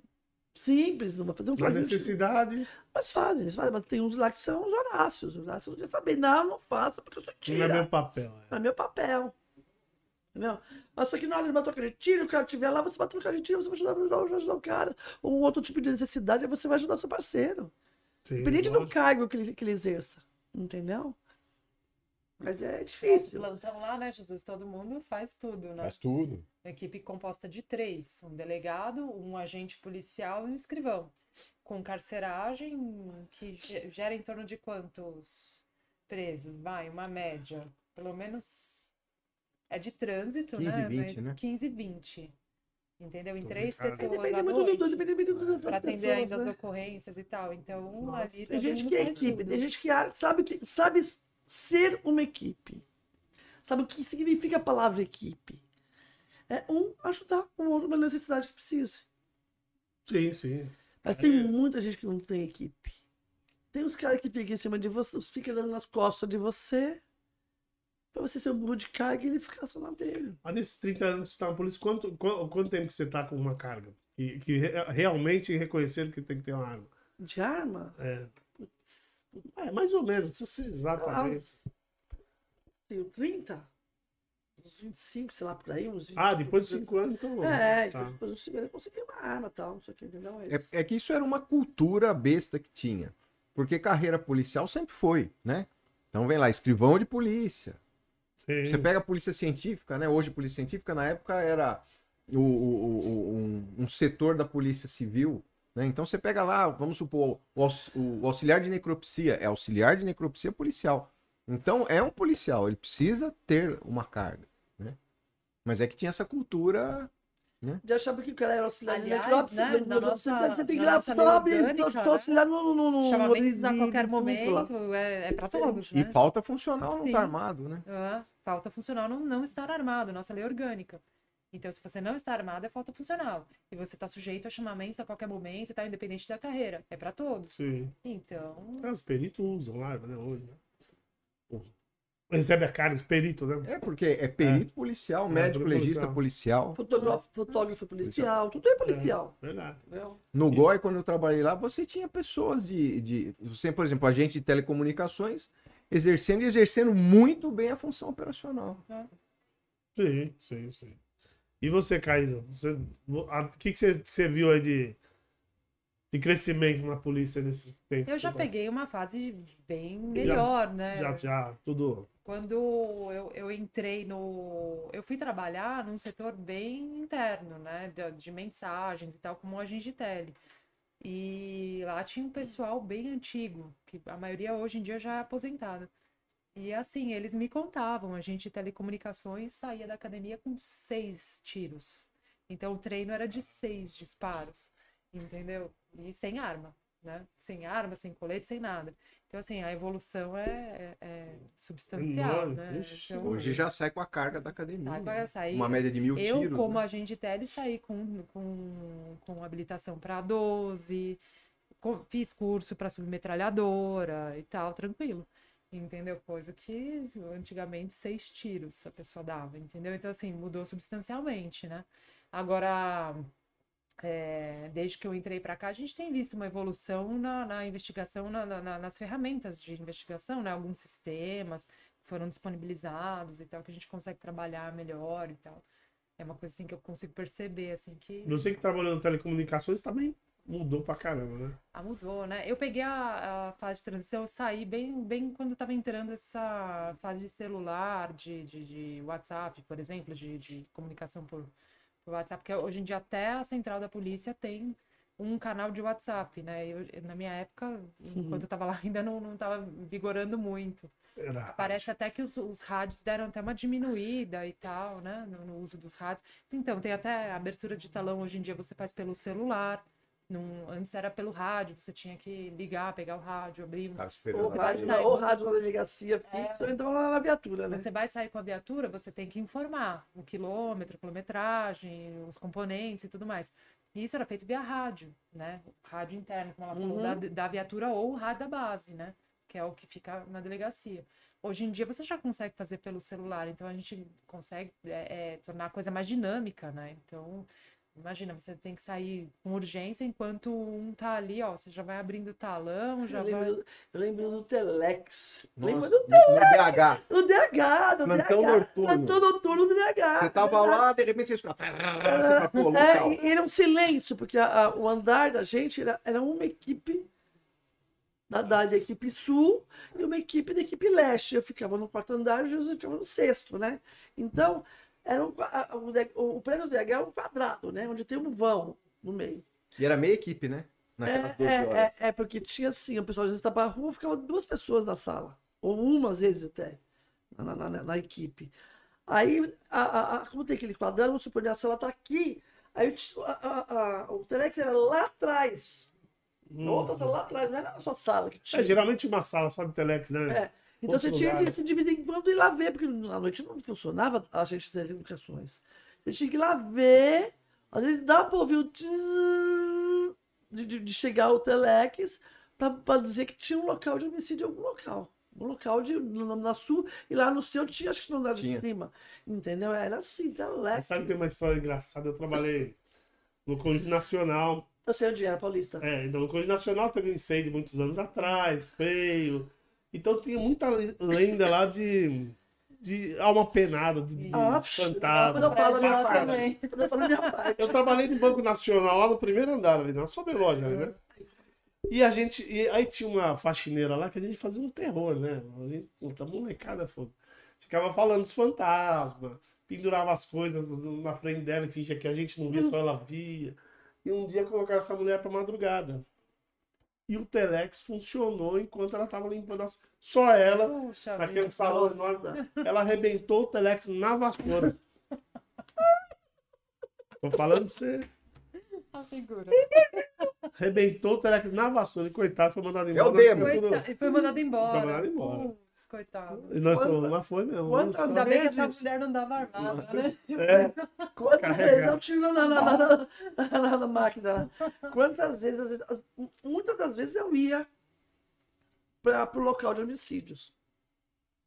Simples, não vai fazer um flagrante. necessidade, Mas fazem, eles fazem, mas tem uns lá que são os Horácios. Os Horácios não quer saber, não, não faço porque eu sou não tira. é meu papel. é. É meu papel. Entendeu? Mas só que na hora de bater o tiro, o cara estiver lá, você bate no cara de tiro, você vai ajudar, vai ajudar, vai ajudar o cara. Ou um outro tipo de necessidade, aí você vai ajudar o seu parceiro. Sim, Independente do lógico. cargo que ele, que ele exerça. Entendeu? Mas é difícil. plantão lá, né, Jesus? Todo mundo faz tudo, né? Faz tudo. Uma equipe composta de três: um delegado, um agente policial e um escrivão. Com carceragem que ge- gera em torno de quantos presos? Vai, uma média. Pelo menos é de trânsito, 15, né? 20, Mas né? 15, 20. Entendeu? Em três pessoas Depende à muito do, do, noite. depende muito do, das Para atender pessoas, ainda as né? ocorrências e tal. Então, Nossa, ali tem gente que é equipe, tudo. tem gente que sabe, que sabe ser uma equipe. Sabe o que significa a palavra equipe? É um ajudar o outro numa necessidade que precise. Sim, sim. Mas tem muita gente que não tem equipe. Tem uns caras que ficam em cima de você, fica dando nas costas de você, pra você ser um burro de carga e ele ficar só na dele. Mas nesses 30 anos que você está na polícia, quanto, qu- quanto tempo que você está com uma carga? Que, que re- realmente reconheceram que tem que ter uma arma? De arma? É. É, mais ou menos, não precisa ser exatamente. Tenho 30? Uns 25, sei lá, por aí, uns 20. Ah, depois de 5 anos, então. É, tá. depois eu consegui- eu consegui uma arma e tal, não sei o que, entendeu? Eles- É, é que isso era uma cultura besta que tinha. Porque carreira policial sempre foi, né? Então vem lá, escrivão de polícia. Sim. Você pega a polícia científica, né? Hoje, polícia científica, na época, era o, o- o- um, um setor da polícia civil. Né? Então você pega lá, vamos supor, o, o auxiliar de necropsia, é auxiliar de necropsia policial. Então é um policial, ele precisa ter uma carga. Né? Mas é que tinha essa cultura. Já achava que o cara era auxiliar de Aliás, necrópsia. né, no- na no- nossa- você, tem que ir lá né? auxiliar no, no, no Chamamentos a de- qualquer de momento é, é para todos, E né? falta funcional não Sim. tá armado, né? Ah, falta funcional não, não estar armado, nossa lei orgânica. Então, se você não está armado, é falta funcional. E você está sujeito a chamamentos a qualquer momento, tá? Independente da carreira. É para todos. Sim. Então, É, Os peritos usam arma, né? Hoje, né? Recebe a carga, perito, né? É, porque é perito policial, médico, perito legista policial. Fotógrafo, fotógrafo policial, tudo é policial. Verdade. entendeu? No GOI, quando eu trabalhei lá, você tinha pessoas de, de. Você, por exemplo, agente de telecomunicações, exercendo e exercendo muito bem a função operacional. Sim, sim, sim. E você, Caísa? O que, que você, que você viu aí de, de crescimento na polícia nesses tempos? Eu já peguei uma fase bem melhor, né? Já, já, tudo. Quando eu, eu entrei no. Eu fui trabalhar num setor bem interno, né? De, de mensagens e tal, como agente de tele. E lá tinha um pessoal bem antigo, que a maioria hoje em dia já é aposentada. E assim, eles me contavam, a gente telecomunicações saía da academia com seis tiros. Então o treino era de seis disparos, entendeu? E sem arma, né? Sem arma, sem colete, sem nada. Então, assim, a evolução é, é- é substancial, né? Então, Hoje já sai com a carga da academia. Sai com né? sair- Uma média de mil eu, tiros. como né? agente de tele, saí com, com, com habilitação para 12, co- fiz curso para submetralhadora e tal, tranquilo. Entendeu? Coisa que antigamente seis tiros a pessoa dava, entendeu? Então, assim, mudou substancialmente, né? Agora, é, desde que eu entrei para cá, a gente tem visto uma evolução na, na investigação, na- na- na- nas ferramentas de investigação, né? Alguns sistemas foram disponibilizados e tal, que a gente consegue trabalhar melhor e tal. É uma coisa assim que eu consigo perceber, assim, que Você que trabalhou em telecomunicações também mudou pra caramba, né? ah, mudou, né? Eu peguei a, a fase de transição, eu saí bem, bem quando estava entrando essa fase de celular, de, de, de WhatsApp, por exemplo, de, de comunicação por, por WhatsApp, porque hoje em dia até a central da polícia tem um canal de WhatsApp, né? Eu, na minha época, enquanto eu estava lá, [laughs] ainda não, não estava vigorando muito. Era Parece até que os, os rádios deram até uma diminuída e tal, né? No, no uso dos rádios. Então, tem até abertura de talão hoje em dia você faz pelo celular. Num- antes era pelo rádio, você tinha que ligar, pegar o rádio, abrir. um- Tava Ou rádio, na, sair. ou rádio na delegacia fixa, ou então lá na viatura, né? Você vai sair com a viatura, você tem que informar o quilômetro, quilometragem, os componentes e tudo mais. E isso era feito via rádio, né? O rádio interno, como ela falou, da, da viatura ou o rádio da base, né? Que é o que fica na delegacia. Hoje em dia você já consegue fazer pelo celular, então a gente consegue é, é, tornar a coisa mais dinâmica, né? Então, imagina, você tem que sair com urgência enquanto um tá ali, ó, você já vai abrindo o talão, já Eu vai... lembro, eu lembro do Telex. Nossa, Lembro no, do no DH. do DH, do Plantão DH. noturno. Plantão noturno do DH. Você tava lá, de repente você escuta. É, era um silêncio, porque a- a- o andar da gente era, era uma equipe da, da, da equipe sul e uma equipe da equipe leste. Eu ficava no quarto andar e o Jesus ficava no sexto, né? Então, era um, qua- a- o, o, prédio do DH é um quadrado, né? Onde tem um vão no meio. E era meia equipe, né? Naquelas É, 12 horas. é, é, é, porque tinha assim, o pessoal às vezes estava pra rua, ficava duas pessoas na sala. Ou uma, às vezes, até, na, na, na- na equipe. Aí, a, a- a- como tem aquele quadrado, vamos supor, a sala tá aqui, aí a- a- a- o Telex era lá atrás. Na outra sala lá atrás, não era na sua sala que tinha. É, geralmente uma sala só de telex, né? É. Então você tinha lugar. que, de vez em quando ir lá ver, porque à noite não funcionava a agente de telecomunicações. Você tinha que ir lá ver, às vezes dá para ouvir o tzzz de, de, de chegar o telex para dizer que tinha um local de homicídio em algum local. Um local de, no, na sul, e lá no seu tinha, acho que no andar de Tinha. cima. Entendeu? Era assim, telex. Mas sabe que tem uma história engraçada? Eu trabalhei no Conjunto Nacional. Eu sei onde era, Paulista. É, então, no Conjunto Nacional teve um incêndio muitos anos atrás, feio. Então tinha muita le- lenda lá de, de alma penada, de, de Ah, fantasma. quando eu falo a minha parte. caralho. Quando eu falo a minha parte. Eu trabalhei no Banco Nacional, lá no primeiro andar, ali, na sobreloja, ali, né? E a gente. E aí tinha uma faxineira lá que a gente fazia um terror, né? A gente, puta molecada, fogo. Ficava falando dos fantasmas, pendurava as coisas na frente dela e fingia que a gente não via, só ela via. E um dia colocaram essa mulher pra madrugada. E o Telex funcionou enquanto ela tava limpando as. Só ela, Puxa naquele salão Nossa. enorme, ela arrebentou o Telex na vassoura. [laughs] Tô falando pra você. a figura. [laughs] Arrebentou o Telex na vassoura. E coitado, foi mandado É embora. o demo. nós ficamos Coitado, e foi mandado embora. Foi mandado embora. Putz, coitado. tudo- E nós Quanta- falamos, mas foi mesmo. quantas Nossa. Ainda bem que essa vezes- mulher não dava armada, né? É, Quantas vezes eu tiro na, na, na, na, na- na máquina? Quantas vezes, às vezes, muitas das vezes eu ia para o local de homicídios.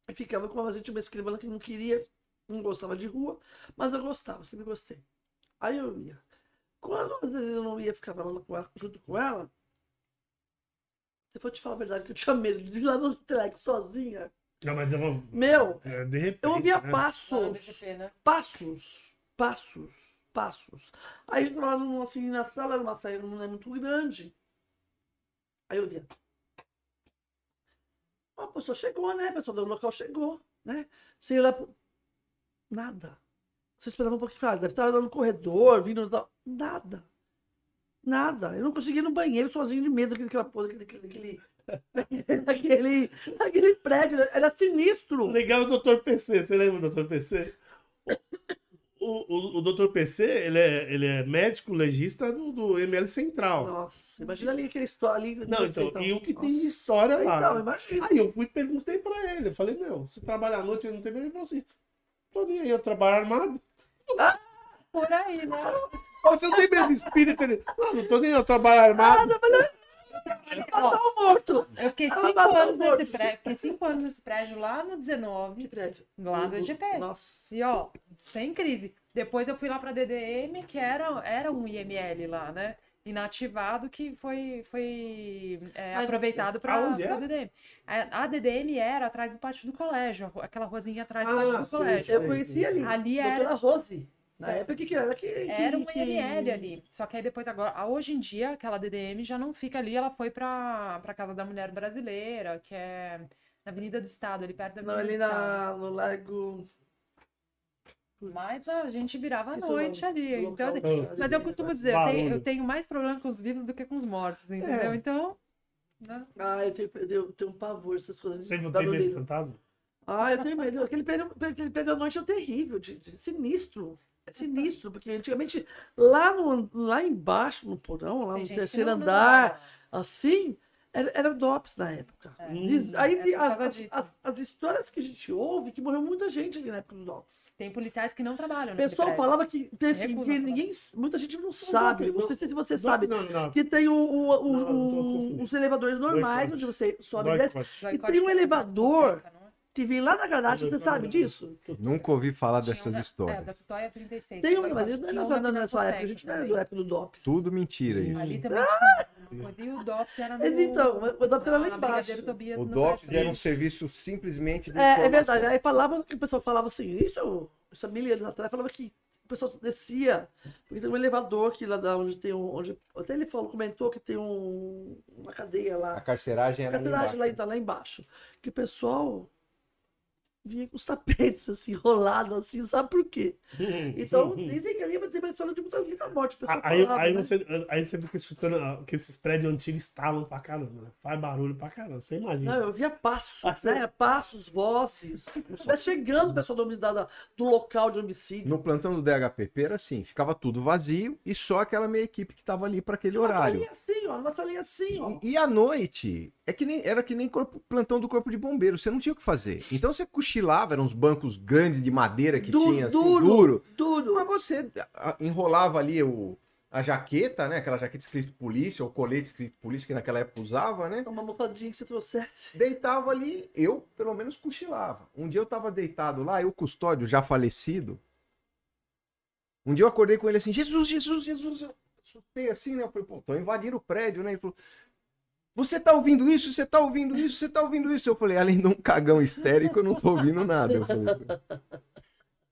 E ficava com uma, tinha uma escrivana que não queria, não gostava de rua, mas eu gostava, sempre gostei. Aí eu ia. Quando às vezes eu não ia, ficava lá com ela, junto com ela, se for te falar a verdade, que eu tinha medo de ir lá no track sozinha. Não, mas eu vou. Meu, é, de repente. eu ouvia né? Passos, né? passos, passos, passos. Aí a gente tava num, assim, na sala, era uma sala não é muito grande. Aí eu via. A pessoa chegou, né? A pessoa do local chegou, né? Ia lá pro... Nada. Você esperava um pouquinho, falava, deve estar lá no corredor, vindo... da- Nada. Nada. Eu não conseguia ir no banheiro sozinho de medo daquela porra, daquele... daquele, daquele, daquele [laughs] prédio. Era sinistro. O legal o Dr. PC. Você lembra do Dr. PC? O, o, o Dr. PC, ele é, ele é médico legista do, do ML Central. Nossa, imagina ali aquela história ali. Não, então, e o que tem de Nossa. história lá? Então, né? imagina. Aí eu fui e perguntei pra ele. Eu falei, meu, você trabalha à noite e não tem medo? Ele falou assim, tô nem aí, eu trabalho armado. [laughs] Por aí, né? Você não tem medo de espírito? Ele, não, não tô nem eu trabalho armado. Ó, Tá morto. eu fiquei cinco matou anos o morto. nesse prédio. Fiquei cinco anos nesse prédio lá no 19, Que prédio. lá no EGP. Nossa. E ó, sem crise. Depois eu fui lá pra DDM, que era, era um IML lá, né? Inativado que foi, foi é, Mas aproveitado para aonde é? a DDM. A, a DDM era atrás do pátio do colégio, aquela ruazinha atrás do Ah, pátio do sim, colégio. Eu conheci ali. Ali doutora era- Rose. Na época que era que. Era um que- IML ali. Só que aí depois, agora, ah, hoje em dia, aquela DDM já não fica ali, ela foi pra, pra Casa da Mulher Brasileira, que é na Avenida do Estado, ali perto da Não, Avenida ali do Estado. na, no Largo. Mas a gente virava à noite ali. Então, local. assim, mas eu costumo dizer, eu tenho, eu tenho mais problema com os vivos do que com os mortos, entendeu? É. Então, né? Ah, eu tenho, eu tenho um pavor dessas coisas. Você não tem medo de fantasma? Ah, eu tenho medo. Aquele prédio, aquele prédio à noite é terrível, de, de sinistro. É sinistro, porque antigamente lá, no, lá embaixo, no porão, lá Tem no terceiro andar, assim, era, era o DOPS na época. É. Diz- aí é as, as, as- as histórias que a gente ouve, que morreu muita gente ali na época do DOPS. Tem policiais que não trabalham O pessoal falava que, tem, assim, que ninguém, muita gente não sabe, não, não sei se você Não, sabe, Não, que tem o, o- o- os elevadores normais, onde você sobe e desce, E tem um é elevador não é? que vem lá na garagem, você sabe disso? Nunca ouvi falar Tinha dessas um da- É, histórias. da Tutóia 36. Tem que um, foi- mas não era na na sua época, a gente não era do época do DOPS. Tudo mentira isso. Ali também uma coisa. E o DOPS era no... Então, o DOPS era lá na embaixo. O DOPS era um serviço simplesmente de É, é verdade. Aí falava, que o pessoal falava assim, isso, isso há mil anos atrás, falava que o pessoal descia, porque tem um elevador aqui lá da onde tem um. Onde, até ele falou, comentou que tem um, uma cadeia A lá. carceragem A era ali cadeiragem lá, embaixo. então, lá embaixo. Que o pesal vinha com os tapetes assim, [laughs] enrolados assim, sabe por quê? Então, dizem que ali vai ter uma história de muita, muita morte. Pessoal Aí, falava, aí, né? você, aí você fica escutando ah, que esses prédios antigos estalam pra caramba, né? Faz barulho pra caramba, você imagina. Não, eu via passos, Ah, você- né? Passos, vozes. Estivesse chegando o pessoal da- do local de homicídio. No plantão do DHPP era assim, ficava tudo vazio e só aquela meia equipe que tava ali para aquele Uma horário. salinha assim, ó. Uma salinha assim, ó. E, e à noite, é que nem, era que nem corpo- plantão do corpo de bombeiro, você não tinha o que fazer. Então você cochilava, eram uns bancos grandes de madeira que Du- tinha assim, duro, duro. duro. Mas você enrolava ali o, a jaqueta, né? Aquela jaqueta escrito polícia, ou colete escrito polícia, que naquela época usava, né? Uma almofadinha que você trouxesse. Deitava ali, eu pelo menos cochilava. Um dia eu tava deitado lá, eu custódio já falecido. Um dia eu acordei com ele assim, Jesus, Jesus, Jesus. Eu assustei assim, né? Eu falei, pô, tô invadindo o prédio, né? Ele falou, você tá ouvindo isso? Você tá ouvindo isso? Você tá ouvindo isso? Eu falei, além de um cagão histérico, eu não tô ouvindo nada. Eu falei,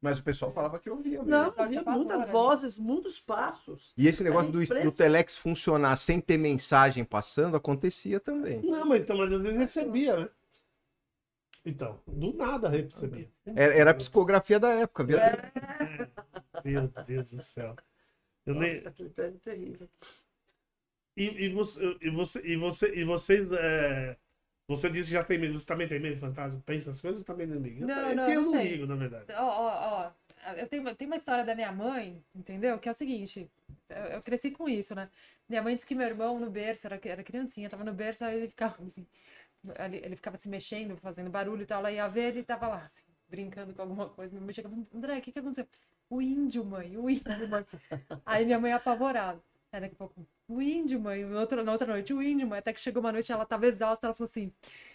Mas o pessoal falava que eu ouvia mesmo. Não, havia muitas né? vozes, muitos passos. E esse negócio do, impressionante. do Telex funcionar sem ter mensagem passando acontecia também. Não, mas, então, mas às vezes recebia, né? Então, do nada recebia. Era, era a psicografia da época, viu? Meu Deus do céu. Eu nem... Nossa, aquele prédio é terrível. E, e, você, e, você, e, você, e vocês. é, Você disse que já tem medo. Você também tem medo de fantasma? Pensa as coisas também não liga. Não, eu, não, eu não não ligo, na verdade. Ó, ó, ó. Eu tenho, tem uma história da minha mãe, entendeu? Que é o seguinte, eu, eu cresci com isso, né? Minha mãe disse que meu irmão no berço, era, era criancinha, tava no berço, aí ele ficava assim, ele, ele ficava se mexendo, fazendo barulho e tal, ela ia ver, ele tava lá, assim, brincando com alguma coisa. Minha mãe chegava, André, o que que aconteceu? O índio, mãe, o índio, mãe. [laughs] Aí minha mãe apavorada. Aí daqui a pouco, o índio, mãe, outra, na outra noite, o índio, mãe. Até que chegou uma noite, ela tava exausta, ela falou assim,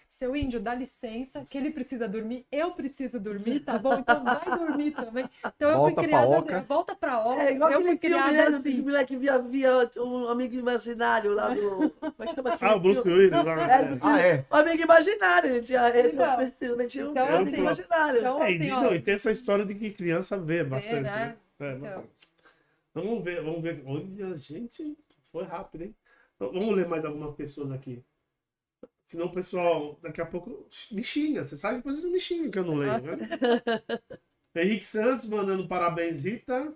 seu índio, dá licença, que ele precisa dormir, eu preciso dormir, tá bom? Então vai dormir também. Então eu Volta fui pra criada, Oca. assim, volta pra Oca, É igual eu fui filme, criada né, do assim. Big Black via, via um amigo imaginário lá do. É que Ah, o Bruce filme? Willis. É, do Ah, é? Um amigo imaginário, ele tinha, ele Então, ele tinha um então, amigo assim, imaginário. então, É, e, assim, não, ó, e tem essa história de que criança vê bastante, né? né? É, Então. Vamos ver, vamos ver. Olha, gente, foi rápido, hein? Então, vamos ler mais algumas pessoas aqui. Senão o pessoal, daqui a pouco, me xinga. Você sabe que vocês me xingam que eu não leio, né? [laughs] Henrique Santos mandando parabéns, Rita.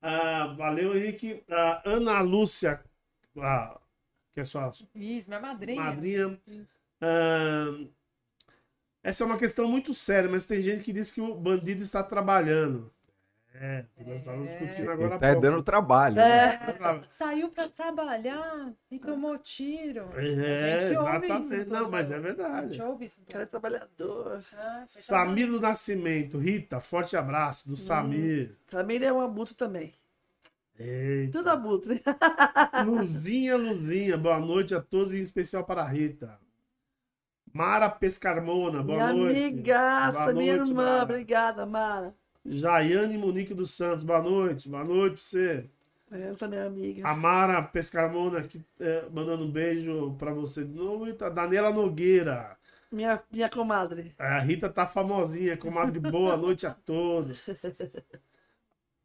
Ah, valeu, Henrique. A Ana Lúcia, ah, que é sua Isso, minha madrinha. madrinha. Ah, essa é uma questão muito séria, mas tem gente que diz que o bandido está trabalhando. É, nós estávamos discutindo agora tá pouco. dando trabalho. né? É, Saiu pra trabalhar e tomou tiro. É, A gente ouve exatamente. isso, Não, mas é A verdade. ouve isso. o cara é trabalhador. Ah, Samir do Nascimento, Rita, forte abraço Hum. do Samir. Também é um abutre também. Eita. Tudo abutre. [laughs] Luzinha, Luzinha, boa noite a todos, em especial para a Rita. Mara Pescarmona, boa minha noite. amigaça, Boa minha noite, irmã. Mara. Obrigada, Mara. Jaiane Monique dos Santos, boa noite. Boa noite pra você. Ela também é amiga. A Mara Pescarmona aqui, é, mandando um beijo pra você de novo. E tá Daniela Nogueira. Minha, minha comadre. A Rita tá famosinha, comadre. Boa noite a todos.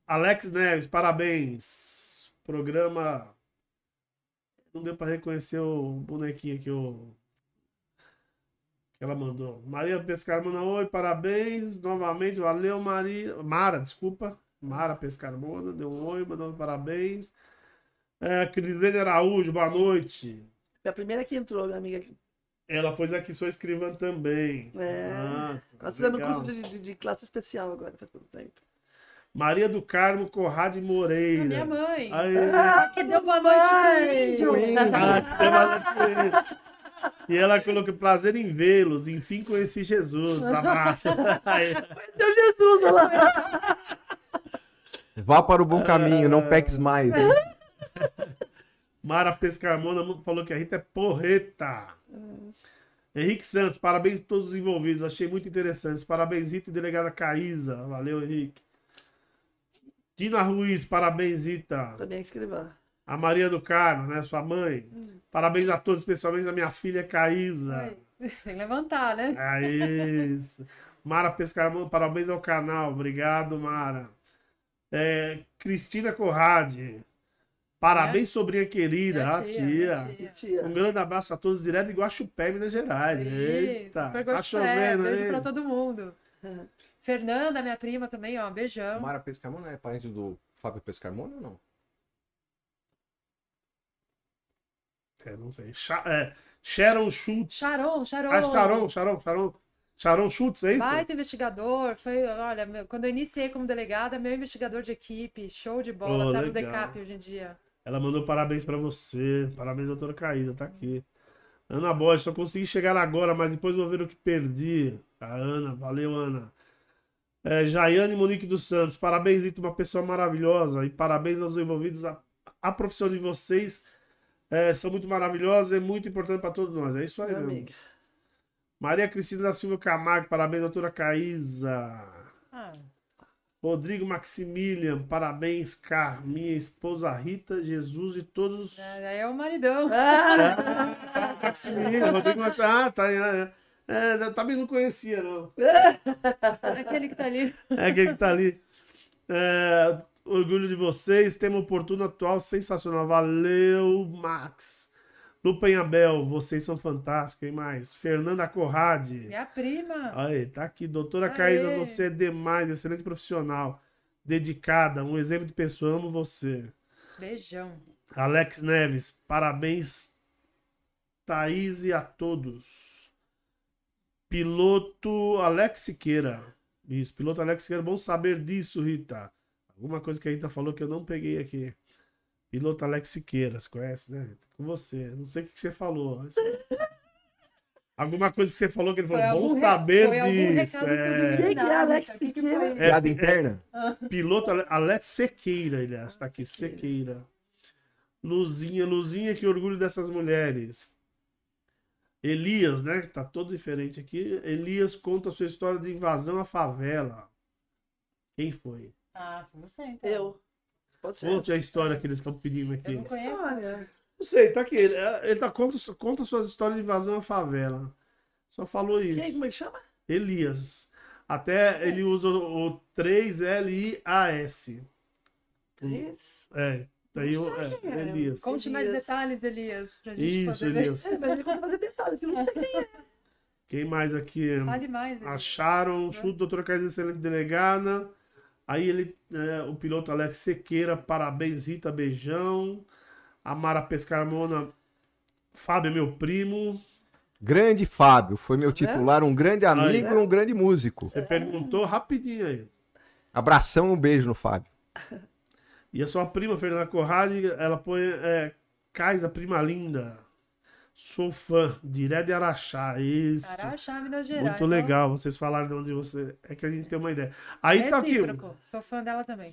Alex Neves, parabéns. Programa. Não deu pra reconhecer o bonequinho que, eu... que ela mandou. Maria Pescarmona, oi, parabéns. Novamente, valeu, Maria. Mara, desculpa. Mara Pescarmona, deu um oi, mandou parabéns. É, Crislene Araújo, boa noite. Foi a primeira que entrou, minha amiga. Ela pôs aqui, sou escrivã também. É. Ah, Ela está curso de, de- de classe especial agora, faz pouco tempo. Maria do Carmo Corrade Moreira. A minha mãe. Aí. Ah, Que deu boa noite pro índio. Ah, que maravilha. E ela colocou prazer em vê-los. Enfim, conheci Jesus. Abraço. [laughs] Aí. Meu Jesus, lá. Vá para o bom caminho, não peques mais. hein? [laughs] Mara Pescarmona falou que a Rita é porreta. Henrique Santos, parabéns a todos os envolvidos. Achei muito interessante. Parabéns, Rita e delegada Caísa. Valeu, Henrique. Dina Ruiz, parabéns, Rita. Também é escrivã. A Maria do Carmo, né? Sua mãe. Parabéns a todos, especialmente a minha filha Caísa. Tem [laughs] que levantar, né? É isso. Mara Pescarmona, parabéns ao canal. Obrigado, Mara. É, Cristina Corrade. Parabéns, sobrinha querida. Minha Ah, tia, tia. tia. Tia. Um grande abraço a todos, direto de Guaxupé, Minas Gerais. Isso, Eita, tá chovendo Beijo pra todo mundo. [laughs] Fernanda, minha prima também, ó. Beijão. Mara Pescarmona é parente do Fábio Pescarmona ou não? É, não sei. Cha- é, Sharon Schultz. Sharon, Sharon. Ah, Sharon, Sharon, Sharon. Sharon Schultz, é isso? Baita investigador, foi, olha, meu- quando eu iniciei como delegada, meu investigador de equipe, show de bola, Oh, tá no legal. DECAP hoje em dia. Ela mandou parabéns pra você. Parabéns, doutora Caísa, tá aqui. Ana Borges, só consegui chegar agora, mas depois vou ver o que perdi. A Ana, valeu, Ana. É, Jaiane Monique dos Santos, parabéns, Ito, uma pessoa maravilhosa. E parabéns aos envolvidos. A, a profissão de vocês é, são muito maravilhosas e muito importante para todos nós. É isso aí, meu. amiga. Maria Cristina da Silva Camargo, parabéns, doutora Caísa. Ah, Rodrigo Maximilian, parabéns, Car, minha esposa Rita, Jesus e todos. é, é o maridão. Ah, [laughs] Maximiliano, Rodrigo Maximiliano. Ah, tá. É, é, eu também não conhecia, não. [laughs] Aquele que tá ali. É aquele que tá ali. É, orgulho de vocês, tema oportuno atual, sensacional. Valeu, Max. Lupenhabel, vocês são fantásticos, hein? Mais. Fernanda Corrade. Minha prima. Aí, tá aqui. Doutora Aê. Caísa, você é demais, excelente profissional. Dedicada, um exemplo de pessoa, amo você. Beijão. Alex Neves, parabéns, Thaís e a todos. Piloto Alex Siqueira. Isso, piloto Alex Siqueira, bom saber disso, Rita. Alguma coisa que a Rita falou que eu não peguei aqui. Piloto Alex Siqueira, você conhece, né? Rita? Com você. Não sei o que você falou. Isso- [laughs] Alguma coisa que você falou que ele Foi falou, bom algum re- saber foi disso. É, Quem que é Alex Rita? Que que Siqueira? foi? É, Piada interna? Piloto Ale- Alex Sequeira, aliás, tá aqui, Sequeira. Luzinha, Luzinha, que orgulho dessas mulheres. Elias, né? Tá todo diferente aqui. Elias conta a sua história de invasão à favela. Quem foi? Ah, foi você então. Eu. Pode ser. Conte a história que eles estão pedindo Eu aqui. não conheço. História. Não sei, tá aqui. Ele, ele tá, conta, conta suas histórias de invasão à favela. Só falou isso. Quem, como é que chama? Elias. Até ele usa o, o 3LIAS. Três. É. Daí o é, É. Elias. Conte mais Elias. detalhes, Elias, pra gente Isso, poder ver. Elias. É, mas ele conta fazer detalhes, que eu não sei quem é. Quem mais aqui? Fale mais. Acharam, chute, doutora Caís, excelente delegada. Aí ele, é, o piloto Alex Sequeira, parabéns, Rita, beijão. Amara Pescarmona, Fábio é meu primo. Grande Fábio, foi meu titular, um grande amigo Aí. e um grande músico. Você perguntou rapidinho aí. Abração, um beijo no Fábio. E a sua prima, Fernanda Corrade, ela põe é, Kaisa, prima linda. Sou fã, direto de Araxá. Isso. Araxá, Minas Gerais. Muito ó. legal vocês falaram de onde você. É que a gente tem uma ideia. Aí É tá aqui. Sou fã dela também.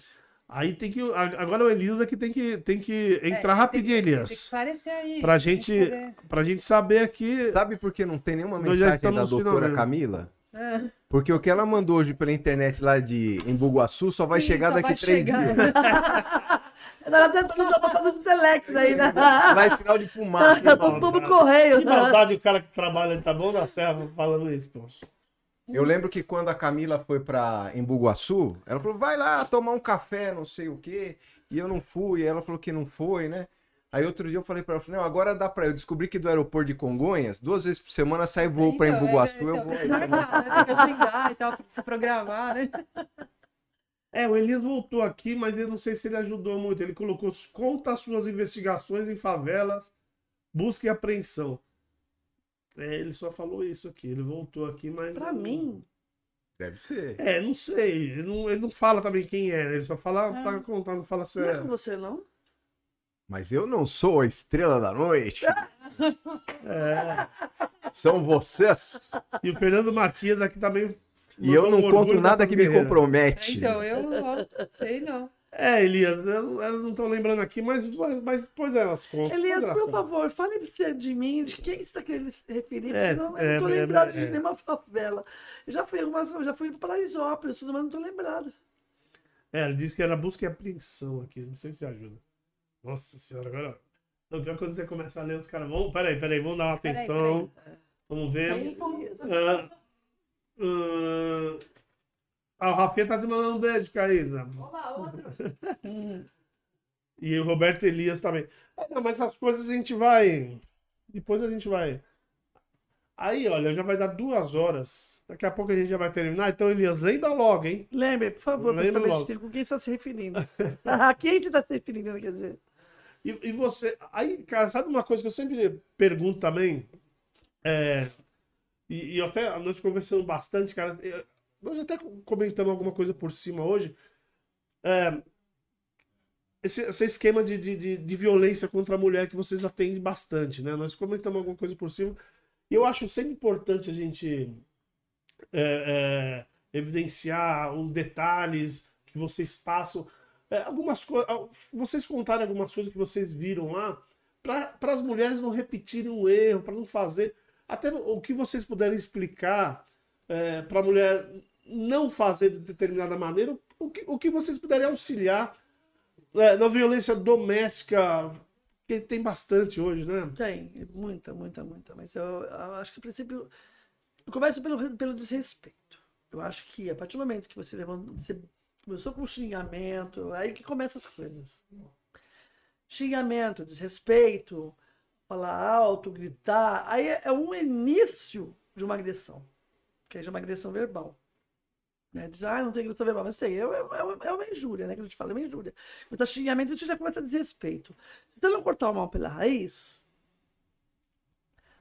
Aí tem que. Agora o Elisa que tem que, tem que É, entrar tem rapidinho, que- Tem que Elias. esclarecer aí. Pra tem gente, que poder- pra gente saber aqui. Sabe por que não tem nenhuma mensagem da doutora finalmente. Camila? Ah, Porque o que ela mandou hoje pela internet lá de Embuguaçu só vai sim, chegar só daqui vai três chegar. dias. [laughs] Ela tentando dar pra fazer um telex aí, né? Vai sinal de fumaça. Tá com tudo correio. Que maldade o cara que trabalha, ele tá bom da serra falando isso, pô. Eu lembro que quando a Camila foi pra Embuguaçu, ela falou, vai lá tomar um café, não sei o quê. E eu não fui, e ela falou que não foi, né? Aí outro dia eu falei pra ela, não, agora dá pra... Eu descobri que do aeroporto de Congonhas, duas vezes por semana sai voo pra Então, Embuguaçu, é, eu então, vou. Tem que né? Tem que e tal, pra se programar, né? É, o Elias voltou aqui, mas eu não sei se ele ajudou muito. Ele colocou conta suas investigações em favelas, busca e apreensão. É, ele só falou isso aqui. Ele voltou aqui, mas. Pra mim, Deve ser. É, não sei. Ele não, ele não fala também quem é. Ele só fala Ah. pra contar, não fala se não é é. com você, não? Mas eu não sou a estrela da noite. [laughs] É. São vocês. E o Fernando Matias aqui também. E eu não conto nada que me guerreiras. compromete. Então, eu ó, sei não. É, Elias, elas não estão lembrando aqui, mas, mas depois elas contam. Elias, Depois elas por contam. favor, fale pra você de mim, de quem você está querendo se referir, porque É, não, é, eu não tô é, lembrada é. de nenhuma favela. Eu já fui, já fui para Paraisópolis, tudo, mas não tô lembrada. É, ele disse que era busca e apreensão aqui. Não sei se ajuda. Nossa senhora, agora. Não, pior quando você começa a ler, os caras vão. Peraí, peraí, vamos dar uma Peraí, atenção. Vamos ver. Ah, ah, ah, o Rafinha tá te mandando um beijo, Caísa. Olá, outro. [laughs] E o Roberto Elias também. É, não, mas essas coisas a gente vai. Depois a gente vai. Aí, olha, já vai dar duas horas. Daqui a pouco a gente já vai terminar. Então, Elias, lembra logo, hein? Lembre, por favor, Lembra logo. com quem você está se referindo. [laughs] a quem está se referindo, quer dizer? E, e você. Aí, cara, sabe uma coisa que eu sempre pergunto também? É, e, e até nós conversamos bastante, cara. eu- nós até comentamos alguma coisa por cima hoje. É, esse, esse esquema de, de, de, de violência contra a mulher que vocês atendem bastante, né? Nós comentamos alguma coisa por cima. E eu acho sempre importante a gente é, é, evidenciar os detalhes que vocês passam. É, algumas coisas. Vocês contarem algumas coisas que vocês viram lá, para as mulheres não repetirem o erro, para não fazer. Até o que vocês puderem explicar para a mulher não fazer de determinada maneira, o que, o que vocês puderem auxiliar é, na violência doméstica, que tem bastante hoje, né? Tem, muita, muita, muita. Mas eu, eu acho que, a princípio, eu começo pelo, pelo desrespeito. Eu acho que a partir do momento que você, levanta, você começou com xingamento, aí que começam as coisas. Xingamento, desrespeito, falar alto, gritar, aí é, é um início de uma agressão, que é de uma agressão verbal. Né? Diz, ah, não tem agressão verbal, mas tem. É, é, é uma- é uma injúria, né? Que a gente fala, é uma injúria. Mas tá xingamento, você já começa a desrespeito. Se você não cortar o mal pela raiz,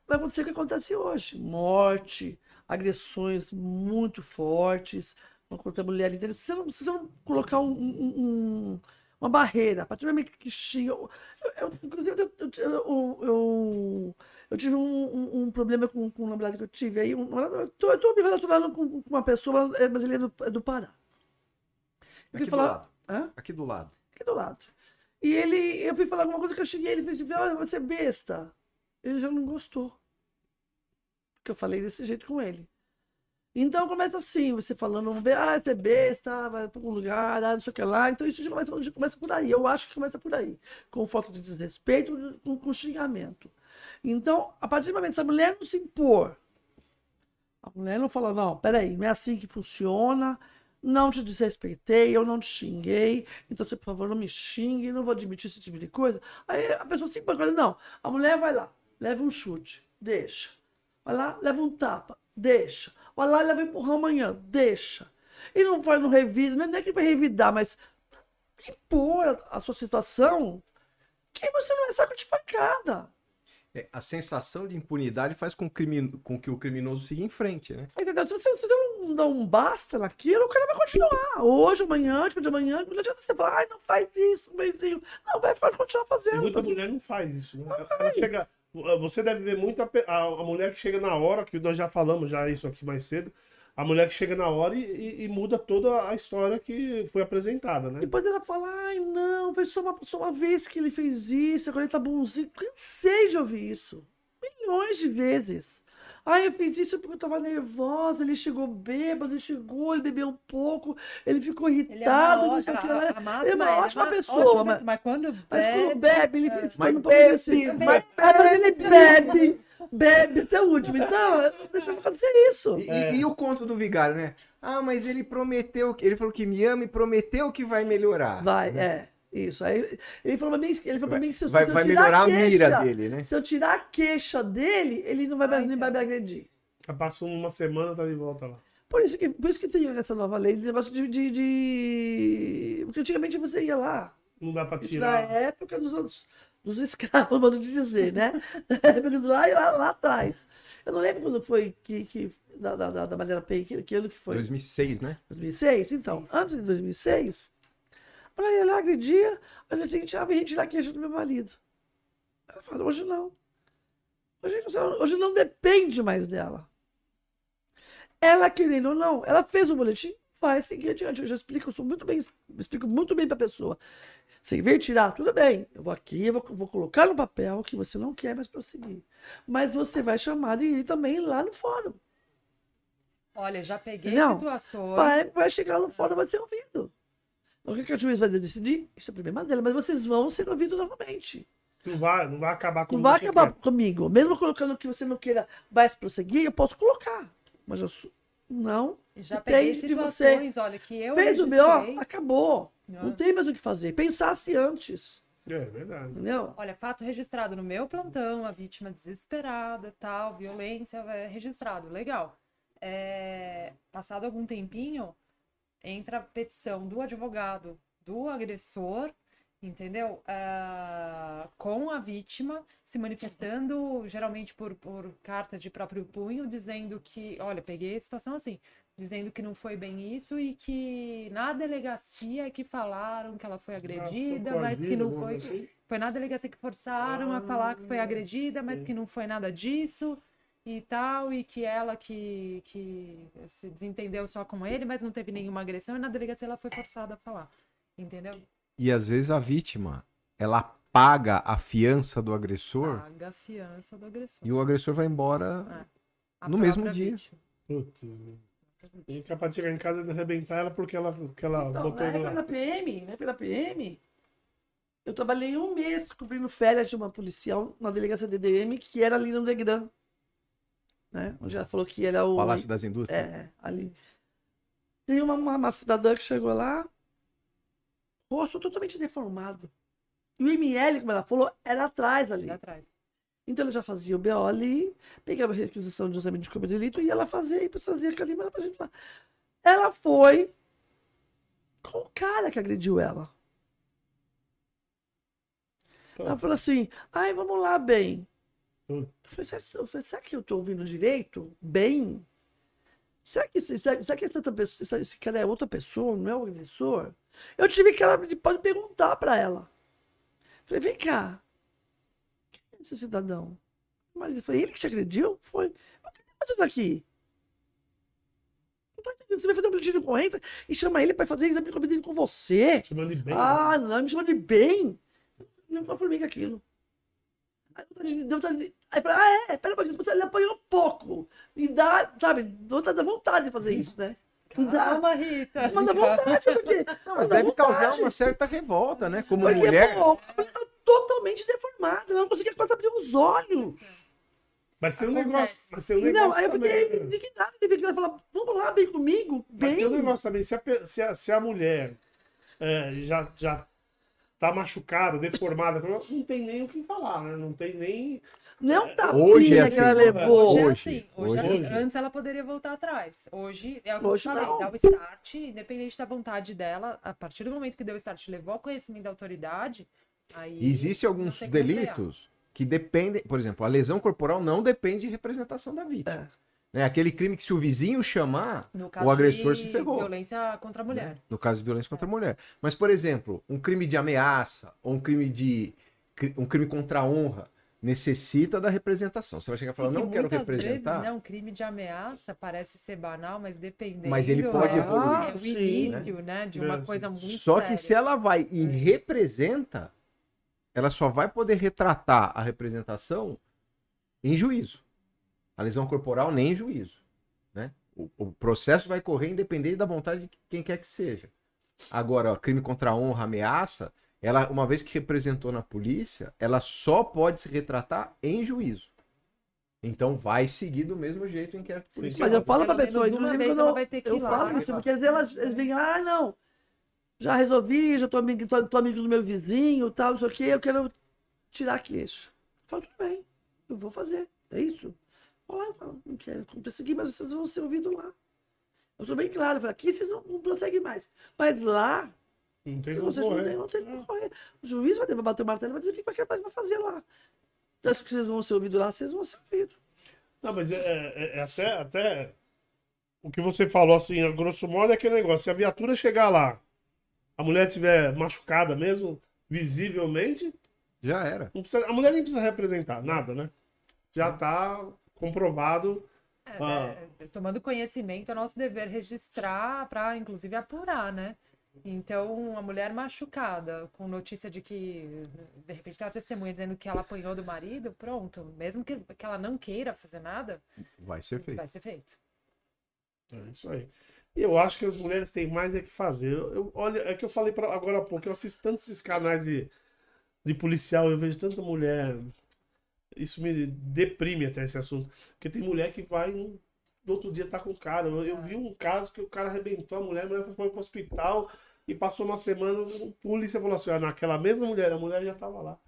vai acontecer o que acontece hoje: morte, agressões muito fortes contra a mulher dentro. Se você não, se você não colocar um- um- um- uma barreira, a partir do momento que xinga. Eu, eu- inclusive, eu, eu, eu, eu- tive um, um- um problema com, com um namorado que eu tive aí. Um, eu tô me relacionando com, com uma pessoa, é, mas ele é do, é do Pará. Eu Aqui do falar. lado. Hã? Aqui do lado. aqui do lado. E ele, eu fui falar alguma coisa que eu cheguei, ele fez assim, ah, você é besta. Ele já não gostou. que eu falei desse jeito com ele. Então começa assim, você falando, ah, você é besta, vai para algum lugar, ah, não sei o que lá. Então isso já começa, já começa por aí. Eu acho que começa por aí. Com foto de desrespeito, com, com xingamento. Então, a partir do momento que essa mulher não se impor, a mulher não fala, não, peraí, não é assim que funciona, não te desrespeitei, eu não te xinguei, então você, por favor, não me xingue, não vou admitir esse tipo de coisa. Aí a pessoa se impõe, não, a mulher vai lá, leva um chute, deixa. Vai lá, leva um tapa, deixa. Vai lá, leva um empurrão amanhã, deixa. E não vai no revida, não é que vai revidar, mas impor a sua situação que você não é saco de pancada. É, a sensação de impunidade faz com, com, que o criminoso siga em frente, né? Entendeu? Se você, não dá um basta naquilo, o cara vai continuar. Hoje, amanhã, depois de amanhã, não adianta você falar, ai, não faz isso, um beijinho. Não, vai continuar fazendo. E muita mulher não faz isso, né? Não ela chega. Você deve ver muito a, a, a mulher que chega na hora, que nós já falamos já isso aqui mais cedo, a mulher que chega na hora e, e, e, muda toda a história que foi apresentada, né? Depois ela fala, ai não, foi só uma, só uma vez que ele fez isso, agora ele tá bonzinho. Cansei de ouvir isso. Milhões de vezes. Ai, eu fiz isso porque eu tava nervosa, ele chegou bêbado, ele chegou, ele bebeu um pouco, ele ficou irritado, ele é não sei o que. Ele é uma ótima pessoa. Ótima, mas, mas quando bebe... Mas quando bebe, ele... É. Mas, bebe, assim, mas, mas ele bebe bebe até o último. Então, vai acontecer isso. E, é. e, o conto do vigário, né? Ah, mas ele prometeu, ele falou que me ama e prometeu que vai melhorar. Vai, é. Isso. Aí, ele falou pra mim, ele falou pra mim que se, vai, se eu vai melhorar a, queixa, mira dele, né? Se eu tirar a queixa dele, ele não vai, Ai, nem vai me agredir. Já passou uma semana, tá de volta lá. Por isso que, por isso que tem essa nova lei, de negócio de, de, de... Porque antigamente você ia lá. Não dá pra tirar. Isso na época dos anos dos escravos, [laughs] modo de dizer, né? lá, lá, lá atrás. Eu não lembro quando foi que, que da, da, da maneira Pay, que, que ano que foi? 2006, né? 2006? Então, Sim. antes de 2006, para ele agredia, a gente tinha que retirar a queixa do meu marido. Ela falou, hoje não. Hoje, hoje não depende mais dela. Ela querendo ou não, ela fez o boletim, vai seguir adiante. Eu já explico, eu sou muito bem, explico muito bem para a pessoa. Você veio tirar, tudo bem. Eu vou aqui, eu vou, vou, colocar no papel que você não quer mais prosseguir. Mas você vai chamar de ir também lá no fórum. Olha, já peguei não, situações. Vai, vai chegar no fórum, vai ser ouvido. O que, que a juiz vai decidir? Isso é problema dela, mas vocês vão ser ouvidos novamente. Não vai, não vai acabar comigo. Não vai acabar quer. comigo. Mesmo colocando que você não queira mais prosseguir, eu posso colocar. Mas eu não. Já peguei situações, olha, que eu Fez o BO, acabou. Não tem mais o que fazer. Pensasse antes. É verdade. Entendeu? Olha, fato registrado no meu plantão, a vítima desesperada, tal, violência, é registrado, legal. É, passado algum tempinho, entra a petição do advogado do agressor, entendeu? Uh, com a vítima se manifestando, geralmente por, por carta de próprio punho, dizendo que, olha, peguei a situação assim, dizendo que não foi bem isso e que na delegacia é que falaram que ela foi agredida, ah, mas que não foi. Assim? Foi na delegacia que forçaram ah, a falar que foi ah, agredida, mas que não foi nada disso e tal, e que ela que, que se desentendeu só com ele, mas não teve nenhuma agressão, e na delegacia ela foi forçada a falar. Entendeu? E às vezes a vítima, ela paga a fiança do agressor. Paga a fiança do agressor. E o agressor vai embora é. no mesmo dia. Putz. E capaz de chegar em casa e arrebentar ela porque ela, que ela então, botou ele lá. Pela PM, né? Pela PM. Eu trabalhei um mês cobrindo férias de uma policial na delegacia DDM que era ali no Degran. Né? Onde ela falou que era o. Palácio das Indústrias? É, ali. Tem uma, uma, uma cidadã que chegou lá, rosto totalmente deformado. E o ML, como ela falou, era atrás ali. Era atrás. Então ela já fazia o BO ali, pegava a requisição de exame de corpo de delito e ela fazia e fazia a Calima pra gente lá. Ela foi com o cara que agrediu ela. Ela falou assim, ai, vamos lá, bem. Eu falei, será, será que eu tô ouvindo direito? Bem? Será que, será, será que essa pessoa, esse cara é outra pessoa, não é o agressor? Eu tive que ela pode perguntar para ela. Falei, vem cá, esse cidadão? Mas foi ele que te agrediu? Foi. O que está fazendo aqui? Não tô entendendo. Você vai fazer um pedido de corrente e chama ele para fazer exame de com você? Chama de bem. Ah, né? não, me chama de bem. Não conformei com aquilo. Aí, Aí eu falei, ah, é? Pera um pouquinho, ele apanhou pouco. E dá, sabe, dá dá vontade de fazer isso, né? [laughs] Não dá. Calma, Rita. Manda vontade, porque. Não, mas dá deve causar vontade. uma certa revolta, né? Como Porque, mulher. pô, a mulher tá totalmente deformada, ela não conseguia quase abrir os olhos. Mas tem um negócio. Mas tem um negócio Não, aí eu fiquei né? indignada, teve que falar, vamos lá, vem comigo, Mas tem um negócio também. Se a, se a, se a mulher é, já, já tá machucada, deformada, não tem nem o que falar, né? Não tem nem. Não é um Hoje é tapinha que ela assim. levou. Hoje é Hoje, assim. Hoje, hoje. ela- Hoje. Antes ela poderia voltar atrás. Hoje é o que Hoje eu falei. Dá o start, independente da vontade dela. A partir do momento que deu o start, levou ao conhecimento da autoridade. Aí Existem alguns delitos que dependem, por exemplo, a lesão corporal não depende de representação da vítima. Né? Aquele crime que se o vizinho chamar, No o agressor se de ferrou. violência contra a mulher. No caso de violência contra a mulher. Mas, por exemplo, um crime de ameaça ou um crime de um crime contra a honra necessita da representação. Você vai chegar e falar, que não quero representar. Vezes, né, um crime de ameaça parece ser banal, mas dependendo. Mas ele pode é, evoluir. É o Sim. início, né? De uma Mesmo. coisa muito Só que séria. se ela vai e representa, ela só vai poder retratar a representação em juízo. A lesão corporal nem em juízo. Né? O, o processo vai correr independente da vontade de quem quer que seja. Agora, ó, crime contra a honra, ameaça, ela, uma vez que representou na polícia, ela só pode se retratar em juízo. Então vai seguir do mesmo jeito o inquérito Sim, policial. Mas eu falo pra pessoa, inclusive vez quando eu, vai ter que eu falo né? isso, porque às vezes elas, eles vêm, ah, não, já resolvi, já tô amigo, tô, tô amigo do meu vizinho, tal, não sei o quê, eu quero tirar queixo. Eu falo, tudo bem, eu vou fazer, é isso. Vou lá, eu falo, não quero perseguir, mas vocês vão ser ouvidos lá. Eu sou bem claro, eu falo, aqui vocês não, não prosseguem mais. Mas lá, Não tem como correr. não tem como correr. O juiz vai ter que bater o martelo e vai dizer o que vai vai fazer lá. Então, se vocês vão ser ouvidos lá, vocês vão ser ouvidos. Não, mas é, é- é até, até o que você falou, assim, a grosso modo, é aquele negócio. Se a viatura chegar lá, a mulher tiver machucada mesmo, visivelmente, Já era. não precisa- a mulher nem precisa representar nada, né? Já tá comprovado. É, Ah. é, tomando conhecimento, é nosso dever registrar para, inclusive, apurar, né? Então, a mulher machucada, com notícia de que, de repente, tem uma testemunha dizendo que ela apanhou do marido, pronto. Mesmo que, que ela não queira fazer nada, Vai ser feito. vai ser feito. É isso aí. E eu acho que as mulheres têm mais é que fazer. Eu, eu- olha, é que eu falei pra, agora há pouco, eu assisto tantos esses canais de, de policial, eu vejo tanta mulher. Isso me deprime até esse assunto. Porque tem mulher que vai no, no outro dia tá com o cara. Eu, eu vi um caso que o cara arrebentou a mulher, a mulher foi pro hospital e passou uma semana, o polícia falou assim: ah, naquela mesma mulher, a mulher já tava lá.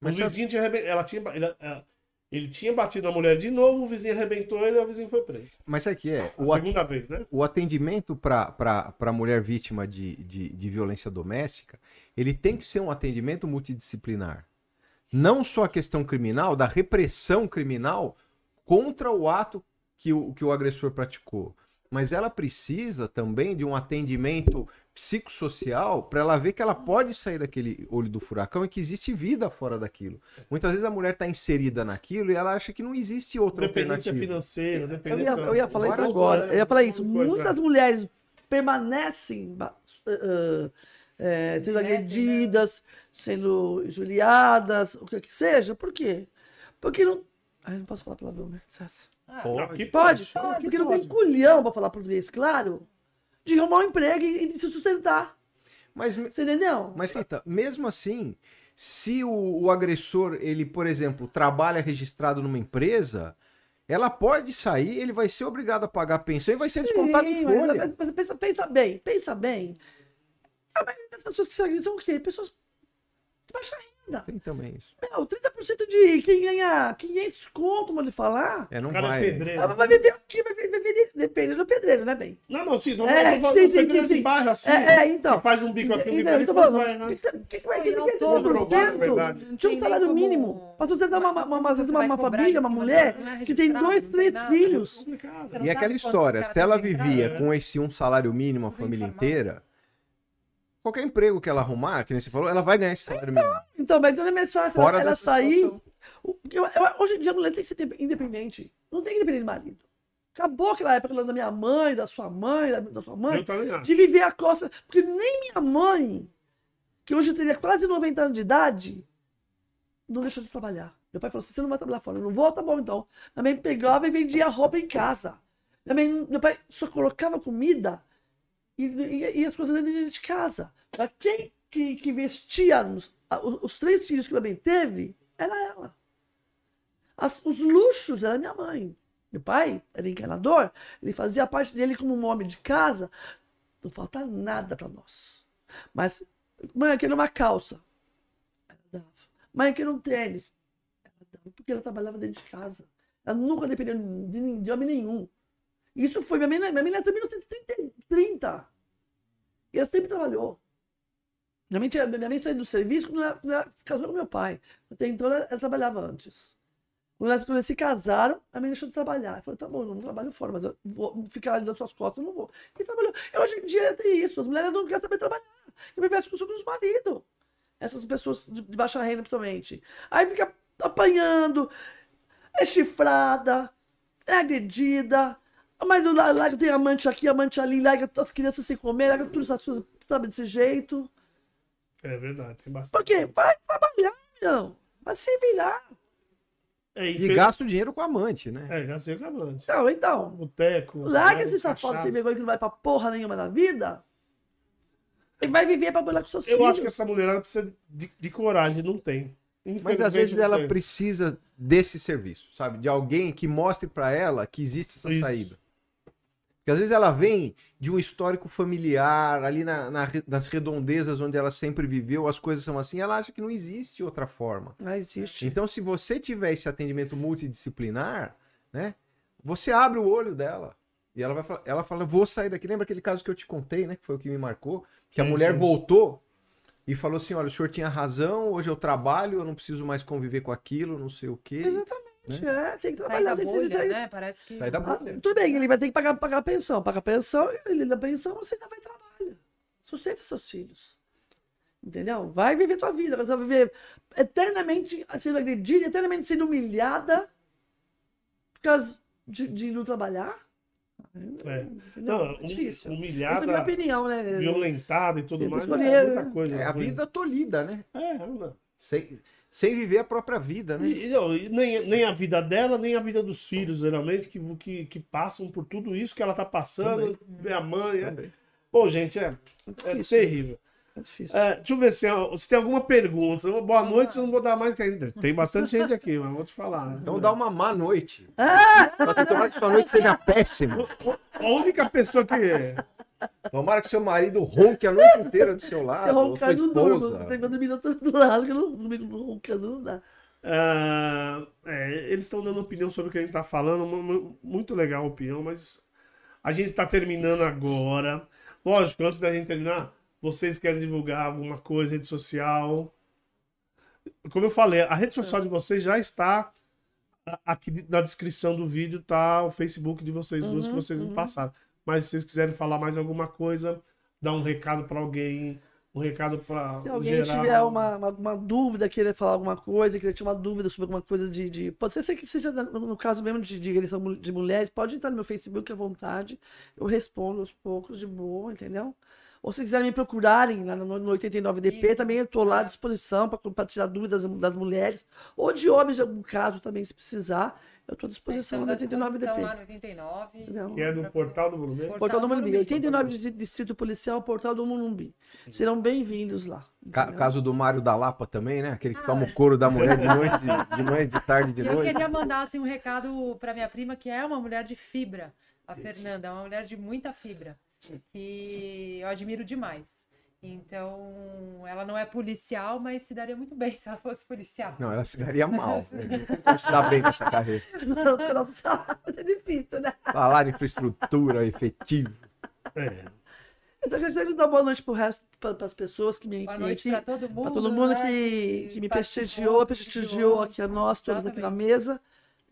Mas o vizinho tinha arrebentado. Ela tinha, ele, ela- ele tinha batido na mulher de novo, o vizinho arrebentou ele e o vizinho foi preso. Mas sabe o que é? A O, a- segunda vez, né? o atendimento para a mulher vítima de, de, de violência doméstica, ele tem que ser um atendimento multidisciplinar. Não só a questão criminal, da repressão criminal contra o ato que o, que o agressor praticou. Mas ela precisa também de um atendimento psicossocial para ela ver que ela pode sair daquele olho do furacão e que existe vida fora daquilo. Muitas vezes a mulher está inserida naquilo e ela acha que não existe outra Dependência alternativa. financeira, Eu dependência. ia, eu ia falar isso agora. Eu ia falar isso. Muitas mulheres permanecem ah, ah, eh, sendo né? agredidas, sendo juliadas, o que que seja. Por quê? Porque não. Ai, não posso falar palavrão, né? Ah, aqui Pode? Pode, Porque não pode. tem culhão, pra falar português, claro, de arrumar um emprego e, de se sustentar. Mas Você entendeu? Mas, Rita, mesmo assim, se o, o agressor, ele, por exemplo, trabalha registrado numa empresa, ela pode sair, ele vai ser obrigado a pagar a pensão e vai ser descontado em Sim, mas- folha. mas pensa, pensa bem, pensa bem. A maioria das pessoas que se agridem são o quê? Pessoas de baixa renda. Tem também isso. Meu, 30% de quem ganha 500 conto, mano, falar. É, não O cara vai. é pedreiro. Ela vai viver aqui, vai viver, viver depende do pedreiro, né, bem? Não, não, sim, não É, não, não, sim, sim, sim, de sim. bairro assim. É, é, então. faz um bico aqui, um bico Então, ali, falando, vai, né? o que que você- o que que vai Foi querer autônomo, provável, 30%? verdade. Tinha um salário mínimo. Pra tu tentar uma, uma, uma, uma, vai família, uma mulher é que tem dois, três nada. filhos. E aquela história, se ela vivia com esse um salário mínimo a família inteira, qualquer emprego que ela arrumar, que nem você falou, ela vai ganhar esse salário mínimo. Então, mas não é mais fácil Fora ela sair. eu- eu- hoje em dia a mulher tem que ser independente. Não tem que depender do marido. Acabou aquela época da minha mãe, da sua mãe, da, da sua mãe, de viver a costa. Porque nem minha mãe, que hoje teria quase 90 anos de idade, não deixou de trabalhar. Meu pai falou assim: você não vai trabalhar fora. Eu não vou, tá bom então. Minha mãe pegava e vendia roupa em casa. Minha mãe, meu pai só colocava comida e, e, e as coisas dentro de casa. Pra quem que, que vestia os, os, três filhos que minha mãe teve era ela. As, os luxos era minha mãe. Meu pai era encanador, ele fazia parte dele como um homem de casa. Não falta nada para nós. Mas, mãe, eu quero uma calça. Ela dava. Mãe, eu quero um tênis. Ela dava, porque ela trabalhava dentro de casa. Ela nunca dependeu de, de homem nenhum. Isso foi. Minha mãe minha em terminou 30. E ela sempre trabalhou. Minha mãe, tinha, minha mãe saiu do serviço quando ela, quando ela casou com meu pai. Até então ela, ela trabalhava antes. Quando elas, quando elas, se casaram, a mãe deixou de trabalhar. Falou, falei, tá bom, eu não trabalho fora, mas eu vou ficar ali nas suas costas, eu não vou. E trabalhou. E hoje em dia tem isso, as mulheres não querem saber trabalhar. E vivem com o os maridos. Essas pessoas de, de baixa renda, principalmente. Aí fica apanhando, é chifrada, é agredida, mas lá, lá tem amante aqui, amante ali, larga as crianças sem comer, larga tudo essas coisas, sabe, desse jeito. É verdade, tem Por bastante. quê? Vai trabalhar, meu. Vai se virar. É, E gasta o dinheiro com amante, né? É, já sei acabante. Então, então. Boteco. Larga esse safado tem cachaça. vergonha que não vai pra porra nenhuma na vida. Ele vai viver pra bolar com seus Eu filhos. acho que essa mulherada precisa de, de coragem, não tem. Mas às vezes ela tem. precisa desse serviço, sabe? De alguém que mostre pra ela que existe essa Isso. saída. Porque às vezes ela vem de um histórico familiar, ali na, na nas redondezas onde ela sempre viveu, as coisas são assim, ela acha que não existe outra forma. Não existe. Então, se você tiver esse atendimento multidisciplinar, né? Você abre o olho dela. E ela vai falar, ela fala, vou sair daqui. Lembra aquele caso que eu te contei, né? Que foi o que me marcou? Que a mulher sim. voltou e falou assim: olha, o senhor tinha razão, hoje eu trabalho, eu não preciso mais conviver com aquilo, não sei o quê. Exatamente. É, tem que Sai trabalhar. da tem que- bolha, tem- né? Parece que. Sai da Ah, bolha. tudo bem, ele vai ter que pagar, pagar a pensão. Paga a pensão, ele da pensão, você ainda vai trabalhar. Sustenta seus filhos. Entendeu? Vai viver tua vida. Você vai viver eternamente sendo agredida, eternamente sendo humilhada por causa de, de não trabalhar. É. Entendeu? Não, é difícil. Essa é minha humilhada, opinião, né? violentada e tudo mais. escolhi- É muita coisa. É a vida tolhida, né? É, não. Sem, sem viver a própria vida, né? E, não, nem, nem a vida dela, nem a vida dos filhos, geralmente, que, que, que passam por tudo isso que ela tá passando. Minha mãe. É... Também. Pô, gente, é, é difícil. terrível. É difícil. É, deixa eu ver se, se tem alguma pergunta. Boa noite, eu não vou dar mais que ainda. Tem bastante [laughs] gente aqui, mas vou te falar. né? Então dá uma má noite. Ah! Você tomara que sua noite seja péssima. A única pessoa que. Tomara que seu marido ronque a noite inteira do seu lado. Se ou roncar, não durmo. Tem que dormir do outro lado, que eu não dormindo roncando, não dá. Ah, é, eles estão dando opinião sobre o que a gente está falando, mu- mu- muito legal a opinião, mas a gente está terminando agora. Lógico, antes da gente terminar, vocês querem divulgar alguma coisa, rede social? Como eu falei, a rede social de vocês já está aqui na descrição do vídeo, tá o Facebook de vocês duas que vocês me passaram. Mas se vocês quiserem falar mais alguma coisa, dar um recado para alguém, um recado para Se alguém tiver uma, uma, uma dúvida, querer falar alguma coisa, querer tirar uma dúvida sobre alguma coisa de. de- pode ser que seja, no, no caso mesmo de, de de mulheres, pode entrar no meu Facebook à vontade. Eu respondo aos poucos, de boa, entendeu? Ou se quiserem me procurarem lá no, no 89DP, Isso. também eu estou lá à disposição para tirar dúvidas das, das mulheres. Ou de homens, de algum caso também, se precisar. Eu estou à disposição no Estamos à disposição 89DP. lá no 89. Entendeu? que é do portal do Morumbi. Portal do Morumbi, 89 Morumbi. de Distrito Policial, Portal do Morumbi. Serão bem-vindos lá. Ca- caso do Mário da Lapa também, né? Aquele que toma o couro da mulher de [laughs] noite, de, manhã, de tarde, de E eu noite. queria mandar assim, um recado para minha prima, que é uma mulher de fibra, a Fernanda, é uma mulher de muita fibra, que eu admiro demais. Então, ela não é policial, mas se daria muito bem [laughs] se ela fosse policial. Não, ela se daria mal. [laughs] né? [laughs] Não como se dar bem nessa carreira. Não, nosso salário é difícil, né? Falar infraestrutura efetiva. É. Então, eu gostaria de dar boa noite pro resto, para as pessoas que me Boa que, noite para todo mundo. pra todo mundo né, que, que me prestigiou, prestigiou aqui a nós, todos aqui na Exatamente.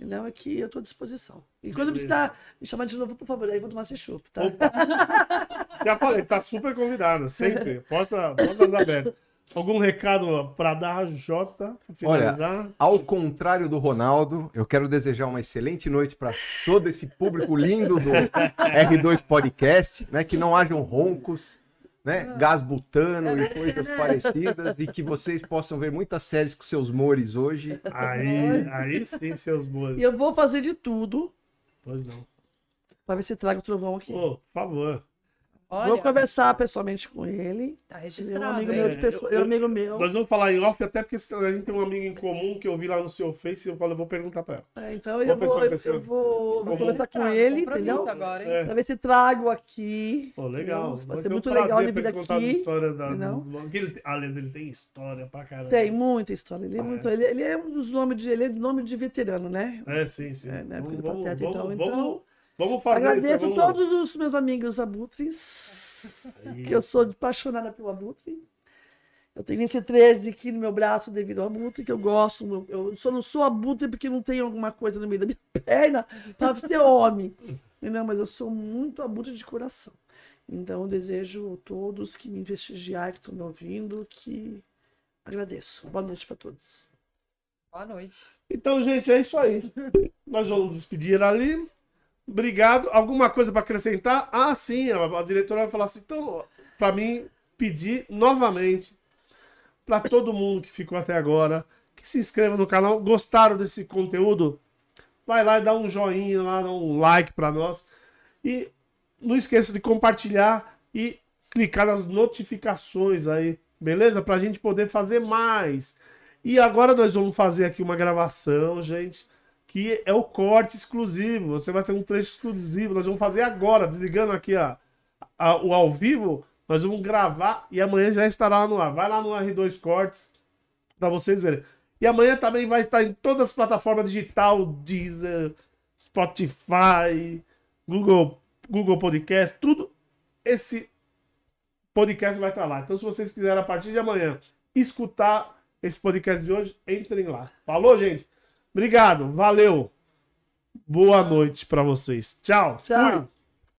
Mesa. Entendeu? Aqui eu estou à disposição. E quando precisar me chamar de novo, por favor, aí eu vou tomar esse chopp, tá? Opa. [laughs] Já falei, tá super convidada, sempre. Porta, portas abertas. Algum recado para dar, Jota? pra Finalizar? Ao contrário do Ronaldo, eu quero desejar uma excelente noite para todo esse público lindo do [laughs] R2 Podcast, né? Que não hajam roncos, né? Gás butano e coisas [laughs] parecidas. E que vocês possam ver muitas séries com seus mores hoje. [laughs] Aí, aí sim, seus boas. E eu vou fazer de tudo Pois não. pra ver se traga o trovão aqui. Pô, por favor. Vou Olha, conversar pessoalmente com ele. tá Ele é um registrado. amigo meu de pessoa, eu- é um amigo meu. Nós vamos falar em off, até porque a gente tem um amigo em comum que eu vi lá no seu Face e eu falei, eu vou perguntar pra ela. É, então eu vou, eu, eu vou, vou conversar com Tá, ele, compromisso entendeu? agora, hein? É. Pra ver se trago aqui. Pô, legal. Vai ser ser muito legal ele vir contar as aqui, histórias da, do- ele tem- Aliás, ele tem história pra caramba. Tem muita história. Ele é, É. muito, ele, ele é um dos nomes de, ele é nome de veterano, né? É, sim, sim. É, na época vamos, do Pateta, vamos, então, vamos, então, vamos fazer Agradeço isso. Vamos... todos os meus amigos abutres, que eu sou apaixonada pelo abutre. Eu tenho esse 13 aqui no meu braço devido ao abutre, que eu gosto. Eu só não sou abutre porque não tenho alguma coisa no meio da minha [laughs] perna para ser homem. Entendeu? Mas eu sou muito abutre de coração. Então eu desejo a todos que me prestigiarem, que estão me ouvindo, que agradeço. Boa noite para todos. Boa noite. Então, gente, é isso aí. Nós vamos despedir ali. Obrigado. Alguma coisa para acrescentar? Ah, sim. A, a diretora vai falar assim. Então, para mim, pedir novamente para todo mundo que ficou até agora que se inscreva no canal. Gostaram desse conteúdo? Vai lá e dá um joinha lá, dá um like para nós. E não esqueça de compartilhar e clicar nas notificações aí, beleza? Pra gente poder fazer mais. E agora nós vamos fazer aqui uma gravação, gente, que é o corte exclusivo. Você vai ter um trecho exclusivo. Nós vamos fazer agora, desligando aqui a, a- o ao vivo. Nós vamos gravar e amanhã já estará lá no ar. Vai lá no R2 Cortes para vocês verem. E amanhã também vai estar em todas as plataformas digital, Deezer, Spotify, Google, Google Podcast, tudo. Esse podcast vai estar lá. Então, se vocês quiserem a partir de amanhã escutar esse podcast de hoje, entrem lá. Falou, gente? Obrigado, valeu. Boa noite para vocês. Tchau. Tchau. Fui.